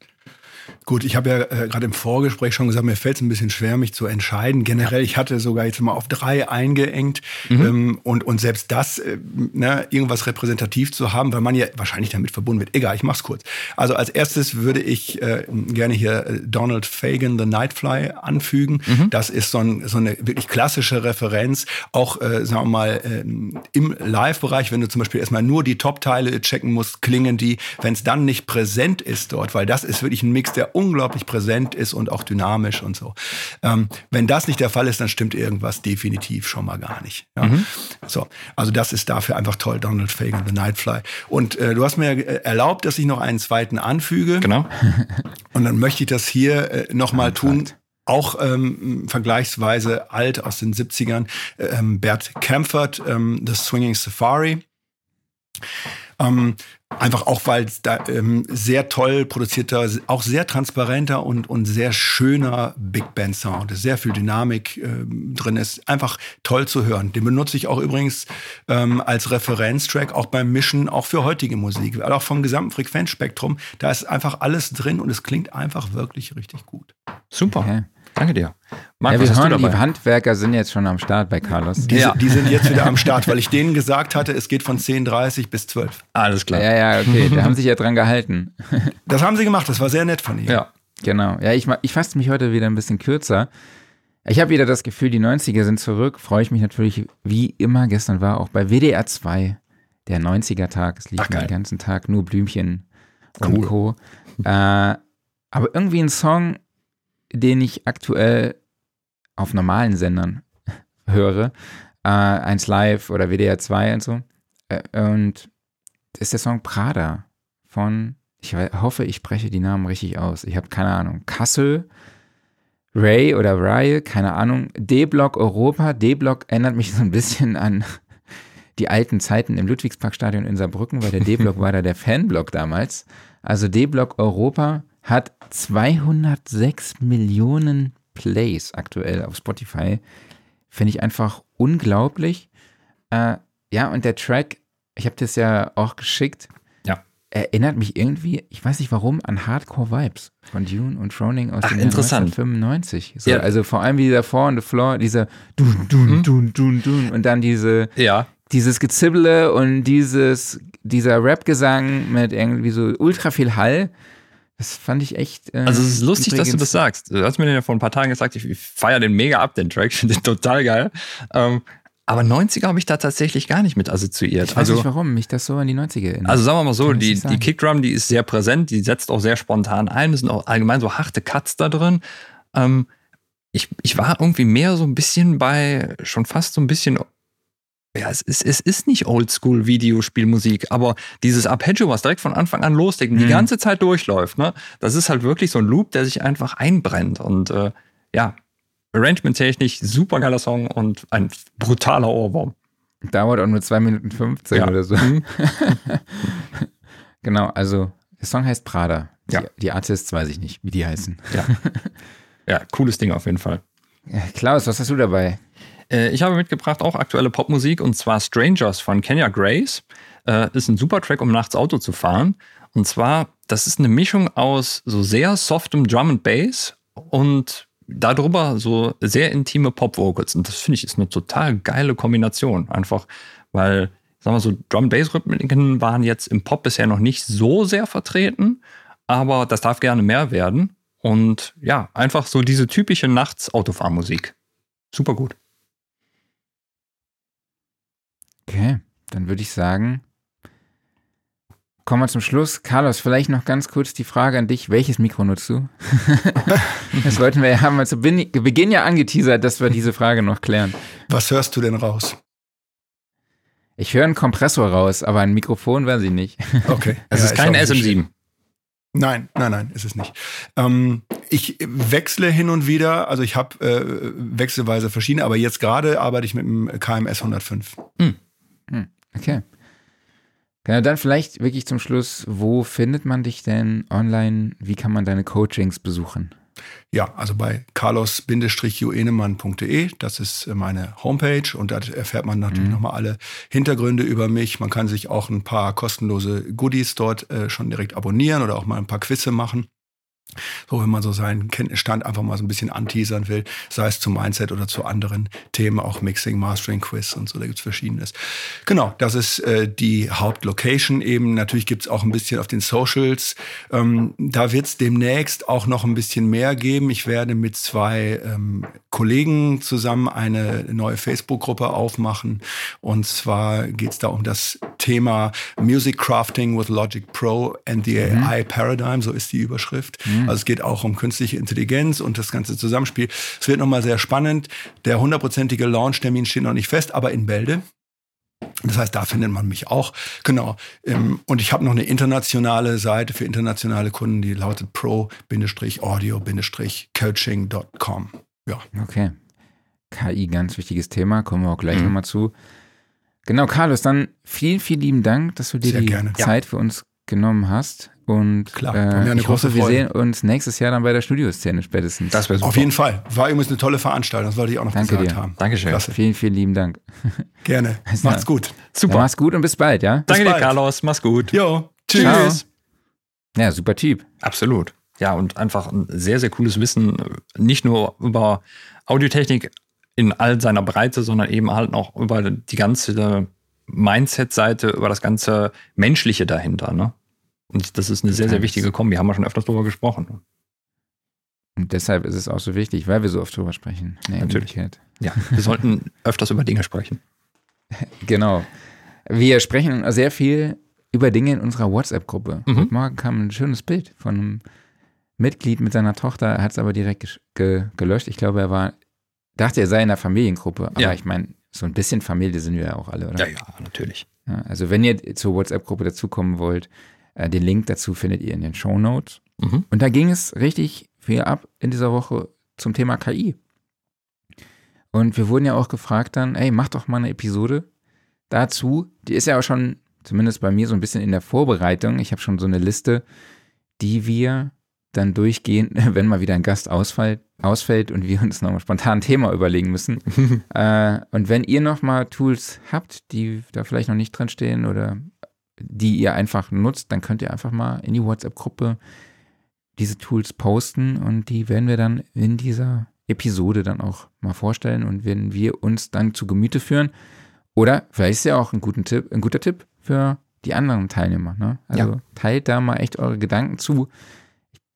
Gut, ich habe ja äh, gerade im Vorgespräch schon gesagt, mir fällt es ein bisschen schwer, mich zu entscheiden. Generell, ich hatte sogar jetzt mal auf drei eingeengt mhm. ähm, und, und selbst das, äh, ne, irgendwas repräsentativ zu haben, weil man ja wahrscheinlich damit verbunden wird. Egal, ich mach's kurz. Also als erstes würde ich äh, gerne hier äh, Donald Fagan, The Nightfly anfügen. Mhm. Das ist so, ein, so, eine wirklich klassische Referenz, auch, äh, sagen wir mal, äh, im Live-Bereich, wenn du zum Beispiel erstmal nur die Top-Teile checken musst, klingen die, wenn es dann nicht präsent ist dort, weil das ist wirklich ein Mix, der unglaublich präsent ist und auch dynamisch und so. Ähm, wenn das nicht der Fall ist, dann stimmt irgendwas definitiv schon mal gar nicht. Ja? Mhm. So, also das ist dafür einfach toll, Donald Fagan, The Nightfly. Und äh, du hast mir äh, erlaubt, dass ich noch einen zweiten anfüge. Genau. und dann möchte ich das hier äh, nochmal tun auch ähm, vergleichsweise alt aus den 70ern, ähm, Bert Camford, ähm, The Swinging Safari. Ähm, einfach auch, weil es da ähm, sehr toll produzierter, auch sehr transparenter und, und sehr schöner Big Band Sound ist. Sehr viel Dynamik ähm, drin ist. Einfach toll zu hören. Den benutze ich auch übrigens ähm, als Referenztrack, auch beim Mischen, auch für heutige Musik. Also auch vom gesamten Frequenzspektrum. Da ist einfach alles drin und es klingt einfach wirklich richtig gut. Super. Okay. Danke dir. Marc, ja, wir hören, die Handwerker sind jetzt schon am Start bei Carlos. Die, ja. die, sind jetzt wieder am Start, weil ich denen gesagt hatte, es geht von 10.30 bis 12. Alles klar. Ja, ja, okay. Da haben sich ja dran gehalten. Das haben sie gemacht, das war sehr nett von ihnen. Ja, genau. Ja, ich, ich fasse mich heute wieder ein bisschen kürzer. Ich habe wieder das Gefühl, die 90er sind zurück. Freue ich mich natürlich, wie immer. Gestern war auch bei WDR 2 der 90er-Tag. Es lief den ganzen Tag nur Blümchen cool. und Co. Äh, aber irgendwie ein Song, den ich aktuell auf normalen Sendern höre, äh, 1 Live oder WDR 2 und so. Äh, und das ist der Song Prada von, ich hoffe, ich spreche die Namen richtig aus. Ich habe keine Ahnung. Kassel, Ray oder Rye, keine Ahnung. D-Block Europa. D-Block erinnert mich so ein bisschen an die alten Zeiten im Ludwigsparkstadion in Saarbrücken, weil der D-Block war da der Fanblock damals. Also D-Block Europa hat 206 Millionen Plays aktuell auf Spotify. Finde ich einfach unglaublich. Äh, ja, und der Track, ich habe das ja auch geschickt, ja. erinnert mich irgendwie, ich weiß nicht warum, an Hardcore Vibes von Dune und Froning aus Ach, dem interessant. 1995. So, ja. Also vor allem wie dieser Four on the Floor, dieser Dun, Dun, mhm. Dun, Dun, Dun und dann diese, ja. dieses Gezibbele und dieses, dieser Rap-Gesang mit irgendwie so ultra viel Hall. Das fand ich echt. Äh, also, es ist lustig, dass du das sagst. Du hast mir den ja vor ein paar Tagen gesagt, ich, ich feiere den mega ab, den Track. Finde den total geil. Ähm, aber 90er habe ich da tatsächlich gar nicht mit assoziiert. Ich weiß also, nicht, warum mich das so an die 90er erinnert. Also sagen wir mal so, die, die Kickdrum, die ist sehr präsent, die setzt auch sehr spontan ein. Es sind auch allgemein so harte Cuts da drin. Ähm, ich, ich war irgendwie mehr so ein bisschen bei, schon fast so ein bisschen ja, es ist, es ist nicht Oldschool-Videospielmusik, aber dieses Arpeggio, was direkt von Anfang an loslegt und mhm. die ganze Zeit durchläuft, ne, das ist halt wirklich so ein Loop, der sich einfach einbrennt. Und äh, ja, Arrangement-technisch super geiler Song und ein brutaler Ohrwurm. Dauert auch nur 2 Minuten 15 ja. oder so. Mhm. genau, also der Song heißt Prada. Die, ja. die Artists weiß ich nicht, wie die heißen. Ja. ja, cooles Ding auf jeden Fall. Klaus, was hast du dabei? Äh, ich habe mitgebracht auch aktuelle Popmusik und zwar Strangers von Kenya Grace. Äh, ist ein super Track, um nachts Auto zu fahren. Und zwar, das ist eine Mischung aus so sehr softem Drum and Bass und darüber so sehr intime Pop-Vocals. Und das finde ich ist eine total geile Kombination. Einfach, weil, sagen wir so, Drum-Bass-Rhythmiken waren jetzt im Pop bisher noch nicht so sehr vertreten, aber das darf gerne mehr werden. Und ja, einfach so diese typische Nachts-Autofahrmusik. Super gut. Okay, dann würde ich sagen, kommen wir zum Schluss. Carlos, vielleicht noch ganz kurz die Frage an dich. Welches Mikro nutzt du? das wollten wir ja haben wir zu Beginn ja angeteasert, dass wir diese Frage noch klären. Was hörst du denn raus? Ich höre einen Kompressor raus, aber ein Mikrofon weiß ich nicht. Okay. Es ja, ist kein SM7. Nein, nein, nein, ist es nicht. Ähm, ich wechsle hin und wieder, also ich habe äh, wechselweise verschiedene, aber jetzt gerade arbeite ich mit dem KMS 105. Hm. Okay. Genau, dann vielleicht wirklich zum Schluss, wo findet man dich denn online? Wie kann man deine Coachings besuchen? Ja, also bei carlos-juenemann.de, das ist meine Homepage und da erfährt man natürlich mhm. nochmal alle Hintergründe über mich. Man kann sich auch ein paar kostenlose Goodies dort äh, schon direkt abonnieren oder auch mal ein paar Quizze machen. So, wenn man so seinen Kenntnisstand einfach mal so ein bisschen anteasern will, sei es zum Mindset oder zu anderen Themen, auch Mixing, Mastering, Quiz und so, da gibt's verschiedenes. Genau, das ist äh, die Hauptlocation eben. Natürlich gibt's auch ein bisschen auf den Socials. Ähm, da wird's demnächst auch noch ein bisschen mehr geben. Ich werde mit zwei ähm, Kollegen zusammen eine neue Facebook-Gruppe aufmachen. Und zwar geht's da um das Thema Music Crafting with Logic Pro and the mhm. AI Paradigm, so ist die Überschrift. Mhm. Mhm. Also es geht auch um künstliche Intelligenz und das ganze Zusammenspiel. Es wird nochmal sehr spannend. Der hundertprozentige Launch-Termin steht noch nicht fest, aber in Bälde. Das heißt, da findet man mich auch. Genau. Ähm, und ich habe noch eine internationale Seite für internationale Kunden, die lautet pro-audio-coaching.com. Ja. Okay. KI, ganz wichtiges Thema, kommen wir auch gleich mhm. nochmal zu. Genau, Carlos, dann vielen, vielen lieben Dank, dass du dir Sehr die gerne. Zeit für uns genommen hast. Und Klar, äh, eine ich hoffe, wir sehen uns nächstes Jahr dann bei der Studioszene spätestens. Das wäre super. Auf jeden Fall. War übrigens eine tolle Veranstaltung, das wollte ich auch noch Danke gesagt dir. haben. Dankeschön. Klasse. vielen, vielen lieben Dank. Gerne. Also, Macht's gut. Super. Ja, mach's gut und bis bald, ja? Danke dir. Carlos. Mach's gut. Jo. Tschüss. Ciao. Ja, super Typ. Absolut. Ja, und einfach ein sehr, sehr cooles Wissen, nicht nur über Audiotechnik in all seiner Breite, sondern eben halt noch über die ganze Mindset-Seite, über das ganze Menschliche dahinter. Ne? Und das ist eine sehr, sehr wichtige Kombi. Haben wir schon öfters drüber gesprochen. Und deshalb ist es auch so wichtig, weil wir so oft drüber sprechen. Nee, Natürlich. Ja, wir sollten öfters über Dinge sprechen. Genau. Wir sprechen sehr viel über Dinge in unserer WhatsApp-Gruppe. Mhm. Heute Morgen kam ein schönes Bild von einem Mitglied mit seiner Tochter. Er hat es aber direkt ge gelöscht. Ich glaube, er war, dachte, er sei in der Familiengruppe. Aber Ja. ich meine, so ein bisschen Familie sind wir ja auch alle, oder? Ja, ja, natürlich. Ja, also wenn ihr zur WhatsApp-Gruppe dazukommen wollt, äh, den Link dazu findet ihr in den Show Notes. Mhm. Und da ging es richtig viel ab in dieser Woche zum Thema KI. Und wir wurden ja auch gefragt dann, ey, mach doch mal eine Episode dazu. Die ist ja auch schon, zumindest bei mir, so ein bisschen in der Vorbereitung. Ich habe schon so eine Liste, die wir dann durchgehen, wenn mal wieder ein Gast ausfällt, ausfällt und wir uns nochmal spontan ein Thema überlegen müssen. äh, und wenn ihr nochmal Tools habt, die da vielleicht noch nicht drin stehen oder die ihr einfach nutzt, dann könnt ihr einfach mal in die WhatsApp-Gruppe diese Tools posten und die werden wir dann in dieser Episode dann auch mal vorstellen und wenn wir uns dann zu Gemüte führen. Oder vielleicht ist ja auch ein, guten Tipp, ein guter Tipp für die anderen Teilnehmer. Ne? Also Ja. teilt da mal echt eure Gedanken zu.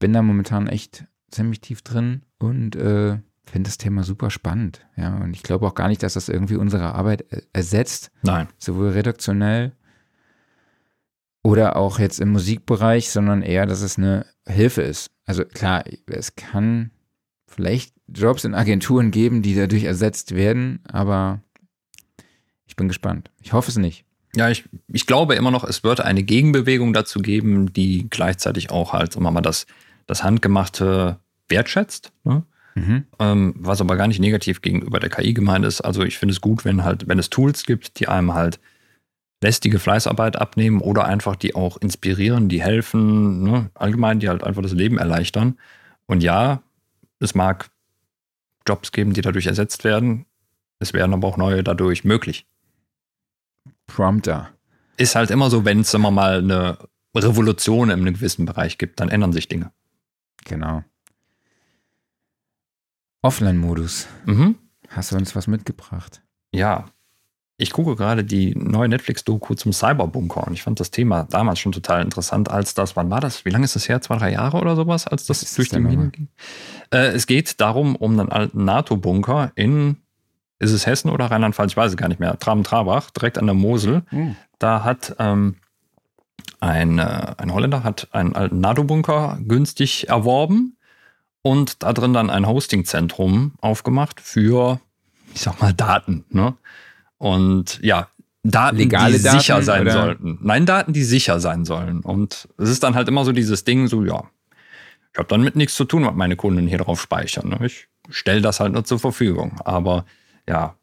Bin da momentan echt ziemlich tief drin und äh, finde das Thema super spannend. Ja, und ich glaube auch gar nicht, dass das irgendwie unsere Arbeit ersetzt Nein. sowohl redaktionell oder auch jetzt im Musikbereich, sondern eher, dass es eine Hilfe ist. Also klar, es kann vielleicht Jobs in Agenturen geben, die dadurch ersetzt werden, aber ich bin gespannt. Ich hoffe es nicht. Ja, ich, ich glaube immer noch, es wird eine Gegenbewegung dazu geben, die gleichzeitig auch halt, sagen wir mal, das, das Handgemachte wertschätzt. Ne? Mhm. ähm, was aber gar nicht negativ gegenüber der KI gemeint ist. Also ich finde es gut, wenn halt, wenn es Tools gibt, die einem halt lästige Fleißarbeit abnehmen oder einfach die auch inspirieren, die helfen, ne? allgemein, die halt einfach das Leben erleichtern. Und ja, es mag Jobs geben, die dadurch ersetzt werden. Es werden aber auch neue dadurch möglich. Prompter. Ist halt immer so, wenn es immer mal eine Revolution in einem gewissen Bereich gibt, dann ändern sich Dinge. Genau. Offline-Modus. Mhm. Hast du uns was mitgebracht? Ja, ich gucke gerade die neue Netflix-Doku zum Cyberbunker und ich fand das Thema damals schon total interessant, als das, wann war das? Wie lange ist das her? Zwei, drei Jahre oder sowas, als das durch die Medien ging? Äh, es geht darum, um einen alten NATO-Bunker in, ist es Hessen oder Rheinland-Pfalz? Ich weiß es gar nicht mehr. Traben-Trabach, direkt an der Mosel. Da hat ähm, ein, äh, ein Holländer hat einen alten NATO-Bunker günstig erworben und da drin dann ein Hostingzentrum aufgemacht für, ich sag mal, Daten. Ne? Und ja, Daten, Legale die Daten, sicher sein oder? sollten. Nein, Daten, die sicher sein sollen. Und es ist dann halt immer so dieses Ding, so ja, ich habe dann mit nichts zu tun, was meine Kunden hier drauf speichern. Ne? Ich stelle das halt nur zur Verfügung. Aber ja,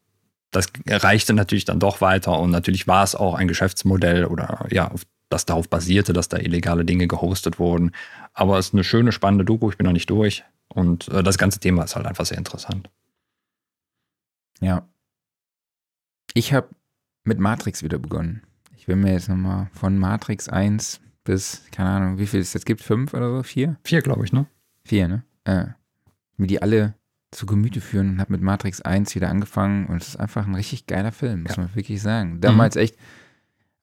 das reichte natürlich dann doch weiter und natürlich war es auch ein Geschäftsmodell oder ja, auf- das darauf basierte, dass da illegale Dinge gehostet wurden. Aber es ist eine schöne, spannende Doku, ich bin noch nicht durch. Und äh, das ganze Thema ist halt einfach sehr interessant. Ja. Ich habe mit Matrix wieder begonnen. Ich will mir jetzt nochmal von Matrix 1 bis, keine Ahnung, wie viel es jetzt gibt, fünf oder so, vier? Vier, glaube ich, ne? Vier, ne? Äh, mir die alle zu Gemüte führen und habe mit Matrix 1 wieder angefangen und es ist einfach ein richtig geiler Film, muss Ja. man wirklich sagen. Damals echt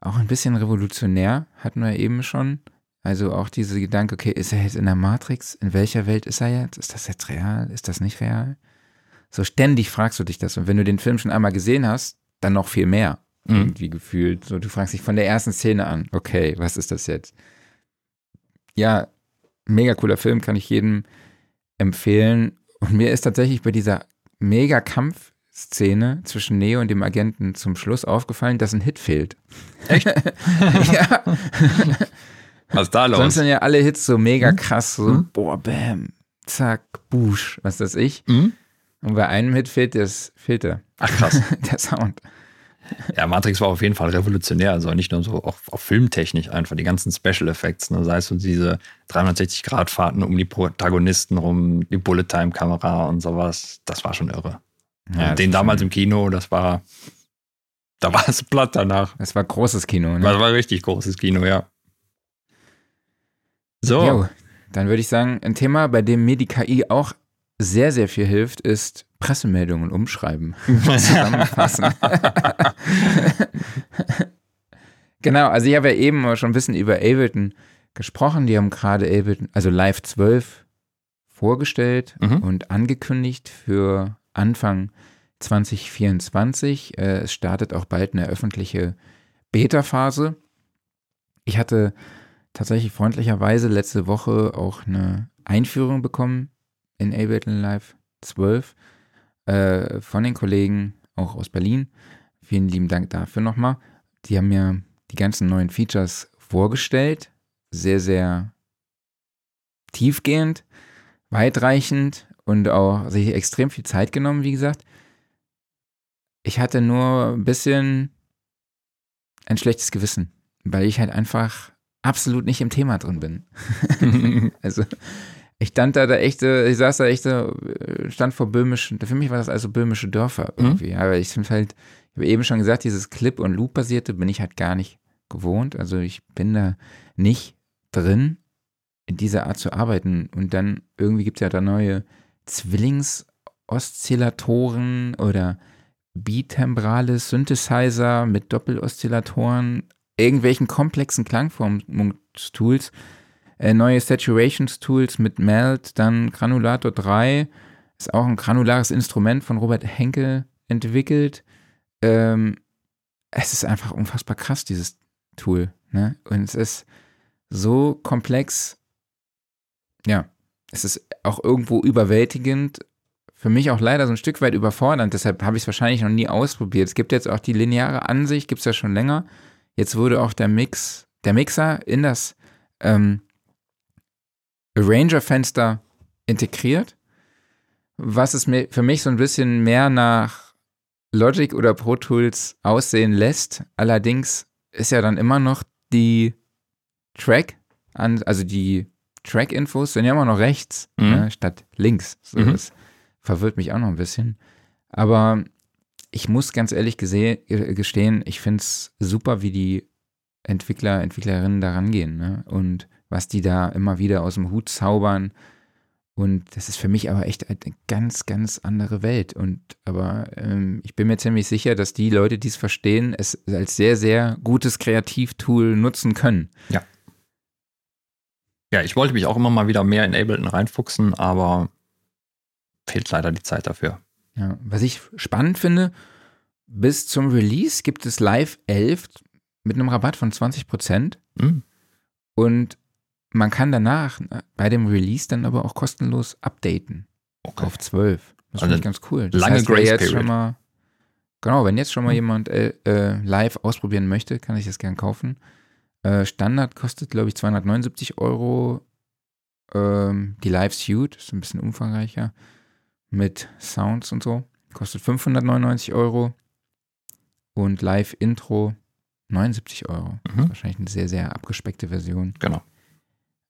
auch ein bisschen revolutionär, hatten wir eben schon. Also auch diese Gedanke, okay, ist er jetzt in der Matrix? In welcher Welt ist er jetzt? Ist das jetzt real? Ist das nicht real? So ständig fragst du dich das. Und wenn du den Film schon einmal gesehen hast, dann noch viel mehr. Mhm. Irgendwie gefühlt. So, du fragst dich von der ersten Szene an, okay, was ist das jetzt? Ja, mega cooler Film, kann ich jedem empfehlen. Und mir ist tatsächlich bei dieser mega Kampfszene zwischen Neo und dem Agenten zum Schluss aufgefallen, dass ein Hit fehlt. Echt? ja. Was ist da Sonst los? sind ja alle Hits so mega Hm? krass, so Hm? boah, bam, zack, busch, was weiß ich. Mhm. Und bei einem Hit fehlt das, fehlt der, Ach krass. der Sound. Ja, Matrix war auf jeden Fall revolutionär, also nicht nur so auch auf filmtechnisch einfach, die ganzen Special Effects, ne? sei es so diese 360-Grad-Fahrten um die Protagonisten rum, die Bullet-Time-Kamera und sowas, das war schon irre. Ja, den damals im Kino, das war, da war es platt danach. Das war großes Kino, ne? Das war richtig großes Kino, ja. So. Jo, dann würde ich sagen, ein Thema, bei dem mir die KI auch sehr, sehr viel hilft, ist Pressemeldungen umschreiben, zusammenfassen. genau, also ich habe ja eben schon ein bisschen über Ableton gesprochen. Die haben gerade Ableton, also Live 12 vorgestellt mhm. und angekündigt für Anfang 2024. Äh, es startet auch bald eine öffentliche Beta-Phase. Ich hatte tatsächlich freundlicherweise letzte Woche auch eine Einführung bekommen in Ableton Live 12 äh, von den Kollegen, auch aus Berlin. Vielen lieben Dank dafür nochmal. Die haben mir die ganzen neuen Features vorgestellt. Sehr, sehr tiefgehend, weitreichend und auch sich extrem viel Zeit genommen, wie gesagt. Ich hatte nur ein bisschen ein schlechtes Gewissen, weil ich halt einfach absolut nicht im Thema drin bin. also ich stand da, da echt, ich saß da echt, äh, stand vor böhmischen, für mich war das also böhmische Dörfer mhm. irgendwie. Mhm. Aber ich finde halt, ich habe eben schon gesagt, dieses Clip- und Loop-basierte bin ich halt gar nicht gewohnt. Also ich bin da nicht drin, in dieser Art zu arbeiten. Und dann irgendwie gibt es ja da neue Zwillingsoszillatoren oder bitembrale Synthesizer mit Doppeloszillatoren, irgendwelchen komplexen Klangformungstools äh, neue Saturations-Tools mit Melt, dann Granulator 3, ist auch ein granulares Instrument von Robert Henkel entwickelt. Ähm, es ist einfach unfassbar krass, dieses Tool. Ne? Und es ist so komplex. Ja, es ist auch irgendwo überwältigend. Für mich auch leider so ein Stück weit überfordernd. Deshalb habe ich es wahrscheinlich noch nie ausprobiert. Es gibt jetzt auch die lineare Ansicht, gibt es ja schon länger. Jetzt wurde auch der Mix, der Mixer in das ähm, Arranger-Fenster integriert, was es mir für mich so ein bisschen mehr nach Logic oder Pro Tools aussehen lässt. Allerdings ist ja dann immer noch die Track, also die Track-Infos sind ja immer noch rechts mhm. ne, statt links. So, mhm. Das verwirrt mich auch noch ein bisschen. Aber ich muss ganz ehrlich gestehen, ich finde es super, wie die Entwickler, Entwicklerinnen da rangehen. Ne? Und was die da immer wieder aus dem Hut zaubern. Und das ist für mich aber echt eine ganz, ganz andere Welt. Und aber ähm, ich bin mir ziemlich sicher, dass die Leute, die es verstehen, es als sehr, sehr gutes Kreativtool nutzen können. Ja. Ja, ich wollte mich auch immer mal wieder mehr in Ableton reinfuchsen, aber fehlt leider die Zeit dafür. Ja, was ich spannend finde, bis zum Release gibt es Live 11 mit einem Rabatt von 20 Prozent. Mhm. Und man kann danach äh, bei dem Release dann aber auch kostenlos updaten. Okay. Auf 12. Das also finde ich ganz cool. Das lange heißt, Grace jetzt Period. schon mal, Genau, wenn jetzt schon mal hm. jemand äh, äh, live ausprobieren möchte, kann ich das gern kaufen. Äh, Standard kostet, glaube ich, 279 Euro. Ähm, die Live Suite ist ein bisschen umfangreicher. Mit Sounds und so. Kostet 599 Euro. Und Live Intro 79 Euro. Mhm. wahrscheinlich eine sehr, sehr abgespeckte Version. Genau.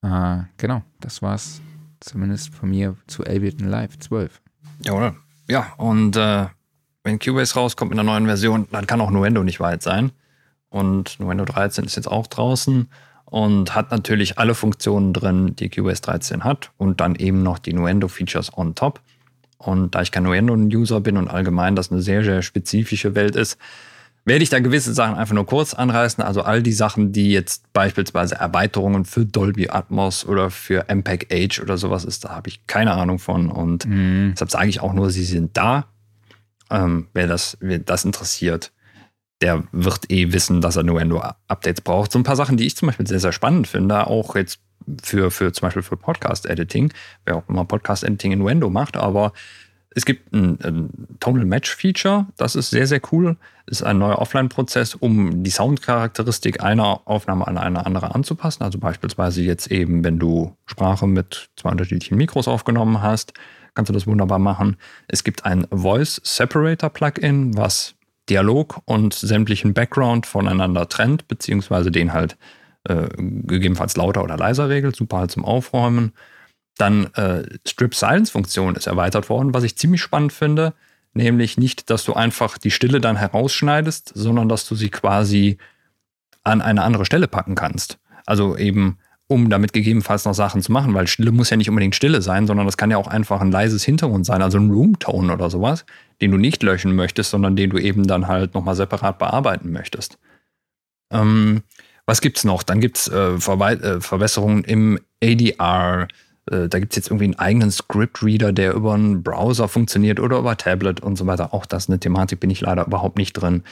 Äh, genau, das war's zumindest von mir zu Ableton Live 12. Ja, oder? Ja, und äh, wenn Cubase rauskommt mit einer neuen Version, dann kann auch Nuendo nicht weit sein. Und Nuendo 13 ist jetzt auch draußen und hat natürlich alle Funktionen drin, die Cubase 13 hat und dann eben noch die Nuendo-Features on top. Und da ich kein Nuendo-User bin und allgemein das eine sehr, sehr spezifische Welt ist, werde ich da gewisse Sachen einfach nur kurz anreißen. Also all die Sachen, die jetzt beispielsweise Erweiterungen für Dolby Atmos oder für MPEG Age oder sowas ist, da habe ich keine Ahnung von. Und mhm. deshalb sage ich auch nur, sie sind da. Ähm, wer, das, wer das interessiert, der wird eh wissen, dass er Nuendo-Updates braucht. So ein paar Sachen, die ich zum Beispiel sehr, sehr spannend finde, auch jetzt für, für zum Beispiel für Podcast-Editing, wer auch immer Podcast-Editing in Nuendo macht, aber es gibt ein, ein Tonal Match Feature, das ist sehr, sehr cool. Ist ein neuer Offline-Prozess, um die Soundcharakteristik einer Aufnahme an eine andere anzupassen. Also beispielsweise jetzt eben, wenn du Sprache mit zwei unterschiedlichen Mikros aufgenommen hast, kannst du das wunderbar machen. Es gibt ein Voice Separator Plugin, was Dialog und sämtlichen Background voneinander trennt, beziehungsweise den halt äh, gegebenenfalls lauter oder leiser regelt, super halt zum Aufräumen. Dann äh, Strip Silence Funktion ist erweitert worden, was ich ziemlich spannend finde, nämlich nicht, dass du einfach die Stille dann herausschneidest, sondern dass du sie quasi an eine andere Stelle packen kannst. Also eben, um damit gegebenenfalls noch Sachen zu machen, weil Stille muss ja nicht unbedingt Stille sein, sondern das kann ja auch einfach ein leises Hintergrund sein, also ein Roomtone oder sowas, den du nicht löschen möchtest, sondern den du eben dann halt nochmal separat bearbeiten möchtest. Ähm, was gibt's noch? Dann gibt's äh, Verwe äh, Verbesserungen im ADR. Äh, da gibt's jetzt irgendwie einen eigenen Script-Reader, der über einen Browser funktioniert oder über Tablet und so weiter. Auch das ist eine Thematik, bin ich leider überhaupt nicht drin.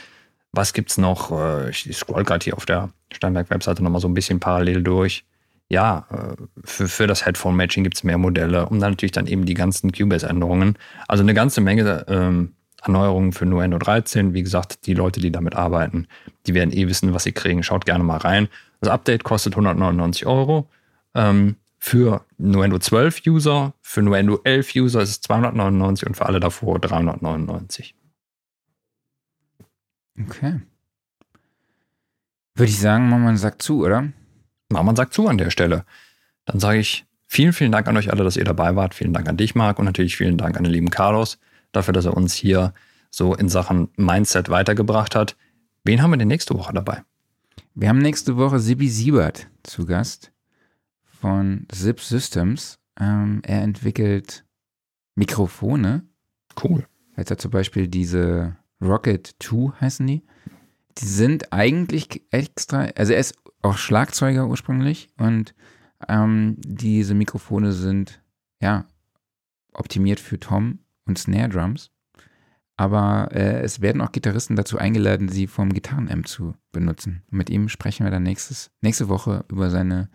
Was gibt's noch? Äh, ich scroll gerade hier auf der Steinberg-Webseite nochmal so ein bisschen parallel durch. Ja, äh, für, für das Headphone-Matching gibt's mehr Modelle und dann natürlich dann eben die ganzen Cubase-Änderungen. Also eine ganze Menge ähm, Erneuerungen für Nuendo 13. Wie gesagt, die Leute, die damit arbeiten, die werden eh wissen, was sie kriegen. Schaut gerne mal rein. Das Update kostet 199 Euro. Ähm, für Nuendo 12 User, für Nuendo 11 User ist es 299 und für alle davor 399. Okay. Würde ich sagen, man sagt zu, oder? Man sagt zu an der Stelle. Dann sage ich vielen, vielen Dank an euch alle, dass ihr dabei wart. Vielen Dank an dich, Marc, und natürlich vielen Dank an den lieben Carlos dafür, dass er uns hier so in Sachen Mindset weitergebracht hat. Wen haben wir denn nächste Woche dabei? Wir haben nächste Woche Sibi Siebert zu Gast von Zip Systems. Ähm, er entwickelt Mikrofone. Cool. Jetzt hat zum Beispiel diese Rocket 2 heißen die. Die sind eigentlich extra, also er ist auch Schlagzeuger ursprünglich und ähm, diese Mikrofone sind ja optimiert für Tom und Snare Drums. Aber äh, es werden auch Gitarristen dazu eingeladen, sie vom Gitarrenamp zu benutzen. Mit ihm sprechen wir dann nächstes, nächste Woche über seine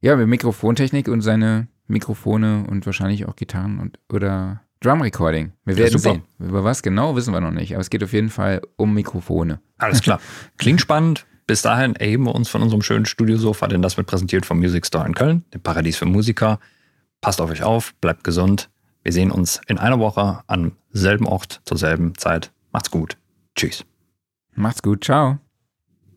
ja, Mikrofontechnik und seine Mikrofone und wahrscheinlich auch Gitarren und oder Drum Recording. Wir werden ja, sehen. Über was genau wissen wir noch nicht, aber es geht auf jeden Fall um Mikrofone. Alles klar. Klingt spannend. Bis dahin erheben wir uns von unserem schönen Studiosofa, denn das wird präsentiert vom Music Store in Köln, dem Paradies für Musiker. Passt auf euch auf, bleibt gesund. Wir sehen uns in einer Woche am selben Ort zur selben Zeit. Macht's gut. Tschüss. Macht's gut. Ciao.